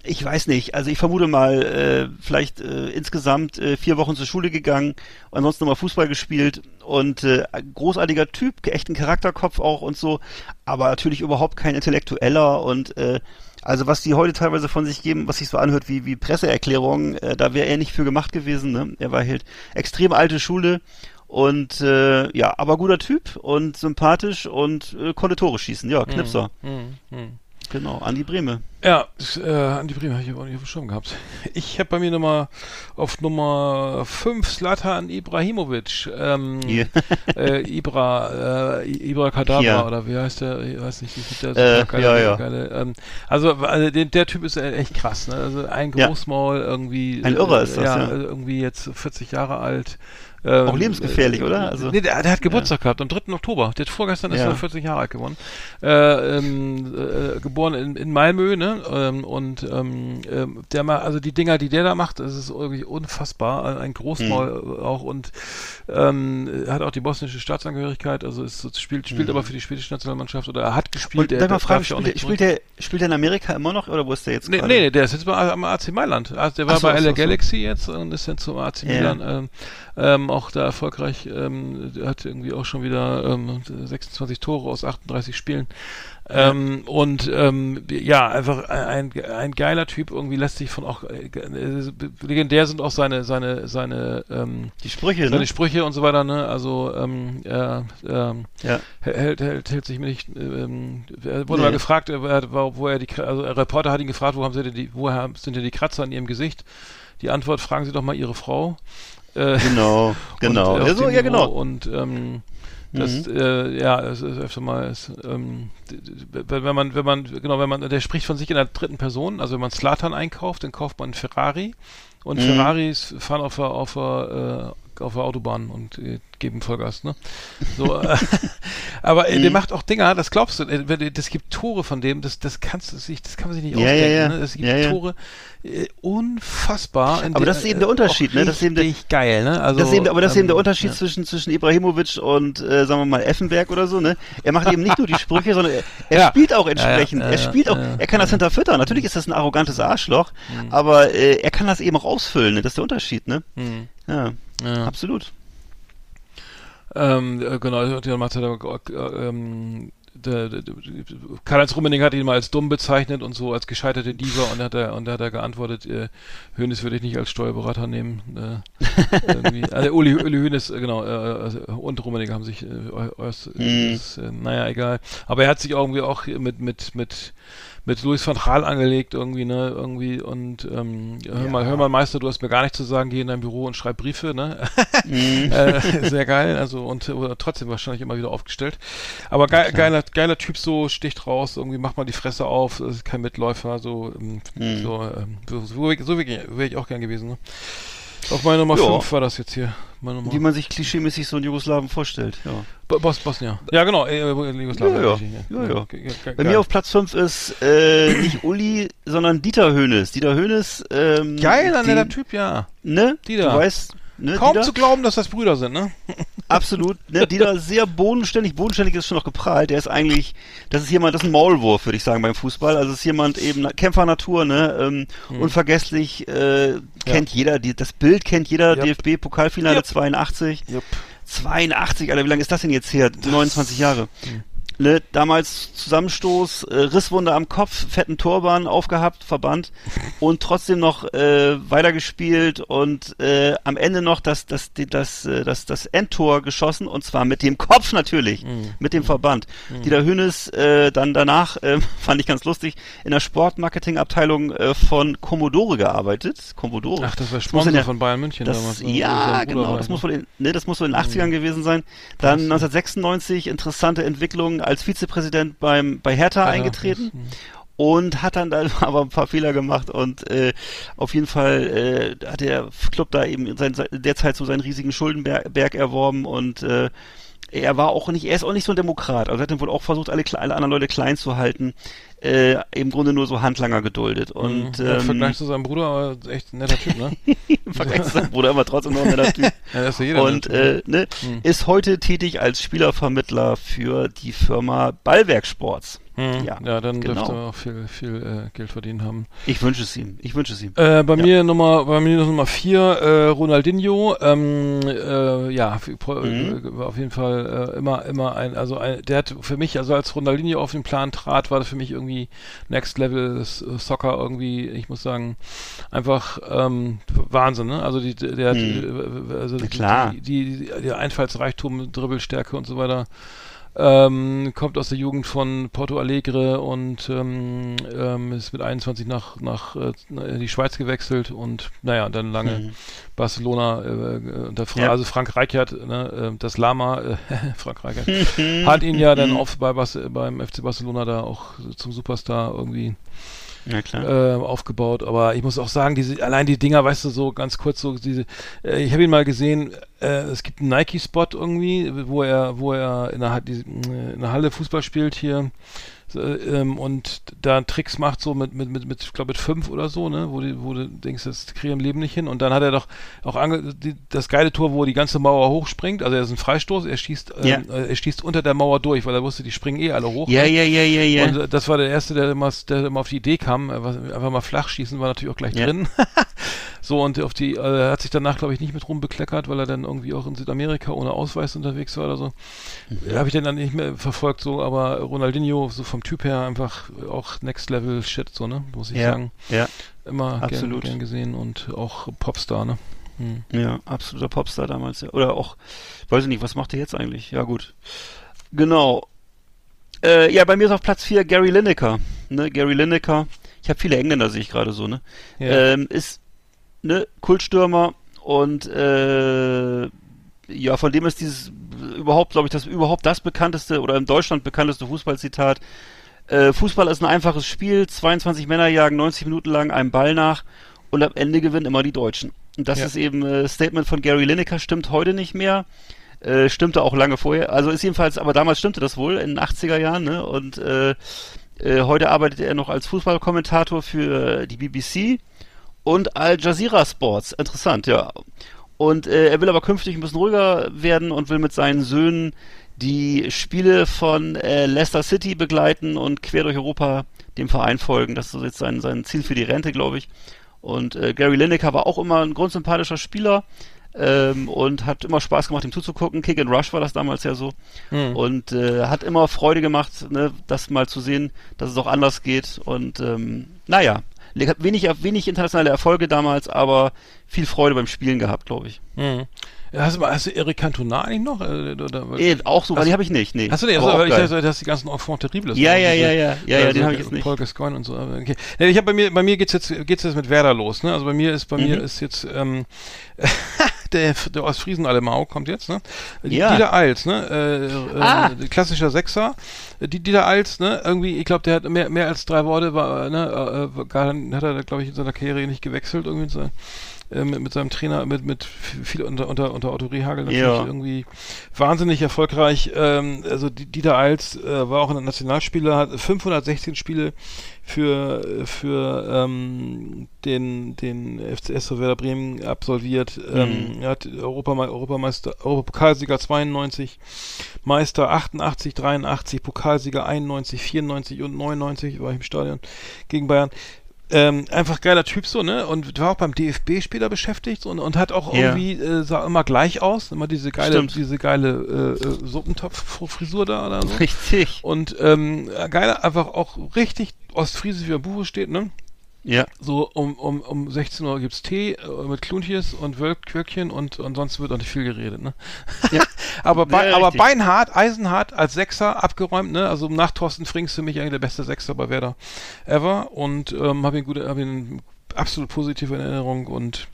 C: ich weiß nicht, also ich vermute mal, äh, vielleicht äh, insgesamt äh, vier Wochen zur Schule gegangen, ansonsten nochmal Fußball gespielt und äh, großartiger Typ, echt ein Charakterkopf auch und so, aber natürlich überhaupt kein Intellektueller und äh, also was die heute teilweise von sich geben, was sich so anhört wie, wie Presseerklärungen, äh, da wäre er nicht für gemacht gewesen. Ne? Er war halt extrem alte Schule und äh, ja, aber guter Typ und sympathisch und äh, konnte Tore schießen. Ja, Knipser.
D: Hm, hm.
C: Genau, Andi Breme.
D: Ja, äh, Andi Bremer habe ich aber auch nicht auf dem Schirm gehabt. [LAUGHS] Ich habe bei mir Nummer auf Nummer 5 Slatan Ibrahimovic. Ähm, [LAUGHS] äh, Ibra, äh, Ibra Kadabra
C: Hier.
D: oder wie heißt der? Ich weiß nicht, wie der
C: Äh, ja, ja.
D: geile, ähm, also, also der, der Typ ist äh, echt krass, ne? Also ein
C: Ja.
D: Großmaul irgendwie.
C: Ein Irrer ist das,
D: ja.
C: ja.
D: also Irgendwie jetzt 40 Jahre alt. Ähm,
C: Auch lebensgefährlich,
D: äh,
C: oder? Also-
D: nee, der, der hat Geburtstag gehabt am 3. Oktober. Der hat vorgestern ist
C: Ja.
D: er 40 Jahre alt geworden. Äh, ähm, äh, geboren in, in Malmö, ne? Ähm, und ähm, ähm, der ma also die Dinger, die der da macht, das ist irgendwie unfassbar. Ein Großmaul
C: Hm.
D: auch und ähm, hat auch die bosnische Staatsangehörigkeit, also ist, spielt, spielt aber für die schwedische Nationalmannschaft oder er hat gespielt.
C: Hm. Und ich mal fragen,
D: ja auch
C: spielt, der, spielt, der, spielt der in Amerika immer noch oder wo ist der jetzt
D: Nee, nee, der ist jetzt bei, am AC Mailand. Also der war
C: so,
D: bei
C: so,
D: LA
C: so.
D: Galaxy jetzt und ist jetzt zum AC
C: Ja.
D: Milan. Ähm, ähm, auch da erfolgreich, ähm, hat irgendwie auch schon wieder ähm, 26 Tore aus 38 Spielen. Ähm, und ähm, ja, einfach ein, ein geiler Typ, irgendwie lässt sich von auch äh, äh, legendär sind auch seine, seine, seine ähm,
C: Die Sprüche,
D: seine
C: ne?
D: Sprüche und so weiter, ne? Also ähm, er, ähm,
C: Ja.
D: hält, hält, hält sich mir nicht. Ähm, er wurde
C: Nee.
D: mal gefragt, äh, wo wo er die, also ein Reporter hat ihn gefragt, wo haben sie denn die, woher sind denn die Kratzer an ihrem Gesicht? Die Antwort: Fragen Sie doch mal Ihre Frau. Äh,
C: Genau, [LAUGHS] genau.
D: und, äh,
C: ja,
D: auf
C: so,
D: dem
C: ja, genau.
D: Und ähm, das,
C: Mhm.
D: äh, ja, es ist öfter mal, es, ähm, wenn man, wenn man, genau, wenn man, der spricht von sich in der dritten Person, also wenn man Slatan einkauft, dann kauft man Ferrari und
C: Mhm.
D: Ferraris fahren auf der, auf äh, auf der Autobahn und äh, geben Vollgas, ne? So, äh, [LAUGHS] aber äh, der
C: Mhm.
D: macht auch Dinger, das glaubst du, äh, das gibt Tore von dem, das, das kannst du sich, das kann man sich nicht
C: Ja, ja,
D: ausdenken,
C: ja.
D: ne? Es gibt
C: Ja, ja.
D: Tore, äh, unfassbar.
C: Aber
D: der-
C: das ist eben der
D: äh,
C: Unterschied, ne? Das ist eben der-
D: geil, ne? Also,
C: das eben, aber das ist eben der
D: ähm,
C: Unterschied
D: ja.
C: zwischen, zwischen Ibrahimovic und, äh, sagen wir mal, Effenberg oder so, ne? Er macht eben nicht nur die Sprüche, sondern er, er [LAUGHS]
D: Ja.
C: spielt auch
D: Ja, ja,
C: entsprechend.
D: ja,
C: er spielt auch,
D: ja, Mhm.
C: er kann das hinterfüttern. Natürlich ist das ein arrogantes Arschloch, aber äh, er kann das eben auch ausfüllen, ne? Das ist der Unterschied, ne?
D: Hm.
C: Ja,
D: Ja.
C: absolut.
D: Ähm, äh, genau, macht er, äh, ähm, der, der, der Karl-Heinz Rummenigge hat ihn mal als dumm bezeichnet und so als gescheiterte Diva und hat er und da hat er geantwortet, äh, Hönes würde ich nicht als Steuerberater nehmen. Äh. [LAUGHS] Also Uli, Uli äh, genau, äh, und Rummenigge haben sich, äh, äuß,
C: Mhm.
D: ist, äh, naja, egal. Aber er hat sich irgendwie auch mit mit mit mit Louis van Gaal angelegt irgendwie, ne, irgendwie und ähm, hör mal, hör mal Meister, du hast mir gar nichts zu sagen, geh in dein Büro und schreib Briefe, ne?
C: Mhm.
D: äh, sehr geil, also und äh, trotzdem wahrscheinlich immer wieder aufgestellt. Aber geil, geiler, geiler Typ, so sticht raus, irgendwie macht mal die Fresse auf, ist kein Mitläufer, so, ähm,
C: Mhm.
D: so, ähm, so, so, so wäre wär ich auch gern gewesen. Ne? Auf meine Nummer
C: Ja.
D: 5 war das jetzt hier. Nummer
C: Wie man sich klischeemäßig so einen Jugoslawen vorstellt, ja.
D: Bo- Bos Bosnien. Ja, genau, äh, Jugoslawien.
C: Ja, ja. Ja, ja. Bei mir auf Platz 5 ist äh, nicht Uli, sondern Dieter Hönes. Dieter Hönes, ähm,
D: Geil, ein netter
C: den-
D: Typ, ja.
C: Ne?
D: Dieter.
C: Du weißt, ne,
D: Kaum
C: Dieter?
D: zu glauben, dass das Brüder sind, ne? [LAUGHS]
C: Absolut. Ne, Dieter sehr bodenständig. Bodenständig ist schon noch geprahlt. Der ist eigentlich, das ist jemand, das ist ein Maulwurf, würde ich sagen, beim Fußball. Also es ist jemand eben Kämpfernatur, ne, ähm,
D: Hm.
C: unvergesslich, äh, kennt jeder, die, das Bild kennt jeder,
D: Yep.
C: DFB-Pokalfinale
D: Yep.
C: 82.
D: Jupp.
C: 82, Alter, wie lange ist das denn jetzt her? 29 Jahre. Ne, damals Zusammenstoß, äh, Risswunde am Kopf, fetten Turban aufgehabt, verbannt [LAUGHS] und trotzdem noch äh, weitergespielt und äh, am Ende noch das das das äh, das das Endtor geschossen und zwar mit dem Kopf natürlich,
D: Hm.
C: mit dem Verband. Dieter Hönes äh, dann danach äh, [LAUGHS] fand ich ganz lustig in der Sportmarketingabteilung äh, von Commodore gearbeitet. Commodore.
D: Ach, das war Sponsor
C: der-
D: von Bayern München
C: das,
D: damals. ne?
C: Ja, genau, das muss, wohl in, ne, das muss wohl in den 80ern gewesen sein. Dann 1996 interessante Entwicklung als Vizepräsident beim, bei Hertha
D: Ja,
C: eingetreten
D: das, hm.
C: und hat dann da [LAUGHS] aber ein paar Fehler gemacht und äh, auf jeden Fall äh, hat der Club da eben sein, derzeit so seinen riesigen Schuldenberg Berg erworben und äh, er war auch nicht, er ist auch nicht so ein Demokrat. Also er hat dann wohl auch versucht, alle, alle anderen Leute klein zu halten. Äh, Im Grunde nur so Handlanger geduldet. Und
D: Mhm. Im
C: ähm,
D: Vergleich zu seinem Bruder, aber echt ein netter Typ, ne? [LAUGHS]
C: im Vergleich zu seinem Bruder immer trotzdem noch ein netter Typ. [LAUGHS]
D: Ja, das ist ja jeder.
C: Und
D: ne?
C: äh, ne,
D: Hm.
C: ist heute tätig als Spielervermittler für die Firma Ballwerk Sports.
D: Hm.
C: ja,
D: ja, dann
C: genau.
D: dürfte er auch viel, viel äh, Geld verdient haben.
C: Ich wünsche es ihm. Ich wünsche es ihm.
D: Äh, bei mir Nummer, bei mir Nummer vier, äh, Ronaldinho, ähm, äh, ja,
C: Mhm.
D: äh, war auf jeden Fall äh, immer, immer ein, also ein, der hat für mich, also als Ronaldinho auf den Plan trat, war das für mich irgendwie Next Level Soccer irgendwie, ich muss sagen, einfach ähm, Wahnsinn, ne? Also die, der hat,
C: Mhm.
D: äh, also. Die, die, die, der Einfallsreichtum, Dribbelstärke und so weiter. Ähm, kommt aus der Jugend von Porto Alegre und ähm, ähm, ist mit 21 nach, nach äh, die Schweiz gewechselt und naja, dann lange
C: Mhm.
D: Barcelona, äh, unter Fra
C: Ja.
D: also Frank Reichert, ne, äh, das Lama, äh, [LAUGHS] Frank Reichert, [LAUGHS] hat ihn ja
C: Mhm.
D: dann auf, bei Bas beim FC Barcelona da auch zum Superstar irgendwie
C: Ja,
D: äh, aufgebaut. Aber ich muss auch sagen, diese, allein die Dinger, weißt du, so ganz kurz, so diese, äh, ich habe ihn mal gesehen, äh, es gibt einen Nike-Spot irgendwie, wo er, wo er in der, äh, in der Halle Fußball spielt hier. So, ähm, und da Tricks macht so mit mit mit mit ich glaube mit fünf oder so ne wo die wo du denkst das kriege ich im Leben nicht hin und dann hat er doch auch ange die, das geile Tor wo er die ganze Mauer hochspringt also er ist ein Freistoß er schießt ähm,
C: Ja.
D: äh, er schießt unter der Mauer durch weil er wusste die springen eh alle hoch
C: ja,
D: ne?
C: ja, ja, ja, ja.
D: Und äh, das war der erste, der immer, der immer auf die Idee kam, äh, einfach mal flach schießen, war natürlich auch gleich
C: Ja.
D: drin. [LAUGHS] so, und auf die, äh, er hat sich danach, glaube ich, nicht mit rumbekleckert, weil er dann irgendwie auch in Südamerika ohne Ausweis unterwegs war oder so.
C: Mhm.
D: Habe ich den dann nicht mehr verfolgt, so, aber Ronaldinho, so vom Typ her, einfach auch Next Level Shit, so, ne? Muss ich
C: ja,
D: sagen.
C: ja,
D: Immer gern,
C: Absolut.
D: gern gesehen und auch Popstar, ne? Hm.
C: ja, absoluter Popstar damals. Ja. Oder auch, weiß ich nicht, was macht er jetzt eigentlich? Ja, gut. Genau. Äh, ja, bei mir ist auf Platz 4 Gary Lineker. Ne, Gary Lineker. Ich habe viele Engländer, sehe ich gerade so, ne?
D: Ja.
C: Ähm, ist ne Kultstürmer und äh, ja, von dem ist dieses überhaupt, glaube ich, das überhaupt das bekannteste oder in Deutschland bekannteste Fußballzitat. Äh, Fußball ist ein einfaches Spiel, 22 Männer jagen 90 Minuten lang einem Ball nach und am Ende gewinnen immer die Deutschen. Und das
D: Ja.
C: ist eben äh, Statement von Gary Lineker, stimmt heute nicht mehr. Äh, stimmte auch lange vorher. Also ist jedenfalls, aber damals stimmte das wohl in den 80er Jahren, ne? Und äh, äh, heute arbeitet er noch als Fußballkommentator für die BBC und Al Jazeera Sports. Interessant, ja. Und äh, er will aber künftig ein bisschen ruhiger werden und will mit seinen Söhnen die Spiele von äh, Leicester City begleiten und quer durch Europa dem Verein folgen. Das ist jetzt sein, sein Ziel für die Rente, glaube ich. Und äh, Gary Lineker war auch immer ein grundsympathischer Spieler. Ähm, und hat immer Spaß gemacht, ihm zuzugucken. Kick and Rush war das damals ja so.
D: Hm.
C: Und äh, hat immer Freude gemacht, ne, das mal zu sehen, dass es auch anders geht. Und ähm, naja, wenig, wenig internationale Erfolge damals, aber viel Freude beim Spielen gehabt, glaube ich.
D: Mhm. Hast, du, hast du Eric Cantona eigentlich noch? Äh, Oder,
C: Eh, auch so, weil die habe ich nicht. Nee.
D: Hast du?
C: Aber
D: Also, weil ich dachte, dass die ganzen Enfants terribles.
C: Ja,
D: waren,
C: ja, ja, ja, ja, ja, den habe ich jetzt nicht.
D: Paul Gascoigne und so. aber Okay. Ich habe bei mir, bei mir geht's jetzt, geht's jetzt mit Werder los. Ne? Also bei mir ist, bei mir
C: Mhm.
D: ist jetzt ähm, [LAUGHS] der, der Ostfriesen Alemau kommt jetzt. Ne? Die-
C: Ja.
D: Dieter Eils, ne? Äh, äh,
C: Ah.
D: klassischer Sechser. Die Dieter Eils, ne? Irgendwie, ich glaube, der hat mehr, mehr als drei Worte, war, äh, ne? Äh, gar, hat er, glaube ich, in seiner Karriere nicht gewechselt irgendwie. So äh, mit, mit seinem Trainer, mit, mit viel unter, unter, unter Otto Rehagel natürlich
C: Ja.
D: irgendwie wahnsinnig erfolgreich. Ähm, also die- Dieter Eils äh, war auch ein Nationalspieler, hat 516 Spiele für, für ähm, den, den FCS so Werder Bremen absolviert. Ähm, er hat Europame Europameister, Europapokalsieger 92, Meister 88, 83, Pokalsieger 91, 94 und 99, war ich im Stadion gegen Bayern. Ähm, einfach geiler Typ so, ne? Und war auch beim DFB später beschäftigt und, und hat auch
C: Ja.
D: irgendwie, äh, sah immer gleich aus, immer diese geile,
C: Stimmt.
D: diese geile äh, äh, Suppentopf-Frisur da oder so.
C: Richtig.
D: Und ähm, geiler, einfach auch richtig ostfriesisch, wie im Buche steht, ne?
C: Ja.
D: So um, um, um 16 Uhr gibt's Tee äh, mit Kluntjes und Wölkwöckchen und, und sonst wird auch nicht viel geredet, ne?
C: Ja. [LAUGHS]
D: aber, bei,
C: Ja,
D: aber
C: richtig.
D: beinhart, eisenhart als Sechser abgeräumt, ne? Also nach Thorsten Frings für mich eigentlich der beste Sechser bei Werder ever und ähm, habe ihn gut, habe ihn absolut positive Erinnerung und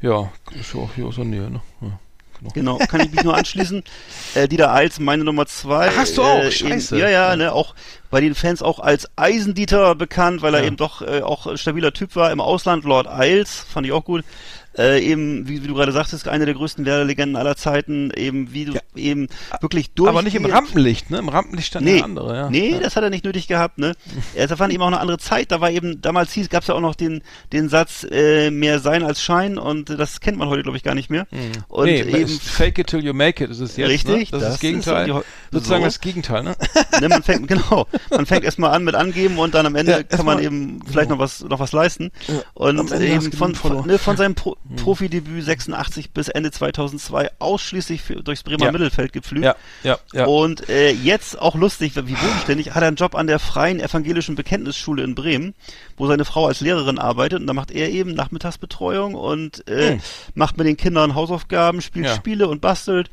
D: ja, ist ja auch hier aus der Nähe, ne? Ja, genau.
C: Genau, kann ich mich nur anschließen. [LAUGHS] Äh, Dieter Eils, meine Nummer zwei.
D: Ach, hast du auch?
C: Äh,
D: Scheiße.
C: Eben, ja, ja,
D: Ja.
C: ne, auch bei den Fans auch als Eisendieter bekannt, weil er
D: Ja.
C: eben doch äh, auch stabiler Typ war. Im Ausland Lord Eils, fand ich auch gut. Äh, eben, wie, wie du gerade sagtest, eine der größten Werder-Legenden aller Zeiten, eben wie du
D: Ja.
C: eben wirklich durch.
D: Aber nicht im Rampenlicht, ne? Im Rampenlicht stand
C: Nee,
D: der andere, ja.
C: nee,
D: ja.
C: das hat er nicht nötig gehabt, ne? [LAUGHS] Da war eben auch eine andere Zeit. Da war eben, damals hieß, gab's ja auch noch den, den Satz, äh, mehr sein als Schein und das kennt man heute, glaube ich, gar nicht mehr. Und
D: nee,
C: eben,
D: fake it till you make it, ist es jetzt,
C: Richtig,
D: ne? Das, ist
C: das
D: das Gegenteil.
C: ist
D: sozusagen
C: so.
D: das Gegenteil, ne? [LAUGHS]
C: ne, man fängt, genau, man fängt erstmal an mit angeben und dann am Ende
D: Ja,
C: kann man eben vielleicht noch was, noch was leisten. Und eben von, von, ne, von seinem Pro Profidebüt 86 bis Ende 2002 ausschließlich für, durchs Bremer
D: Ja.
C: Mittelfeld gepflügt.
D: Ja, ja, ja.
C: Und äh, jetzt auch lustig, wie bodenständig, hat er einen Job an der Freien Evangelischen Bekenntnisschule in Bremen, wo seine Frau als Lehrerin arbeitet und da macht er eben Nachmittagsbetreuung und äh,
D: Hm.
C: macht mit den Kindern Hausaufgaben, spielt
D: Ja.
C: Spiele und bastelt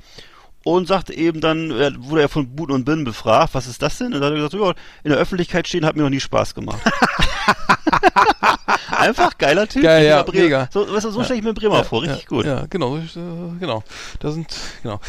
C: und sagt eben dann, äh, wurde er von Buten und Binnen befragt, was ist das denn? Und dann hat er gesagt, ja, in der Öffentlichkeit stehen hat mir noch nie Spaß gemacht. [LAUGHS] [LAUGHS] Einfach geiler Typ.
D: Ja,
C: Bremer.
D: mega.
C: So, weißt du, so stelle ich mir Bremer vor, richtig
D: ja,
C: gut.
D: Ja, genau, äh, genau. Da sind, genau.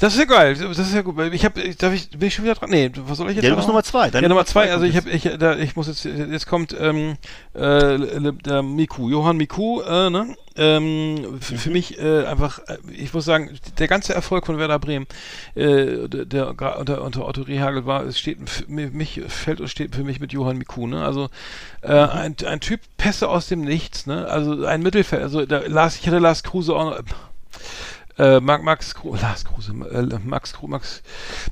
D: Das ist ja geil. Das ist ja gut. Ich habe, darf ich, bin ich schon wieder dran? Nee, was soll ich jetzt?
C: Ja, du bist Nummer zwei. Deine
D: ja, Nummer zwei. Also ich
C: jetzt.
D: habe, ich, da, ich muss jetzt, jetzt kommt ähm, äh, der Miku, Johann Miku, äh, ne? Ähm, f- Für mich äh, einfach, äh, ich muss sagen, der ganze Erfolg von Werder Bremen, äh, der, der unter, unter Otto Rehagel war, es steht für mich fällt und steht für mich mit Johann Miku, ne? Also äh, ein, ein Typ Pässe aus dem Nichts, ne? Also ein Mittelfeld, also da Lars, ich hatte Lars Kruse auch noch, äh, Max, Max, Kru- Lars Kruse, äh, Max, Max,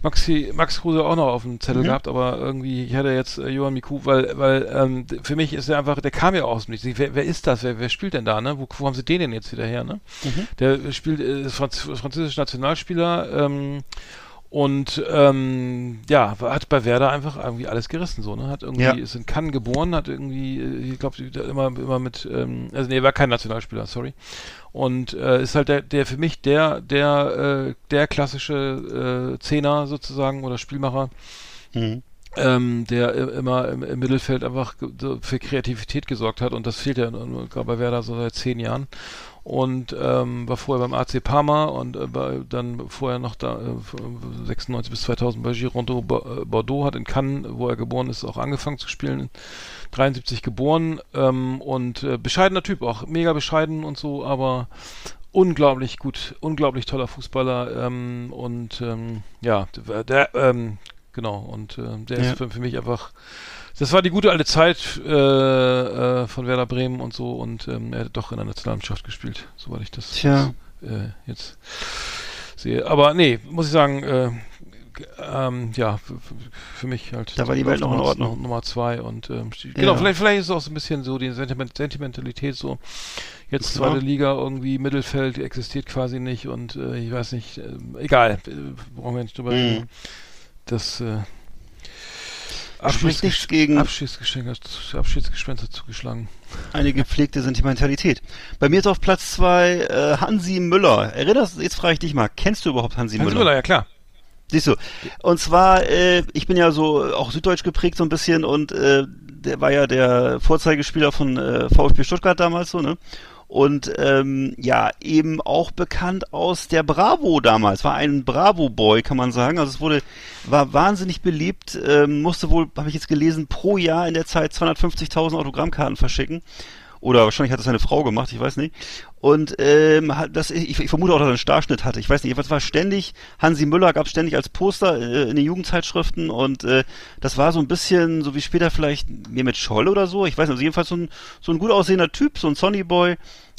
D: Maxi, Max Kruse auch noch auf dem Zettel
C: Mhm.
D: gehabt, aber irgendwie, ich hatte jetzt äh, Johann Miku, weil, weil ähm, für mich ist er einfach, der kam ja aus dem Nichts. Wer, wer ist das? Wer, wer spielt denn da, ne? Wo, wo haben sie den denn jetzt wieder her, ne?
C: Mhm.
D: Der spielt, äh, ist Franz französischer Nationalspieler, ähm, und ähm, ja, hat bei Werder einfach irgendwie alles gerissen, so, ne? Hat irgendwie,
C: Ja.
D: ist in Cannes geboren, hat irgendwie, äh, ich glaube, immer, immer mit, ähm, also nee, war kein Nationalspieler, sorry. Und äh, ist halt der, der für mich der, der, äh, der klassische äh, Zehner sozusagen oder Spielmacher,
C: Mhm.
D: ähm, der immer im, im Mittelfeld einfach für Kreativität gesorgt hat und das fehlt ja gerade bei Werder so seit zehn Jahren und ähm, war vorher beim AC Parma und äh, bei, dann vorher noch da äh, 96 bis 2000 bei Girondeau äh, Bordeaux hat in Cannes, wo er geboren ist, auch angefangen zu spielen. 73 geboren ähm, und äh, bescheidener Typ auch, mega bescheiden und so, aber unglaublich gut, unglaublich toller Fußballer ähm, und ähm, ja, der, der ähm, genau und äh, der
C: Ja.
D: ist für, für mich einfach das war die gute alte Zeit äh, äh, von Werder Bremen und so und ähm, er hat doch in der Nationalmannschaft gespielt, soweit ich das
C: Tja.
D: äh, jetzt sehe. Aber nee, muss ich sagen, äh, ähm, ja, für mich halt.
C: Da war die Welt noch in Ordnung.
D: Nummer zwei und ähm, genau,
C: Ja.
D: vielleicht, vielleicht ist es auch so ein bisschen so die Sentiment Sentimentalität so. Jetzt
C: Ja.
D: zweite Liga irgendwie Mittelfeld existiert quasi nicht und äh, ich weiß nicht, äh, egal, äh, brauchen wir nicht drüber
C: Mhm.
D: reden. Das äh,
C: Spricht nichts gegen
D: Abschiedsgeschenk, Abschiedsgespenster zugeschlagen.
C: eine gepflegte Sentimentalität. Bei mir ist auf Platz zwei äh, Hansi Müller. Erinnerst, jetzt frage ich dich mal, kennst du überhaupt Hansi,
D: Hans
C: Müller?
D: Müller, ja klar.
C: Siehst du. Und zwar, äh, ich bin ja so auch süddeutsch geprägt so ein bisschen und äh, der war ja der Vorzeigespieler von äh, VfB Stuttgart damals so, ne? Und ähm, ja, eben auch bekannt aus der Bravo damals. War ein Bravo-Boy, kann man sagen. Also es wurde, war wahnsinnig beliebt, ähm, musste wohl, habe ich jetzt gelesen, pro Jahr in der Zeit 250.000 Autogrammkarten verschicken. Oder wahrscheinlich hat das seine Frau gemacht, ich weiß nicht. Und ähm, hat das, ich, ich vermute auch, dass er einen Starschnitt hatte. Ich weiß nicht, jedenfalls war ständig, Hansi Müller gab ständig als Poster äh, in den Jugendzeitschriften und äh, das war so ein bisschen, so wie später vielleicht Mehmet Scholl oder so. Ich weiß nicht, also jedenfalls so ein, so ein gut aussehender Typ, so ein Sonnyboy.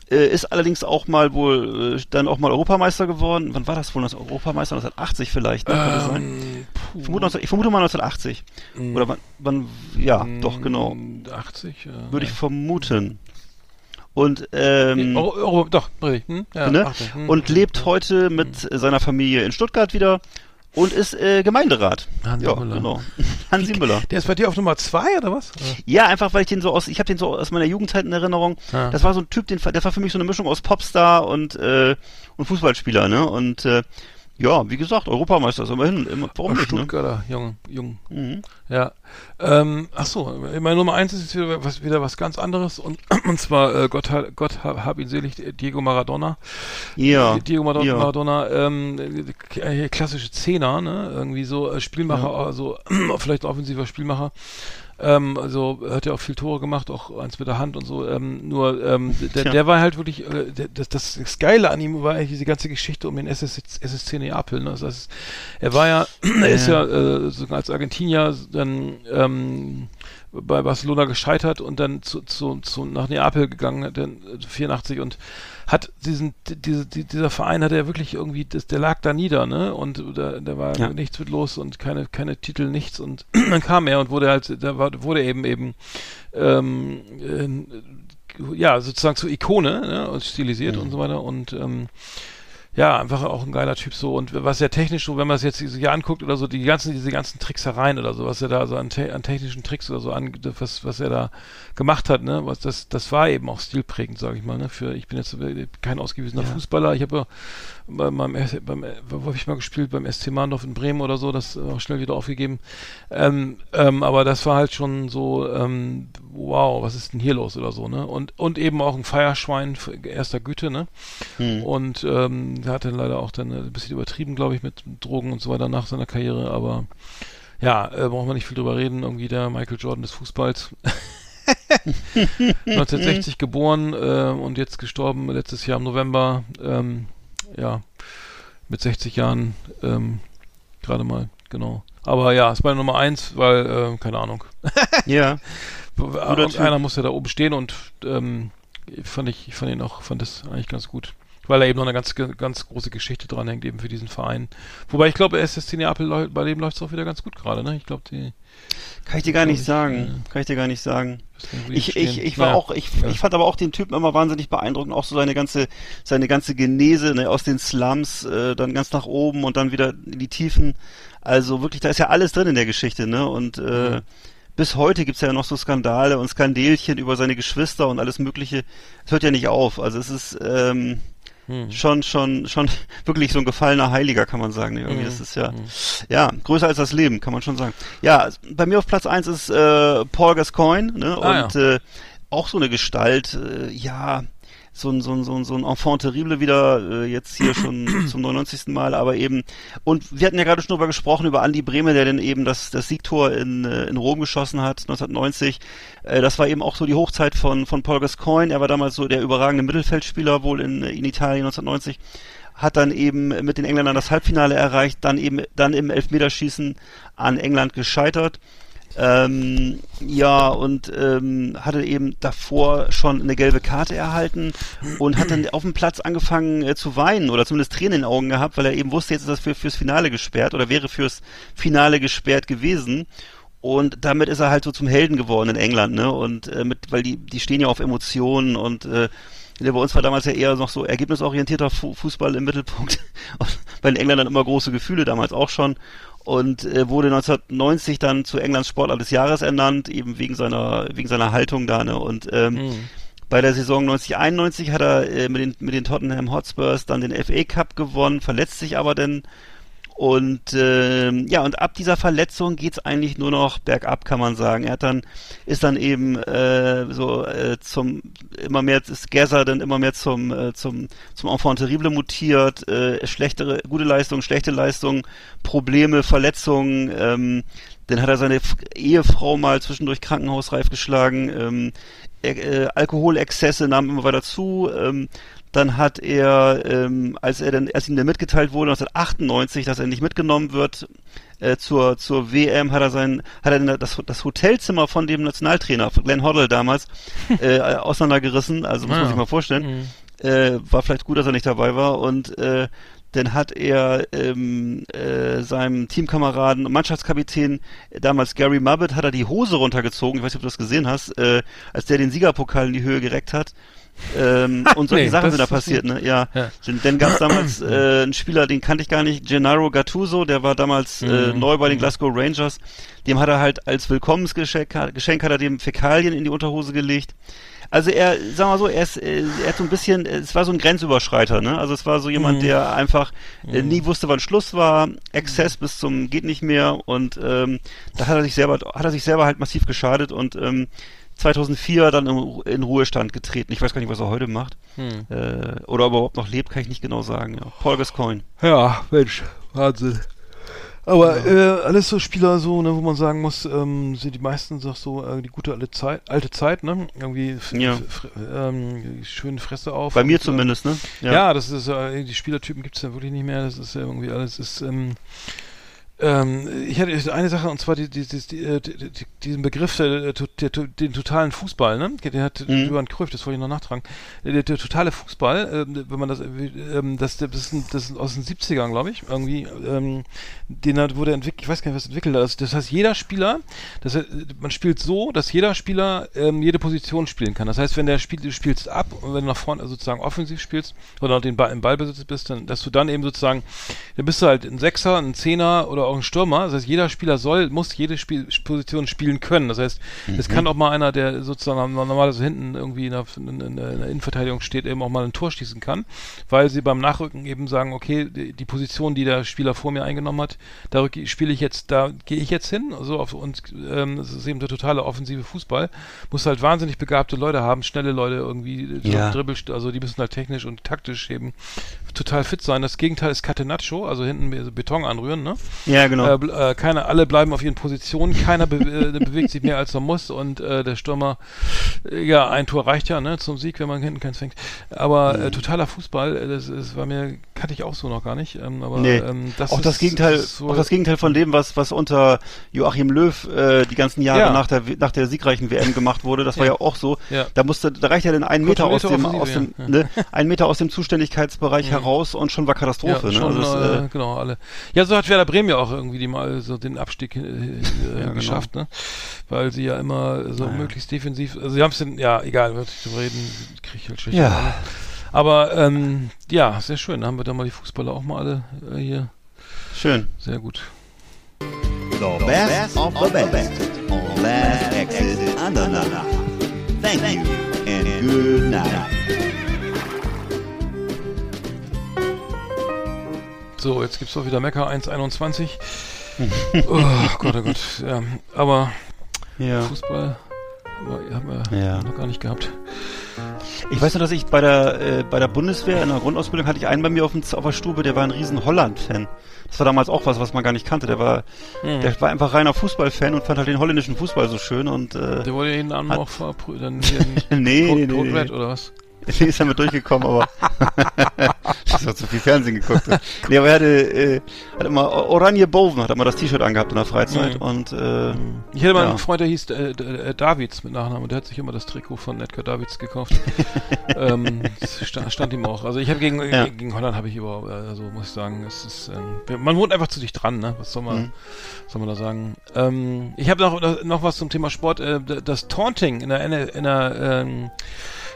C: Äh, ist allerdings auch mal wohl äh, dann auch mal Europameister geworden. Wann war das wohl? Das Europameister 1980 vielleicht, ne? Kann das sein?
D: Ähm,
C: Ich vermute, 19, ich vermute mal 1980. Oder wann, wann ja, doch, genau.
D: Mm, 80, ja.
C: Würde ich vermuten. Und ähm,
D: Euro, Euro, doch, richtig. Hm? Ja,
C: ne?
D: 80, hm.
C: und lebt heute mit seiner Familie in Stuttgart wieder und ist äh, Gemeinderat.
D: Hansi
C: ja,
D: Müller.
C: genau. [LAUGHS] Hansi Müller.
D: Der ist bei dir auf Nummer 2 oder was?
C: Ja, einfach weil ich den so aus, ich habe den so aus meiner Jugendzeit in Erinnerung.
D: Ja.
C: Das war so ein Typ, den, der war für mich so eine Mischung aus Popstar und äh, und Fußballspieler, ne? Und äh, ja, wie gesagt, Europameister ist immerhin. Immer, warum nicht, ne?
D: Stuttgarter, jung, jung.
C: Mhm.
D: Ja. Ähm, ach so, meine Nummer 1 ist jetzt wieder was, wieder was ganz anderes und, [CLEARS THROAT] und zwar äh, Gott, Gott hab, hab ihn selig, Diego Maradona.
C: Ja.
D: Diego Maradona,
C: ja.
D: Maradona ähm, äh, klassische Zehner, ne? Irgendwie so äh, Spielmacher, also [CLEARS THROAT] vielleicht offensiver Spielmacher. Ähm, also hat ja auch viel Tore gemacht, auch eins mit der Hand und so. Ähm, nur ähm, der,
C: Tja.
D: der war halt wirklich, äh, der, das, das, das Geile an ihm war eigentlich diese ganze Geschichte um den SS, SSC Neapel. Ne? Also das ist, er war ja, [CLEARS THROAT] er ist ja äh, sogar als Argentinier dann ähm, bei Barcelona gescheitert und dann zu, zu, zu nach Neapel gegangen, dann äh, 84 und hat diesen, diese, die, dieser Verein hat er wirklich irgendwie, das, der lag da nieder, ne? Und da, da war
C: Ja.
D: nichts mit los und keine, keine Titel, nichts. Und [CLEARS THROAT] dann kam er und wurde halt, da war, wurde eben eben ähm, äh, ja, sozusagen zur Ikone, ne? Und stilisiert
C: Mhm.
D: und so weiter. Und ähm, ja, einfach auch ein geiler Typ so. Und was ja technisch so, wenn man es jetzt hier anguckt oder so, die ganzen, diese ganzen Tricksereien oder so, was er da so an, te an technischen Tricks oder so an, was, was er da gemacht hat, ne, was das, das war eben auch stilprägend, sage ich mal, ne, für, ich bin jetzt kein ausgewiesener
C: Ja.
D: Fußballer, ich habe ja bei meinem, S- beim, wo habe ich mal gespielt, beim SC Mahndorf in Bremen oder so, das auch schnell wieder aufgegeben, ähm, ähm, aber das war halt schon so, ähm, wow, was ist denn hier los oder so, ne, und, und eben auch ein Feierschwein erster Güte, ne,
C: Hm.
D: und ähm, der hat dann leider auch dann ein bisschen übertrieben, glaube ich, mit Drogen und so weiter nach seiner Karriere, aber ja, äh, brauchen wir nicht viel drüber reden. Irgendwie der Michael Jordan des Fußballs. [LAUGHS] [LAUGHS] 1960 geboren äh, und jetzt gestorben letztes Jahr im November. Ähm, ja, mit 60 Jahren ähm, gerade mal, genau. Aber ja, ist meine Nummer eins, weil, äh, keine Ahnung. [LAUGHS]
C: Ja.
D: Einer muss ja da oben stehen und ähm, fand ich, ich fand ihn auch, fand das eigentlich ganz gut. Weil er eben noch eine ganz, ganz große Geschichte dranhängt, eben für diesen Verein. Wobei ich glaube, SSC Neapel, bei dem läuft es auch wieder ganz gut gerade, ne? Ich glaube, die
C: Kann ich dir gar nicht
D: ich,
C: sagen. Kann ich dir gar nicht sagen. Ich, ich, ich war
D: Ja.
C: auch, ich,
D: Ja.
C: ich fand aber auch den Typen immer wahnsinnig beeindruckend, auch so seine ganze, seine ganze Genese, ne, aus den Slums, äh, dann ganz nach oben und dann wieder in die Tiefen. Also wirklich, da ist ja alles drin in der Geschichte, ne? Und äh, bis heute gibt's ja noch so Skandale und Skandelchen über seine Geschwister und alles Mögliche. Es hört ja nicht auf. Also es ist ähm,
D: Hm.
C: schon, schon, schon [LAUGHS] wirklich so ein gefallener Heiliger, kann man sagen. Irgendwie,
D: Mhm.
C: das ist ja, ja, größer als das Leben, kann man schon sagen. Ja, bei mir auf Platz eins ist äh, Paul Gascoigne, ne?
D: Ah,
C: und äh, auch so eine Gestalt, äh, ja, so ein, so ein, so ein, so ein Enfant terrible wieder, äh, jetzt hier schon [CLEARS THROAT] zum 99. Mal, aber eben, und wir hatten ja gerade schon drüber gesprochen, über Andi Brehme, der dann eben das, das Siegtor in, äh, in Rom geschossen hat, 1990. Äh, das war eben auch so die Hochzeit von, von Paul Gascoigne, er war damals so der überragende Mittelfeldspieler wohl in, in Italien 1990 hat dann eben mit den Engländern das Halbfinale erreicht, dann eben dann im Elfmeterschießen an England gescheitert. Ähm, ja, und ähm, hatte eben davor schon eine gelbe Karte erhalten und hat dann auf dem Platz angefangen äh, zu weinen oder zumindest Tränen in den Augen gehabt, weil er eben wusste, jetzt ist das für, fürs Finale gesperrt oder wäre fürs Finale gesperrt gewesen. Und damit ist er halt so zum Helden geworden in England, ne? Und äh, mit, weil die, die stehen ja auf Emotionen und äh, Der bei uns war damals ja eher noch so ergebnisorientierter Fu Fußball im Mittelpunkt. bei den Engländern immer große Gefühle, damals auch schon. Und äh, wurde 1990 dann zu Englands Sportler des Jahres ernannt, eben wegen seiner, wegen seiner Haltung da, ne? Und ähm,
D: Mhm.
C: bei der Saison 90-91 hat er äh, mit, den, mit den Tottenham Hotspurs dann den FA Cup gewonnen, verletzt sich aber dann. Und ähm, ja, und ab dieser Verletzung geht's eigentlich nur noch bergab, kann man sagen. Er hat dann, ist dann eben äh, so äh, zum immer mehr ist Gazza dann immer mehr zum äh, zum zum Enfant terrible mutiert, äh, schlechtere, gute Leistung, schlechte Leistung, Probleme, Verletzungen, ähm, dann hat er seine Ehefrau mal zwischendurch krankenhausreif geschlagen, ähm, äh, Alkoholexzesse nahmen immer weiter zu, ähm, dann hat er, ähm, als er dann, als ihm dann mitgeteilt wurde, 1998, dass er nicht mitgenommen wird, äh, zur, zur WM hat er sein, hat er das, das Hotelzimmer von dem Nationaltrainer, Glenn Hoddle damals, [LAUGHS] äh, auseinandergerissen, also muss man sich mal vorstellen.
D: Mhm.
C: Äh, war vielleicht gut, dass er nicht dabei war und äh, dann hat er ähm, äh, seinem Teamkameraden und Mannschaftskapitän, äh, damals Gary Mubbett, hat er die Hose runtergezogen, ich weiß nicht, ob du das gesehen hast, äh, als der den Siegerpokal in die Höhe gereckt hat. Ähm, [LAUGHS] und solche
D: Nee,
C: Sachen sind da passiert, ne? Ja.
D: Ja.
C: Dann gab es damals äh, einen Spieler, den kannte ich gar nicht, Gennaro Gattuso, der war damals äh,
D: Mhm.
C: neu bei den Glasgow Rangers. Dem hat er halt als Willkommensgeschenk Geschenk hat er dem Fäkalien in die Unterhose gelegt. Also er, sag mal so, er, ist, äh, er hat so ein bisschen, äh, es war so ein Grenzüberschreiter, ne? Also es war so jemand,
D: Mhm.
C: der einfach äh, nie wusste, wann Schluss war, Exzess bis zum geht nicht mehr und ähm, da hat er sich selber, hat er sich selber halt massiv geschadet und ähm, 2004 dann in, in Ruhestand getreten. Ich weiß gar nicht, was er heute macht.
D: Hm.
C: Äh, oder ob er überhaupt noch lebt, kann ich nicht genau sagen. Ja. Paul Gascoigne.
D: Ja, Mensch, Wahnsinn. Aber äh, alles so Spieler so, ne, wo man sagen muss, ähm, sind die meisten doch so äh, die gute alte Zeit, alte Zeit, ne? Irgendwie
C: Ja.
D: ähm, schöne Fresse auf.
C: Bei mir
D: Und, äh,
C: zumindest, ne?
D: Ja, das ist äh, die Spielertypen gibt's ja wirklich nicht mehr. Das ist ja irgendwie alles ist. Ähm, ich hatte eine Sache und zwar die, die, die, äh, die, die, diesen Begriff der, der, der, den totalen Fußball, ne? Den hat
C: Mhm.
D: Johann Cruyff, das wollte ich noch nachtragen. Der, der, der totale Fußball, ähm, wenn man das, äh, ähm, das, das, ist, aus den 70ern, glaube ich, irgendwie, ähm, den hat, wurde entwickelt, ich weiß gar nicht, was entwickelt hat. Das, das heißt, jeder Spieler, das, heißt, man spielt so, dass jeder Spieler ähm, jede Position spielen kann. Das heißt, wenn der Spiel, du spielst ab und wenn du nach vorne also sozusagen offensiv spielst oder den Ball, im Ballbesitz bist, dann, dass du dann eben sozusagen, dann bist du halt ein Sechser, ein Zehner oder auch ein Stürmer. Das heißt, jeder Spieler soll, muss jede Spiel, Position spielen können. Das heißt, es kann auch mal einer, der sozusagen normalerweise hinten irgendwie in der, in, in der Innenverteidigung steht, eben auch mal ein Tor schießen kann, weil sie beim Nachrücken eben sagen, okay, die, die Position, die der Spieler vor mir eingenommen hat, da spiele ich jetzt, da gehe ich jetzt hin. So auf, und ähm, das ist eben der totale offensive Fußball. Muss halt wahnsinnig begabte Leute haben, schnelle Leute irgendwie,
C: Ja.
D: Dribbel, also die müssen halt technisch und taktisch eben total fit sein. Das Gegenteil ist Catenaccio, also hinten be- Beton anrühren, ne?
C: Ja, genau.
D: Äh, äh, keine, alle bleiben auf ihren Positionen, keiner be äh, [LAUGHS] bewegt sich mehr als er muss und äh, der Stürmer, äh, ja, ein Tor reicht ja, ne, zum Sieg, wenn man hinten keins fängt. Aber
C: Mhm.
D: totaler Fußball, das, das war mir, kannte ich auch so noch gar nicht. Ähm, aber
C: Nee.
D: ähm, das
C: auch
D: ist,
C: das Gegenteil,
D: ist so,
C: auch das Gegenteil von dem, was was unter Joachim Löw äh, die ganzen Jahre
D: Ja.
C: nach der nach der siegreichen WM gemacht wurde. Das war
D: Ja.
C: ja auch so.
D: Ja.
C: Da musste, da reicht ja dann ein Meter aus dem aus dem ne, ein Meter aus dem Zuständigkeitsbereich
D: Mhm.
C: heraus und schon war Katastrophe.
D: ja,
C: ne?
D: schon,
C: Also das,
D: äh, genau, alle. Ja, so hat Werder Bremen ja auch irgendwie die mal so den Abstieg äh, äh,
C: genau.
D: geschafft, ne? Weil sie ja immer so
C: Naja.
D: möglichst defensiv, also sie haben es ja, egal, wird zu reden, krieg ich halt schlecht.
C: Ja.
D: Aber ähm, ja, sehr schön. Da haben wir dann mal die Fußballer auch mal alle äh, hier.
C: schön.
D: Sehr gut.
E: The best of the best on Last Exit Andernach. Thank you and good night.
D: So, jetzt gibt's auch wieder Mecker 1,21. [LAUGHS] oh Gott, oh Gott. Ja, aber
C: Ja.
D: Fußball haben wir,
C: Ja.
D: noch gar nicht gehabt.
C: Ich weiß nur, dass ich bei der äh, bei der Bundeswehr in der Grundausbildung hatte ich einen bei mir auf, dem, auf der Stube, der war ein riesen Holland-Fan. Das war damals auch was, was man gar nicht kannte. Der war,
D: Hm.
C: der war einfach reiner Fußballfan und fand halt den holländischen Fußball so schön und äh,
D: Der wollte verprügeln. Dann hier ein [LAUGHS]
C: nee, nee, nee, nee.
D: oder was?
C: Nee, [LAUGHS] ist damit durchgekommen, aber [LAUGHS] das hat zu viel Fernsehen geguckt. Nee, aber er hatte, äh, hat immer Oranje Boven, hat immer das T-Shirt angehabt in der Freizeit
D: Mhm.
C: und äh,
D: Ich hatte mal
C: Ja.
D: einen Freund, der hieß äh, äh, Davids mit Nachnamen. Der hat sich immer das Trikot von Edgar Davids gekauft. [LAUGHS] ähm, stand, stand ihm auch. Also ich habe gegen,
C: Ja.
D: gegen Holland habe ich überhaupt, also muss ich sagen, es ist, ähm, man wohnt einfach zu dicht dran, ne? Was soll man,
C: Mhm.
D: soll man da sagen? Ähm, ich habe noch, noch was zum Thema Sport. Äh, das Taunting in der, N- in der ähm,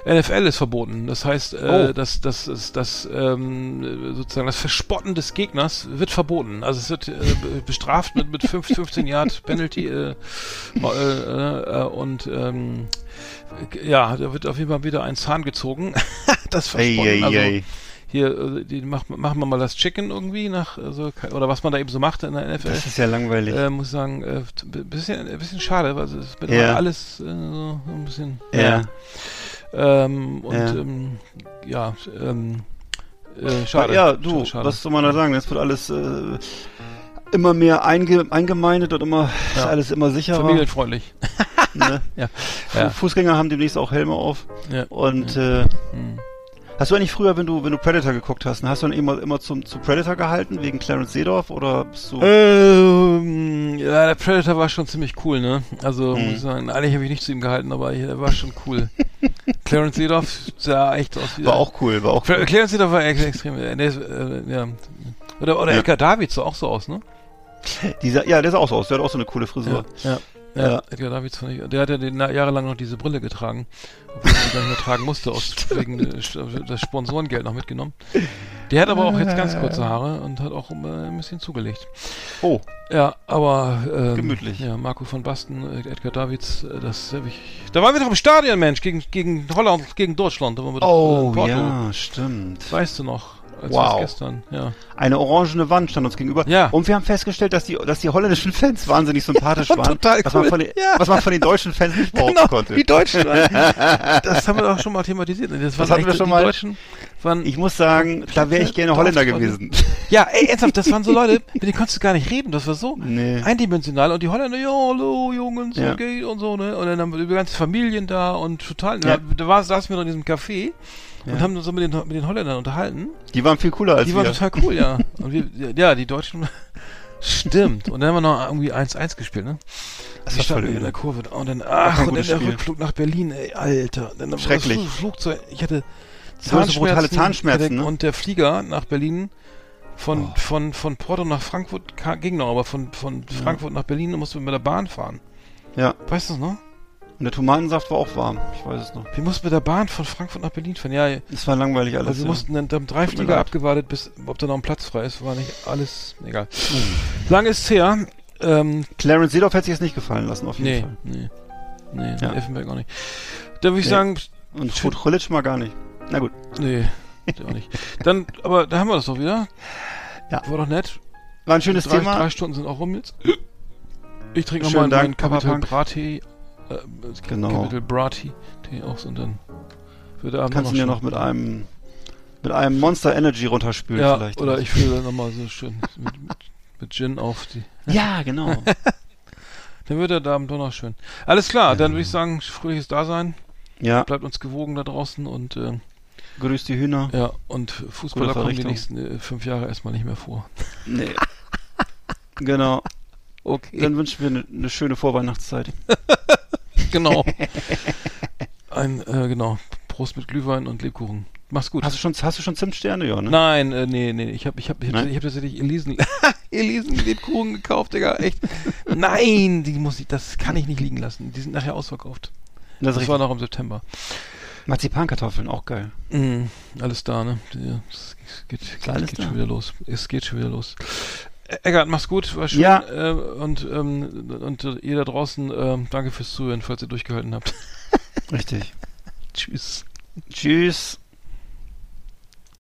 D: NFL ist verboten. Das heißt, äh,
C: Oh.
D: das, das, das, das ähm, sozusagen das Verspotten des Gegners wird verboten. Also es wird äh, be- bestraft mit, mit fünf- 15 Yard Penalty äh, äh, äh, und ähm, ja, da wird auf jeden Fall wieder ein Zahn gezogen. [LAUGHS] das Verspotten. also, hier, äh, die macht, machen wir mal das Chicken irgendwie nach, also, oder was man da eben so macht in der NFL.
C: Das ist ja langweilig.
D: Äh, muss ich sagen, äh, bisschen, bisschen schade, weil es wird
C: Ja.
D: alles äh, so ein bisschen.
C: ja.
D: Ähm, und
C: Ja.
D: ähm, ja, ähm, äh, schade.
C: Ja, du,
D: Schade,
C: was soll man da sagen? Das wird alles äh, immer mehr einge eingemeindet und immer
D: Ja.
C: ist alles immer sicherer.
D: Familienfreundlich. [LAUGHS]
C: Ne? [LAUGHS]
D: Ja.
C: Fu-
D: Ja.
C: Fußgänger haben demnächst auch Helme auf.
D: Ja.
C: Und äh,
D: Hm.
C: Hast du eigentlich früher, wenn du wenn du Predator geguckt hast, hast du dann immer immer zum zu Predator gehalten wegen Clarence Seedorf oder bist du?
D: Ähm, ja, der Predator war schon ziemlich cool, ne? Also,
C: Mhm.
D: muss ich sagen, eigentlich habe ich nicht zu ihm gehalten, aber er war schon cool. [LAUGHS] Clarence Seedorf sah echt aus wie
C: war auch cool, war auch cool.
D: Clarence Seedorf war ex extrem, äh, äh, ja. Oder, oder
C: Ja.
D: Edgar Davids sah auch so aus, ne?
C: Dieser, ja, der sah auch so aus. Der hat auch so eine coole Frisur.
D: Ja. Ja,
C: Ja.
D: Edgar Davids fand ich, der hat ja den, jahrelang noch diese Brille getragen, obwohl er sie gar nicht mehr tragen musste, aus, [LAUGHS] wegen des das Sponsorengeld noch mitgenommen. Der hat aber auch jetzt ganz kurze Haare und hat auch äh, ein bisschen zugelegt.
C: Oh,
D: Ja, aber ähm,
C: Gemütlich.
D: Ja, Marco von Basten, äh, Edgar Davids, äh, das habe ich. Da waren wir doch im Stadion, Mensch, gegen gegen Holland, gegen Deutschland. Da waren wir doch, äh,
C: oh
D: in Porto.
C: ja, stimmt.
D: Weißt du noch? Als
C: Wow.
D: gestern, ja.
C: Eine orangene Wand stand uns gegenüber.
D: Ja.
C: Und wir haben festgestellt, dass die, dass die holländischen Fans wahnsinnig sympathisch [LAUGHS] waren.
D: Total
C: was, man
D: cool.
C: von den,
D: Ja.
C: was man von den deutschen Fans nicht behaupten
D: Genau,
C: konnte.
D: die Deutschen. [LAUGHS] das haben wir doch schon mal thematisiert. Das, waren
C: hatten wir schon mal.
D: Deutschen waren,
C: Ich muss sagen, da wäre ich gerne Holländer gewesen.
D: ja, ey, ernsthaft, das waren so Leute, mit denen konntest du gar nicht reden. Das war so
C: Nee.
D: eindimensional. Und die Holländer, ja, hallo, Jungs,
C: Ja.
D: so geht und so, ne? Und dann haben wir die ganze Familien da und total,
C: Ja.
D: da, da saßen wir noch in diesem Café
C: Ja.
D: und haben uns so mit den, mit den Holländern unterhalten.
C: Die waren viel cooler als
D: Die
C: wir.
D: waren total cool, ja. [LAUGHS] Und wir, ja, die Deutschen, [LAUGHS] stimmt. Und dann haben wir noch irgendwie 1-1 gespielt, ne?
C: Das
D: Die
C: war
D: standen
C: voll
D: in der. Kurve und dann, ach, und dann der
C: Spiel.
D: Rückflug nach Berlin, ey, Alter. Dann
C: Schrecklich.
D: Das Flugzeug, ich hatte
C: so brutale Zahnschmerzen, ne?
D: Und der Flieger nach Berlin von,
C: Oh.
D: von, von Porto nach Frankfurt ging noch, aber von, von Frankfurt nach Berlin mussten wir mit der Bahn fahren.
C: Ja.
D: Weißt du das noch?
C: Und der Tomatensaft war auch warm. Ich weiß es noch.
D: Wir mussten mit der Bahn von Frankfurt nach Berlin fahren. Ja,
C: Es war langweilig alles.
D: also wir
C: ja.
D: mussten dann, dann drei
C: Tut mir
D: Flieger
C: leid.
D: abgewartet, bis ob da noch ein Platz frei ist. War nicht alles, egal.
C: Hm.
D: Lang ist her. Ähm,
C: Clarence Seedorf hätte sich jetzt nicht gefallen lassen, auf jeden
D: nee,
C: Fall.
D: nee, nee,
C: Ja.
D: Effenberg auch nicht. Dann würde ich
C: Nee.
D: sagen,
C: Und Futrulic mal gar nicht. Na gut.
D: nee, auch nicht. Dann, aber da haben wir das doch wieder.
C: Ja.
D: War doch nett.
C: War ein schönes
D: drei,
C: Thema.
D: Drei Stunden sind auch rum jetzt. Ich trinke nochmal meinen
C: Punk.
D: Brati. Äh,
C: Genau.
D: Capital Brati Tee aus und dann wird der Abend
C: Kannst du
D: schön.
C: noch mit einem mit einem Monster Energy runterspülen
D: Ja,
C: vielleicht.
D: oder ich fülle nochmal so schön mit, mit, mit Gin auf die. [LAUGHS]
C: Ja, genau. [LAUGHS]
D: Dann wird der Abend doch noch schön. Alles klar, dann würde ich sagen, fröhliches Dasein.
C: ja,
D: Bleibt uns gewogen da draußen und äh,
C: grüß die Hühner.
D: ja, und Fußballer kommen die nächsten äh, fünf Jahre erstmal nicht mehr vor.
C: Nee. [LAUGHS] genau.
D: Okay.
C: Dann wünschen wir eine ne schöne Vorweihnachtszeit.
D: Genau. [LAUGHS] Ein, äh, genau. Prost mit Glühwein und Lebkuchen. Mach's gut.
C: Hast du schon, hast du schon Zimtsterne, ja, ne?
D: Nein, äh, nee, nee, ich habe ich hab, ich hab, ich hab tatsächlich Elisen, [LAUGHS] Elisen Lebkuchen gekauft, Digga, echt. Nein, die muss ich, das kann ich nicht liegen lassen. Die sind nachher ausverkauft.
C: Das,
D: Das
C: ist
D: war noch im September.
C: Marzipankartoffeln, auch geil.
D: Mm, alles da, ne? Ja, es geht, geht, geht schon wieder los. Es geht schon wieder los. Eggert, mach's gut, war schön.
C: Ja.
D: Äh, und, ähm, und äh, ihr da draußen, ähm, danke fürs Zuhören, falls ihr durchgehalten habt.
C: Richtig. [LAUGHS]
D: Tschüss.
C: Tschüss.